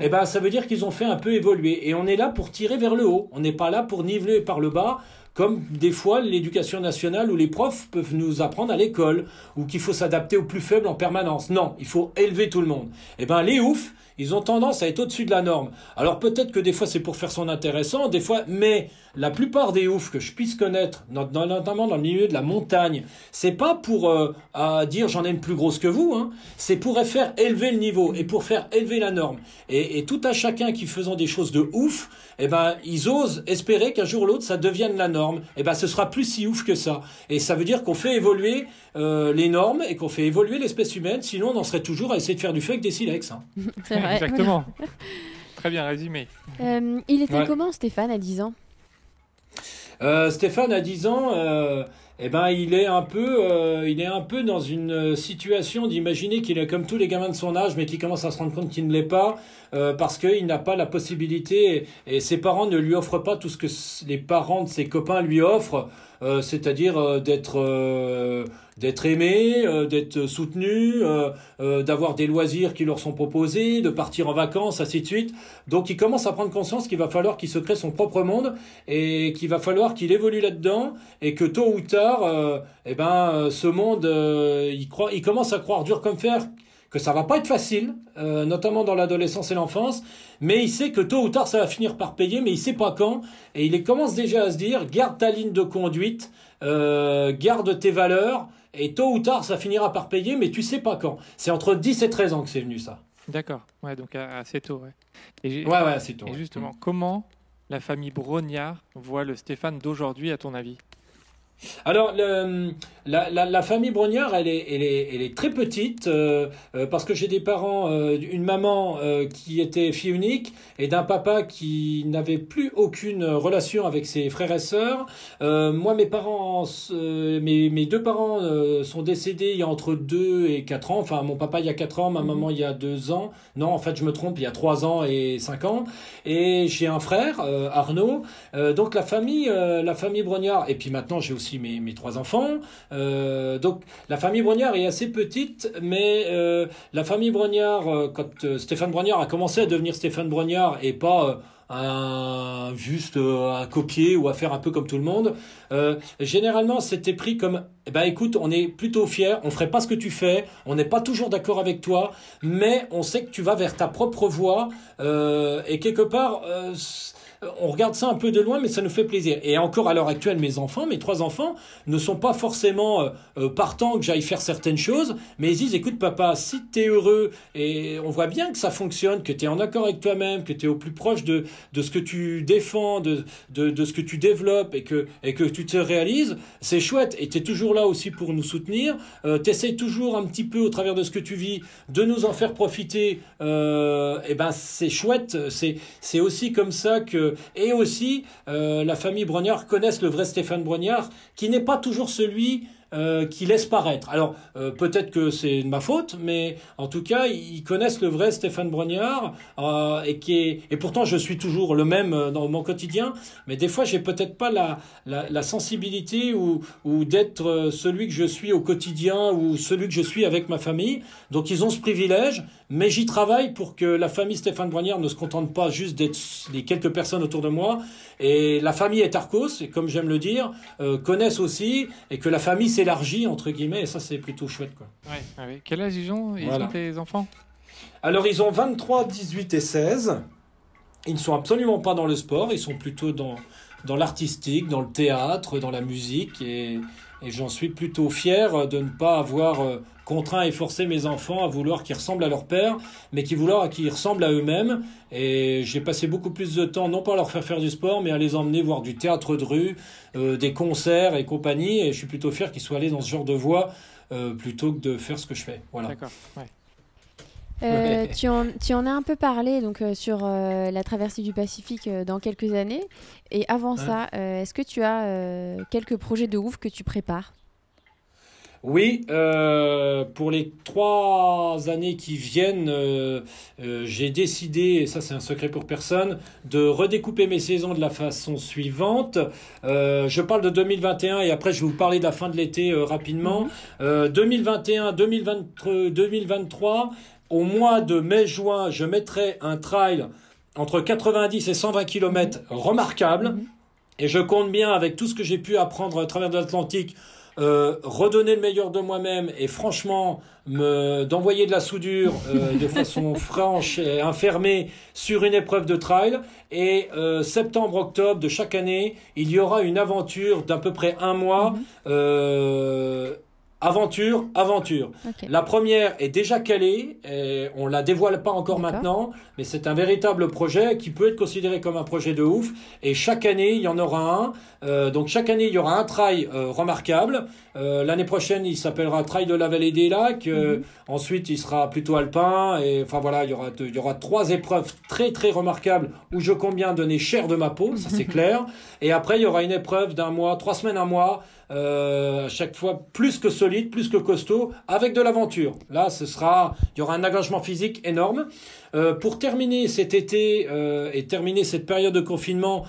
Eh ben, ça veut dire qu'ils ont fait un peu évoluer. Et on est là pour tirer vers le haut. On n'est pas là pour niveler par le bas, comme des fois l'éducation nationale ou les profs peuvent nous apprendre à l'école, ou qu'il faut s'adapter aux plus faibles en permanence. Non, il faut élever tout le monde. Eh ben, les oufs, ils ont tendance à être au-dessus de la norme. Alors peut-être que des fois c'est pour faire son intéressant, des fois, mais la plupart des oufs que je puisse connaître, notamment dans le milieu de la montagne, c'est pas pour euh, à dire j'en ai une plus grosse que vous, hein. c'est pour faire élever le niveau et pour faire élever la norme. Et, et tout à chacun qui faisant des choses de ouf, eh ben ils osent espérer qu'un jour ou l'autre ça devienne la norme. Eh ben ce sera plus si ouf que ça. Et ça veut dire qu'on fait évoluer euh, les normes et qu'on fait évoluer l'espèce humaine. Sinon on en serait toujours à essayer de faire du feu avec des silex. hein. C'est vrai. Exactement. Très bien résumé. Euh, il était Ouais. comment Stéphane à 10 ans? Euh, Stéphane a 10 ans, euh, eh ben il est un peu, euh, il est un peu dans une euh, situation d'imaginer qu'il est comme tous les gamins de son âge, mais qui commence à se rendre compte qu'il ne l'est pas euh, parce qu'il n'a pas la possibilité et, et ses parents ne lui offrent pas tout ce que les parents de ses copains lui offrent, c'est-à-dire d'être d'être aimé, euh, d'être soutenu, euh, euh, d'avoir des loisirs qui leur sont proposés, de partir en vacances, ainsi de suite. Donc il commence à prendre conscience qu'il va falloir qu'il se crée son propre monde et qu'il va falloir qu'il évolue là-dedans et que tôt ou tard, euh, eh ben, euh, ce monde, il, croit, il commence à croire dur comme fer que ça va pas être facile, euh, notamment dans l'adolescence et l'enfance, mais il sait que tôt ou tard ça va finir par payer, mais il sait pas quand, et il commence déjà à se dire, garde ta ligne de conduite, euh, garde tes valeurs, et tôt ou tard ça finira par payer, mais tu sais pas quand. C'est entre 10 et 13 ans que c'est venu ça. D'accord. Ouais, donc euh, assez tôt. Ouais. Et, Ouais, ouais, et ouais. justement, comment la famille Brognard voit le Stéphane d'aujourd'hui, à ton avis? Alors, le- la, la, la famille Brognard, elle est, elle est, elle est très petite euh, euh, parce que j'ai des parents, euh, une maman euh, qui était fille unique et d'un papa qui n'avait plus aucune relation avec ses frères et sœurs. Moi, mes parents, mes, mes deux parents sont décédés il y a entre 2 et 4 ans. Enfin, mon papa il y a 4 ans, ma maman il y a 2 ans. Non, en fait, je me trompe, il y a 3 ans et 5 ans. Et j'ai un frère, Arnaud. Donc la famille, la famille Brognard. Et puis maintenant, j'ai aussi mes, trois enfants. Euh, donc la famille Brognard est assez petite, mais euh, la famille Brognard, euh, quand Stéphane Brognard a commencé à devenir Stéphane Brognard et pas un juste un copier ou à faire un peu comme tout le monde. Généralement, c'était pris comme, eh ben écoute, on est plutôt fiers, on ferait pas ce que tu fais, on n'est pas toujours d'accord avec toi, mais on sait que tu vas vers ta propre voie et quelque part. On regarde ça un peu de loin, mais ça nous fait plaisir. Et encore à l'heure actuelle, mes enfants, mes trois enfants, ne sont pas forcément euh, euh, partants que j'aille faire certaines choses, mais ils disent, écoute papa, si tu es heureux, et on voit bien que ça fonctionne, que tu es en accord avec toi-même, que tu es au plus proche de, de ce que tu défends, de, de, de ce que tu développes, et que, et que tu te réalises, c'est chouette. Et tu es toujours là aussi pour nous soutenir. Euh, tu essayes toujours un petit peu, au travers de ce que tu vis, de nous en faire profiter. Euh, et ben c'est chouette. C'est aussi comme ça que... Et aussi, euh, la famille Brognard connaissent le vrai Stéphane Brognard, qui n'est pas toujours celui euh, qui laisse paraître. Alors, euh, peut-être que c'est de ma faute, mais en tout cas, ils connaissent le vrai Stéphane Brognard, euh, et, qui est, et pourtant, je suis toujours le même euh, dans mon quotidien, mais des fois, j'ai peut-être pas la, la, sensibilité ou, ou d'être celui que je suis au quotidien ou celui que je suis avec ma famille. Donc, ils ont ce privilège, mais j'y travaille pour que la famille Stéphane Brognard ne se contente pas juste d'être les quelques personnes autour de moi, et la famille est Arcos, et comme j'aime le dire, connaissent aussi, et que la famille s'élargit, entre guillemets, et ça, c'est plutôt chouette, quoi. ouais, ouais. Quel âge ils ont Ils Voilà. ont tes enfants? Alors, ils ont 23, 18 et 16. Ils ne sont absolument pas dans le sport, ils sont plutôt dans, dans l'artistique, dans le théâtre, dans la musique. Et, et j'en suis plutôt fier de ne pas avoir euh, contraint et forcé mes enfants à vouloir qu'ils ressemblent à leur père, mais qu'ils vouloir qu'ils ressemblent à eux-mêmes. Et j'ai passé beaucoup plus de temps, non pas à leur faire faire du sport, mais à les emmener voir du théâtre de rue, euh, des concerts et compagnie. Et je suis plutôt fier qu'ils soient allés dans ce genre de voie euh, plutôt que de faire ce que je fais. Voilà. D'accord. Euh, Ouais. tu, en, tu en as un peu parlé donc euh, sur euh, la traversée du Pacifique dans quelques années. Et avant ça, est-ce que tu as quelques projets de ouf que tu prépares? Oui, euh, pour les trois années qui viennent, euh, euh, j'ai décidé, et ça c'est un secret pour personne, de redécouper mes saisons de la façon suivante. Je parle de 2021 et après je vais vous parler de la fin de l'été rapidement. Euh, 2021, 2023, 2023, au mois de mai-juin, je mettrai un trail entre 90 et 120 km remarquable. Et je compte bien, avec tout ce que j'ai pu apprendre à travers l'Atlantique, euh, redonner le meilleur de moi-même et franchement me d'envoyer de la soudure euh, de façon franche et enfermée sur une épreuve de trail et euh, septembre octobre de chaque année il y aura une aventure d'à peu près un mois Mhm. Aventure aventure la première est déjà calée, et on la dévoile pas encore maintenant, mais c'est un véritable projet qui peut être considéré comme un projet de ouf. Et chaque année, il y en aura un. Euh, donc chaque année, il y aura un trail euh, remarquable. Euh, L'année prochaine, il s'appellera Trail de la Vallée des Lacs. Euh, Ensuite, il sera plutôt alpin. Et enfin voilà, il y aura, il y aura trois épreuves très très remarquables où je compte bien donner cher de ma peau, ça c'est clair. Et après, il y aura une épreuve d'un mois, trois semaines, un mois. Euh, à chaque fois plus que solide, plus que costaud, avec de l'aventure. Là, ce sera, il y aura un engagement physique énorme. Euh, pour terminer cet été et terminer cette période de confinement,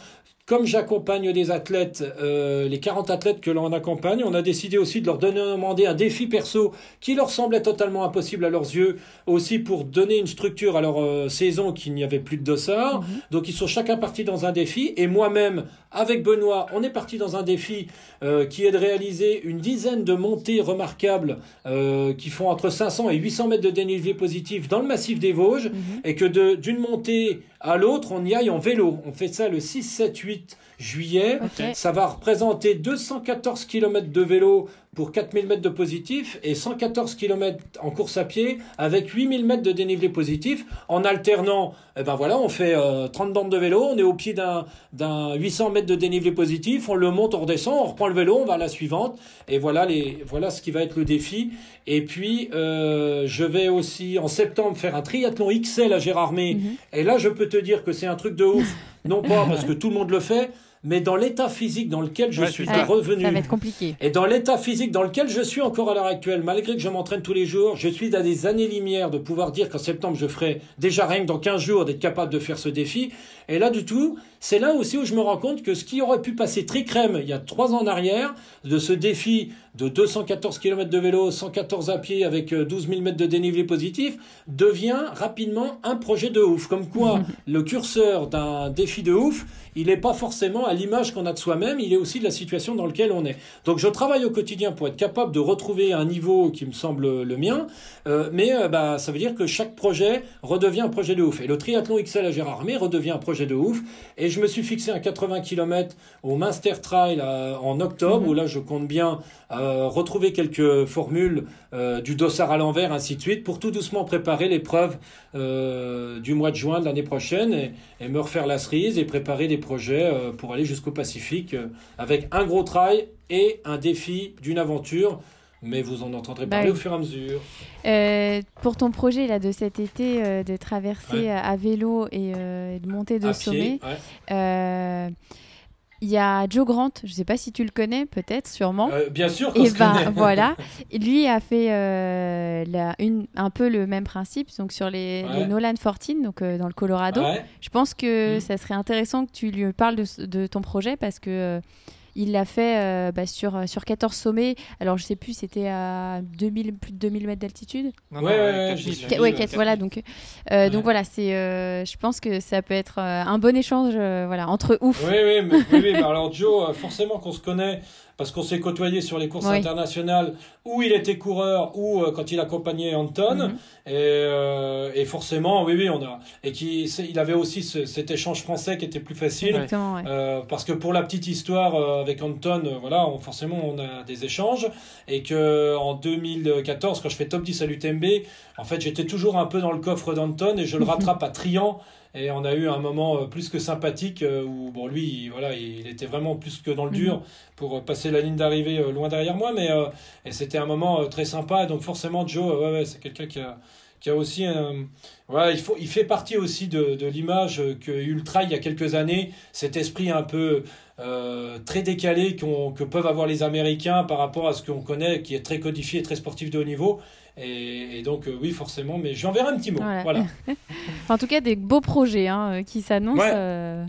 comme j'accompagne des athlètes, euh, les 40 athlètes que l'on accompagne, on a décidé aussi de leur donner, demander un défi perso qui leur semblait totalement impossible à leurs yeux, aussi pour donner une structure à leur euh, saison qu'il n'y avait plus de dossard. Mhm. Donc ils sont chacun partis dans un défi et moi-même, avec Benoît, on est parti dans un défi euh, qui est de réaliser une dizaine de montées remarquables qui font entre 500 et 800 mètres de dénivelé positif dans le massif des Vosges Mhm. et que d'une montée à l'autre, on y aille en vélo. On fait ça le 6, 7, 8 juillet. Ça va représenter 214 km de vélo pour 4000 mètres de positif et 114 km en course à pied avec 8000 mètres de dénivelé positif en alternant. Eh ben voilà, on fait euh, 30 bandes de vélo, on est au pied d'un d'un 800 mètres de dénivelé positif, on le monte, on redescend, on reprend le vélo, on va à la suivante et voilà les voilà ce qui va être le défi. Et puis euh, je vais aussi en septembre faire un triathlon XL à Gérardmer Mhm. et là je peux te dire que c'est un truc de ouf, non pas parce que tout le monde le fait, mais dans l'état physique dans lequel je Ouais, suis revenu. Ça va être compliqué. Et dans l'état physique dans lequel je suis encore à l'heure actuelle, malgré que je m'entraîne tous les jours, je suis à des années-lumière de pouvoir dire qu'en septembre, je ferai déjà rien que dans 15 jours d'être capable de faire ce défi. Et là, du tout, c'est là aussi où je me rends compte que ce qui aurait pu passer très crème il y a trois ans en arrière, de ce défi de 214 km de vélo, 114 à pied avec euh, 12 000 mètres de dénivelé positif, devient rapidement un projet de ouf. Comme quoi, le curseur d'un défi de ouf, il n'est pas forcément à l'image qu'on a de soi-même, il est aussi de la situation dans laquelle on est. Donc je travaille au quotidien pour être capable de retrouver un niveau qui me semble le mien, euh, mais euh, bah, ça veut dire que chaque projet redevient un projet de ouf. Et le triathlon XL à Gérardmer redevient un projet de ouf. Et je me suis fixé un 80 km au Munster Trail euh, en octobre, où là je compte bien retrouver quelques formules euh, du dossard à l'envers, ainsi de suite, pour tout doucement préparer l'épreuve euh, du mois de juin de l'année prochaine et, et me refaire la cerise et préparer des projets euh, pour aller jusqu'au Pacifique avec un gros trail et un défi d'une aventure. Mais vous en entendrez Bah parler oui. au fur et à mesure. Pour ton projet là de cet été de traverser Ouais. à, vélo et de monter de à sommet, pied, ouais. Il y a Joe Grant, je sais pas si tu le connais, peut-être, sûrement. Euh, bien sûr Et se ben connaît. voilà, lui a fait euh, la- une, un peu le même principe donc sur les, Ouais. les Nolan 14, donc euh, dans le Colorado. Ouais. Je pense que Mm. ça serait intéressant que tu lui parles de, ton projet parce que il l'a fait euh, bah, sur, sur 14 sommets. Alors je sais plus, c'était à 2000, plus de 2000 mètres d'altitude. Ouais, ouais, ouais, 4000, j'y suis. Qu- Oui, ouais, ouais, quatre, 4000. voilà. Donc, euh, Ouais. donc voilà, c'est. euh, je pense que ça peut être euh, un bon échange, euh, voilà, entre ouf. Oui, oui, mais, oui, oui, mais alors Joe, euh, forcément qu'on se connaît parce qu'on s'est côtoyé sur les courses Oui. internationales où il était coureur ou euh, quand il accompagnait Anton. Mhm. Et, euh, et forcément, oui, oui, on a. Et qui, il avait aussi ce- cet échange français qui était plus facile. Ouais. Euh, parce que pour la petite histoire avec Anton, voilà, on- forcément on a des échanges et que en 2014, quand je fais top 10 à l'UTMB, en fait j'étais toujours un peu dans le coffre d'Anton et je le rattrape à Trian et on a eu un moment euh, plus que sympathique euh, où bon lui, il- voilà, il était vraiment plus que dans le dur pour euh, passer la ligne d'arrivée loin derrière moi, mais et c'était un moment très sympa. Donc forcément Joe, ouais, ouais, c'est quelqu'un qui a qui a aussi un, voilà, il faut, il fait partie aussi de, de l'image que Ultra il y a quelques années, cet esprit un peu euh, très décalé qu'on- que peuvent avoir les Américains par rapport à ce qu'on connaît, qui est très codifié, très sportif de haut niveau. Et, et donc euh, oui, forcément, mais j'enverrai un petit mot. Voilà. Voilà. En tout cas, des beaux projets hein, euh, qui s'annoncent. Ouais. euh,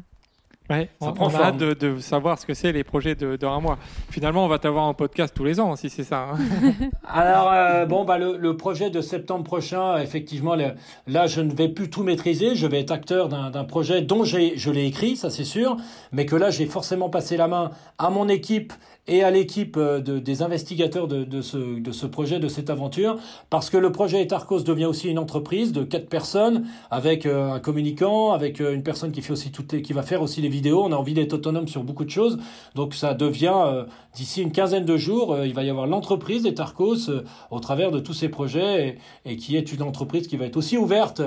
Ouais, Ça on, prend on a hâte de, de savoir ce que c'est les projets de, de un mois. Finalement, on va t'avoir en podcast tous les ans, si c'est ça. hein. Alors, euh, bon, bah, le, le projet de septembre prochain, effectivement, le- là, je ne vais plus tout maîtriser. Je vais être acteur d'un d'un projet dont j'ai, je l'ai écrit, ça c'est sûr, mais que là, j'ai forcément passé la main à mon équipe et à l'équipe euh, de, des investigateurs de, de, ce, de ce projet, de cette aventure, parce que le projet Etarcos devient aussi une entreprise de quatre personnes, avec euh, un communicant, avec euh, une personne qui fait aussi toutes les, qui va faire aussi les vidéos. On a envie d'être autonome sur beaucoup de choses, donc ça devient d'ici une quinzaine de jours, il va y avoir l'entreprise Etarcos au travers de tous ces projets et, qui est une entreprise qui va être aussi ouverte.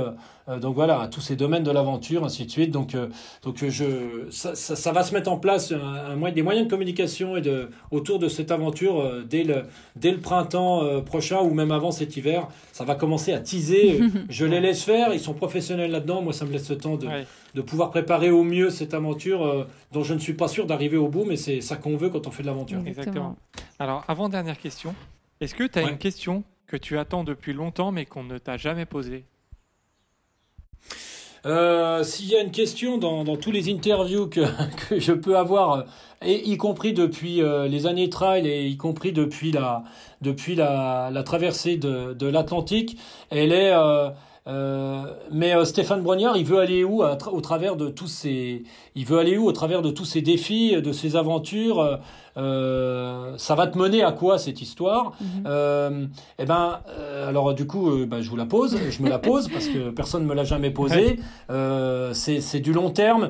donc voilà, à tous ces domaines de l'aventure, ainsi de suite. Donc, donc je, ça, ça, ça va se mettre en place des moyens de communication et de, autour de cette aventure euh, dès, le, dès le printemps euh, prochain ou même avant cet hiver. Ça va commencer à teaser. Je les laisse faire, ils sont professionnels là-dedans. Moi, ça me laisse le temps de, Ouais. de pouvoir préparer au mieux cette aventure euh, dont je ne suis pas sûr d'arriver au bout, mais c'est ça qu'on veut quand on fait de l'aventure. Exactement. Alors, avant dernière question, est-ce que tu as Ouais. une question que tu attends depuis longtemps mais qu'on ne t'a jamais posée? Euh, S'il y a une question dans, dans tous les interviews que, que je peux avoir, euh, et y compris depuis euh, les années trail et y compris depuis la, depuis la, la traversée de, de l'Atlantique, elle est. euh, mais Stéphane Brognard, il veut aller où au travers de tous ces, il veut aller où au travers de tous ces défis, de ces aventures. Euh, ça va te mener à quoi cette histoire? Mhm. euh, Eh ben, euh, alors du coup, ben, je vous la pose, je me la pose parce que personne ne me l'a jamais posée. C'est c'est du long terme.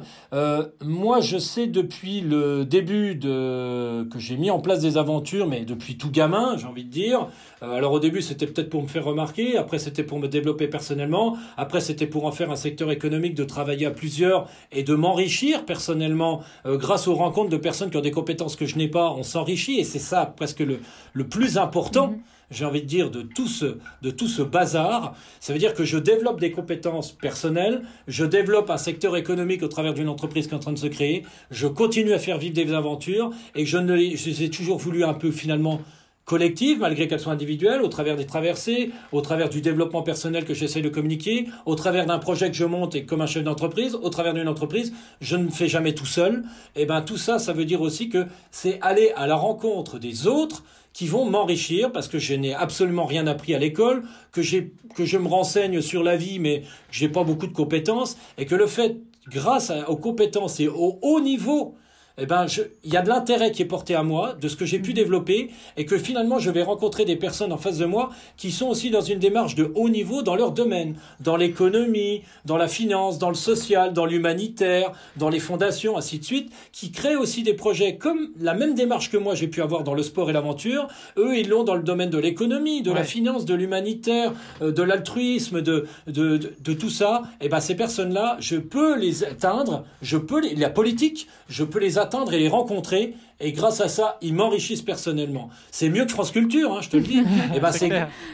Moi, je sais depuis le début de que j'ai mis en place des aventures, mais depuis tout gamin, j'ai envie de dire. Alors au début, c'était peut-être pour me faire remarquer. Après, c'était pour me développer personnellement. Après, c'était pour en faire un secteur économique, de travailler à plusieurs et de m'enrichir personnellement euh, grâce aux rencontres de personnes qui ont des compétences que je n'ai pas. On s'enrichit et c'est ça presque le le plus important Mhm. j'ai envie de dire, de tout ce, de tout ce bazar. Ça veut dire que je développe des compétences personnelles, je développe un secteur économique au travers d'une entreprise qui est en train de se créer, je continue à faire vivre des aventures et je ne les- je les ai toujours voulu un peu finalement collectives, malgré qu'elles soient individuelles, au travers des traversées, au travers du développement personnel que j'essaie de communiquer, au travers d'un projet que je monte et comme un chef d'entreprise, au travers d'une entreprise, je ne fais jamais tout seul. Et ben tout ça, ça veut dire aussi que c'est aller à la rencontre des autres qui vont m'enrichir parce que je n'ai absolument rien appris à l'école, que j'ai que je me renseigne sur la vie mais que j'ai pas beaucoup de compétences et que le fait grâce aux compétences et au haut niveau eh ben, il y a de l'intérêt qui est porté à moi, de ce que j'ai pu développer, et que finalement, je vais rencontrer des personnes en face de moi qui sont aussi dans une démarche de haut niveau dans leur domaine, dans l'économie, dans la finance, dans le social, dans l'humanitaire, dans les fondations, ainsi de suite, qui créent aussi des projets comme la même démarche que moi j'ai pu avoir dans le sport et l'aventure. Eux, ils l'ont dans le domaine de l'économie, de la finance, de l'humanitaire, euh, de l'altruisme, de, de, de, de tout ça. Et ben, ces personnes-là, je peux les atteindre, je peux les, la politique, je peux les atteindre et les rencontrer. Et grâce à ça, ils m'enrichissent personnellement. C'est mieux que France Culture, hein, je te le dis. et ben, C'est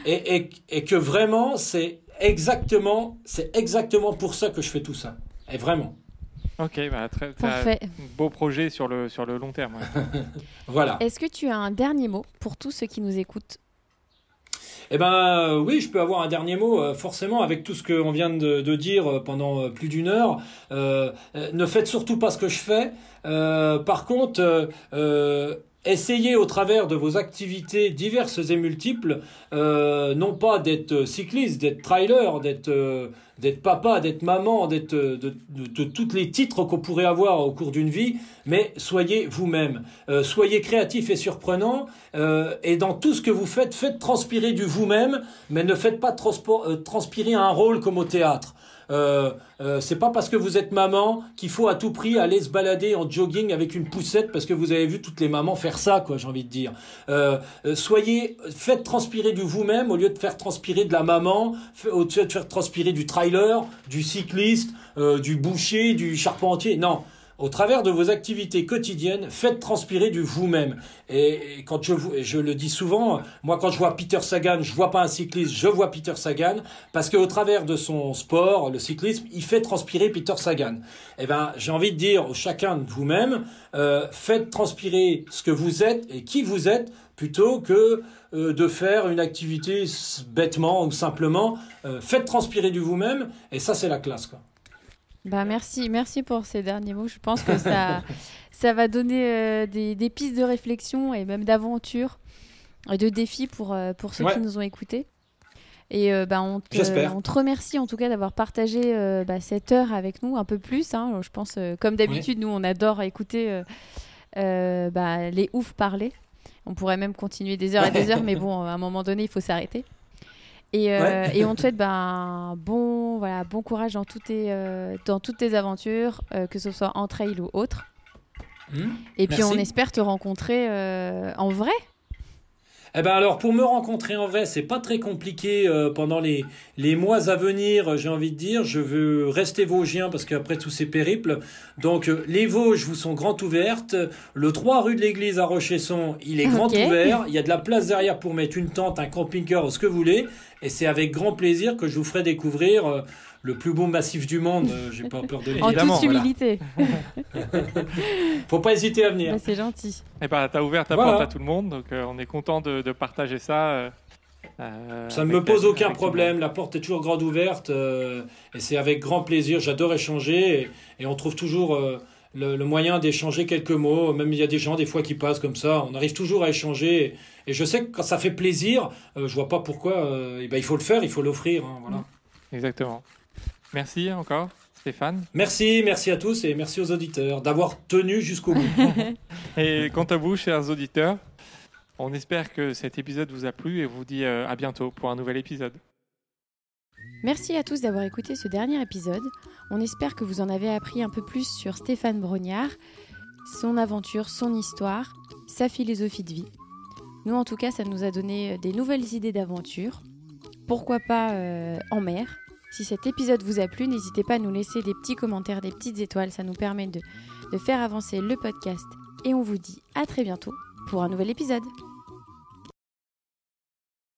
et, et, et que vraiment, c'est exactement, c'est exactement pour ça que je fais tout ça. Et vraiment. Ok, bah, très, Parfait. beau projet sur le, sur le long terme. Voilà. Est-ce que tu as un dernier mot pour tous ceux qui nous écoutent? Eh ben euh, oui, je peux avoir un dernier mot. euh, forcément, avec tout ce qu'on vient de, dire euh, pendant plus d'une heure, ne faites surtout pas ce que je fais. Par contre, essayez au travers de vos activités diverses et multiples, euh, non pas d'être cycliste, d'être trailer, d'être euh, papa, d'être maman, d'être euh, de, tous les titres qu'on pourrait avoir au cours d'une vie, mais soyez vous-même, soyez créatif et surprenant, et dans tout ce que vous faites, faites transpirer du vous-même, mais ne faites pas transpirer un rôle comme au théâtre. Euh, euh, c'est pas parce que vous êtes maman qu'il faut à tout prix aller se balader en jogging avec une poussette parce que vous avez vu toutes les mamans faire ça, quoi, j'ai envie de dire. Euh, soyez, faites transpirer du vous-même au lieu de faire transpirer de la maman, au lieu de faire transpirer du trailer, du cycliste, du boucher, du charpentier. Non. Au travers de vos activités quotidiennes, faites transpirer du vous-même. Et, quand je je le dis souvent, moi quand je vois Peter Sagan, je vois pas un cycliste, je vois Peter Sagan, parce qu'au travers de son sport, le cyclisme, il fait transpirer Peter Sagan. Eh ben, j'ai envie de dire chacun de vous-même, euh, faites transpirer ce que vous êtes et qui vous êtes, plutôt que euh, de faire une activité bêtement ou simplement. Euh, faites transpirer du vous-même, et ça c'est la classe. Quoi. Bah merci, merci pour ces derniers mots. Je pense que ça, ça va donner euh, des, des pistes de réflexion et même d'aventure et de défis pour, euh, pour ceux Ouais. qui nous ont écoutés. Et euh, bah, on, te, J'espère. on te remercie en tout cas d'avoir partagé bah, cette heure avec nous un peu plus. hein. Je pense, comme d'habitude, nous on adore écouter bah, les oufs parler. On pourrait même continuer des heures et des heures, mais bon, à un moment donné, il faut s'arrêter. Et, euh, Ouais. et on te souhaite ben, bon, voilà, bon courage dans toutes tes, euh, dans toutes tes aventures, euh, que ce soit en trail ou autre. Hmm Et puis Merci. on espère te rencontrer en vrai. Eh ben alors pour me rencontrer en vrai, c'est pas très compliqué euh, pendant les, les mois à venir, euh, j'ai envie de dire. Je veux rester vosgien parce qu'après tous ces périples. Donc euh, les Vosges vous sont grandes ouvertes. Le 3 rue de l'église à Rochesson, il est grand ouvert. Il y a de la place derrière pour mettre une tente, un camping-car, ce que vous voulez. Et c'est avec grand plaisir que je vous ferai découvrir euh, le plus beau massif du monde. Euh, j'ai pas peur de le En toute Voilà. humilité. Faut pas hésiter à venir. Bah, c'est gentil. Et bah, t'as ouvert ta Voilà. porte à tout le monde, donc euh, on est content de, de partager ça. euh, Ça ne me pose aucun problème, monde. la porte est toujours grande ouverte euh, et c'est avec grand plaisir, j'adore échanger et, et on trouve toujours euh, le, le moyen d'échanger quelques mots, même il y a des gens des fois qui passent comme ça, on arrive toujours à échanger et, et je sais que quand ça fait plaisir, euh, je vois pas pourquoi, euh, eh ben, il faut le faire, il faut l'offrir. hein, voilà. Exactement. Merci encore, Stéphane. Merci, merci à tous et merci aux auditeurs d'avoir tenu jusqu'au bout. Et quant à vous, chers auditeurs, on espère que cet épisode vous a plu et vous dit euh, à bientôt pour un nouvel épisode. Merci à tous d'avoir écouté ce dernier épisode. On espère que vous en avez appris un peu plus sur Stéphane Brognard, son aventure, son histoire, sa philosophie de vie. Nous, en tout cas, ça nous a donné euh, des nouvelles idées d'aventure. Pourquoi pas euh, en mer? Si cet épisode vous a plu, n'hésitez pas à nous laisser des petits commentaires, des petites étoiles. Ça nous permet de, faire avancer le podcast. Et on vous dit à très bientôt pour un nouvel épisode.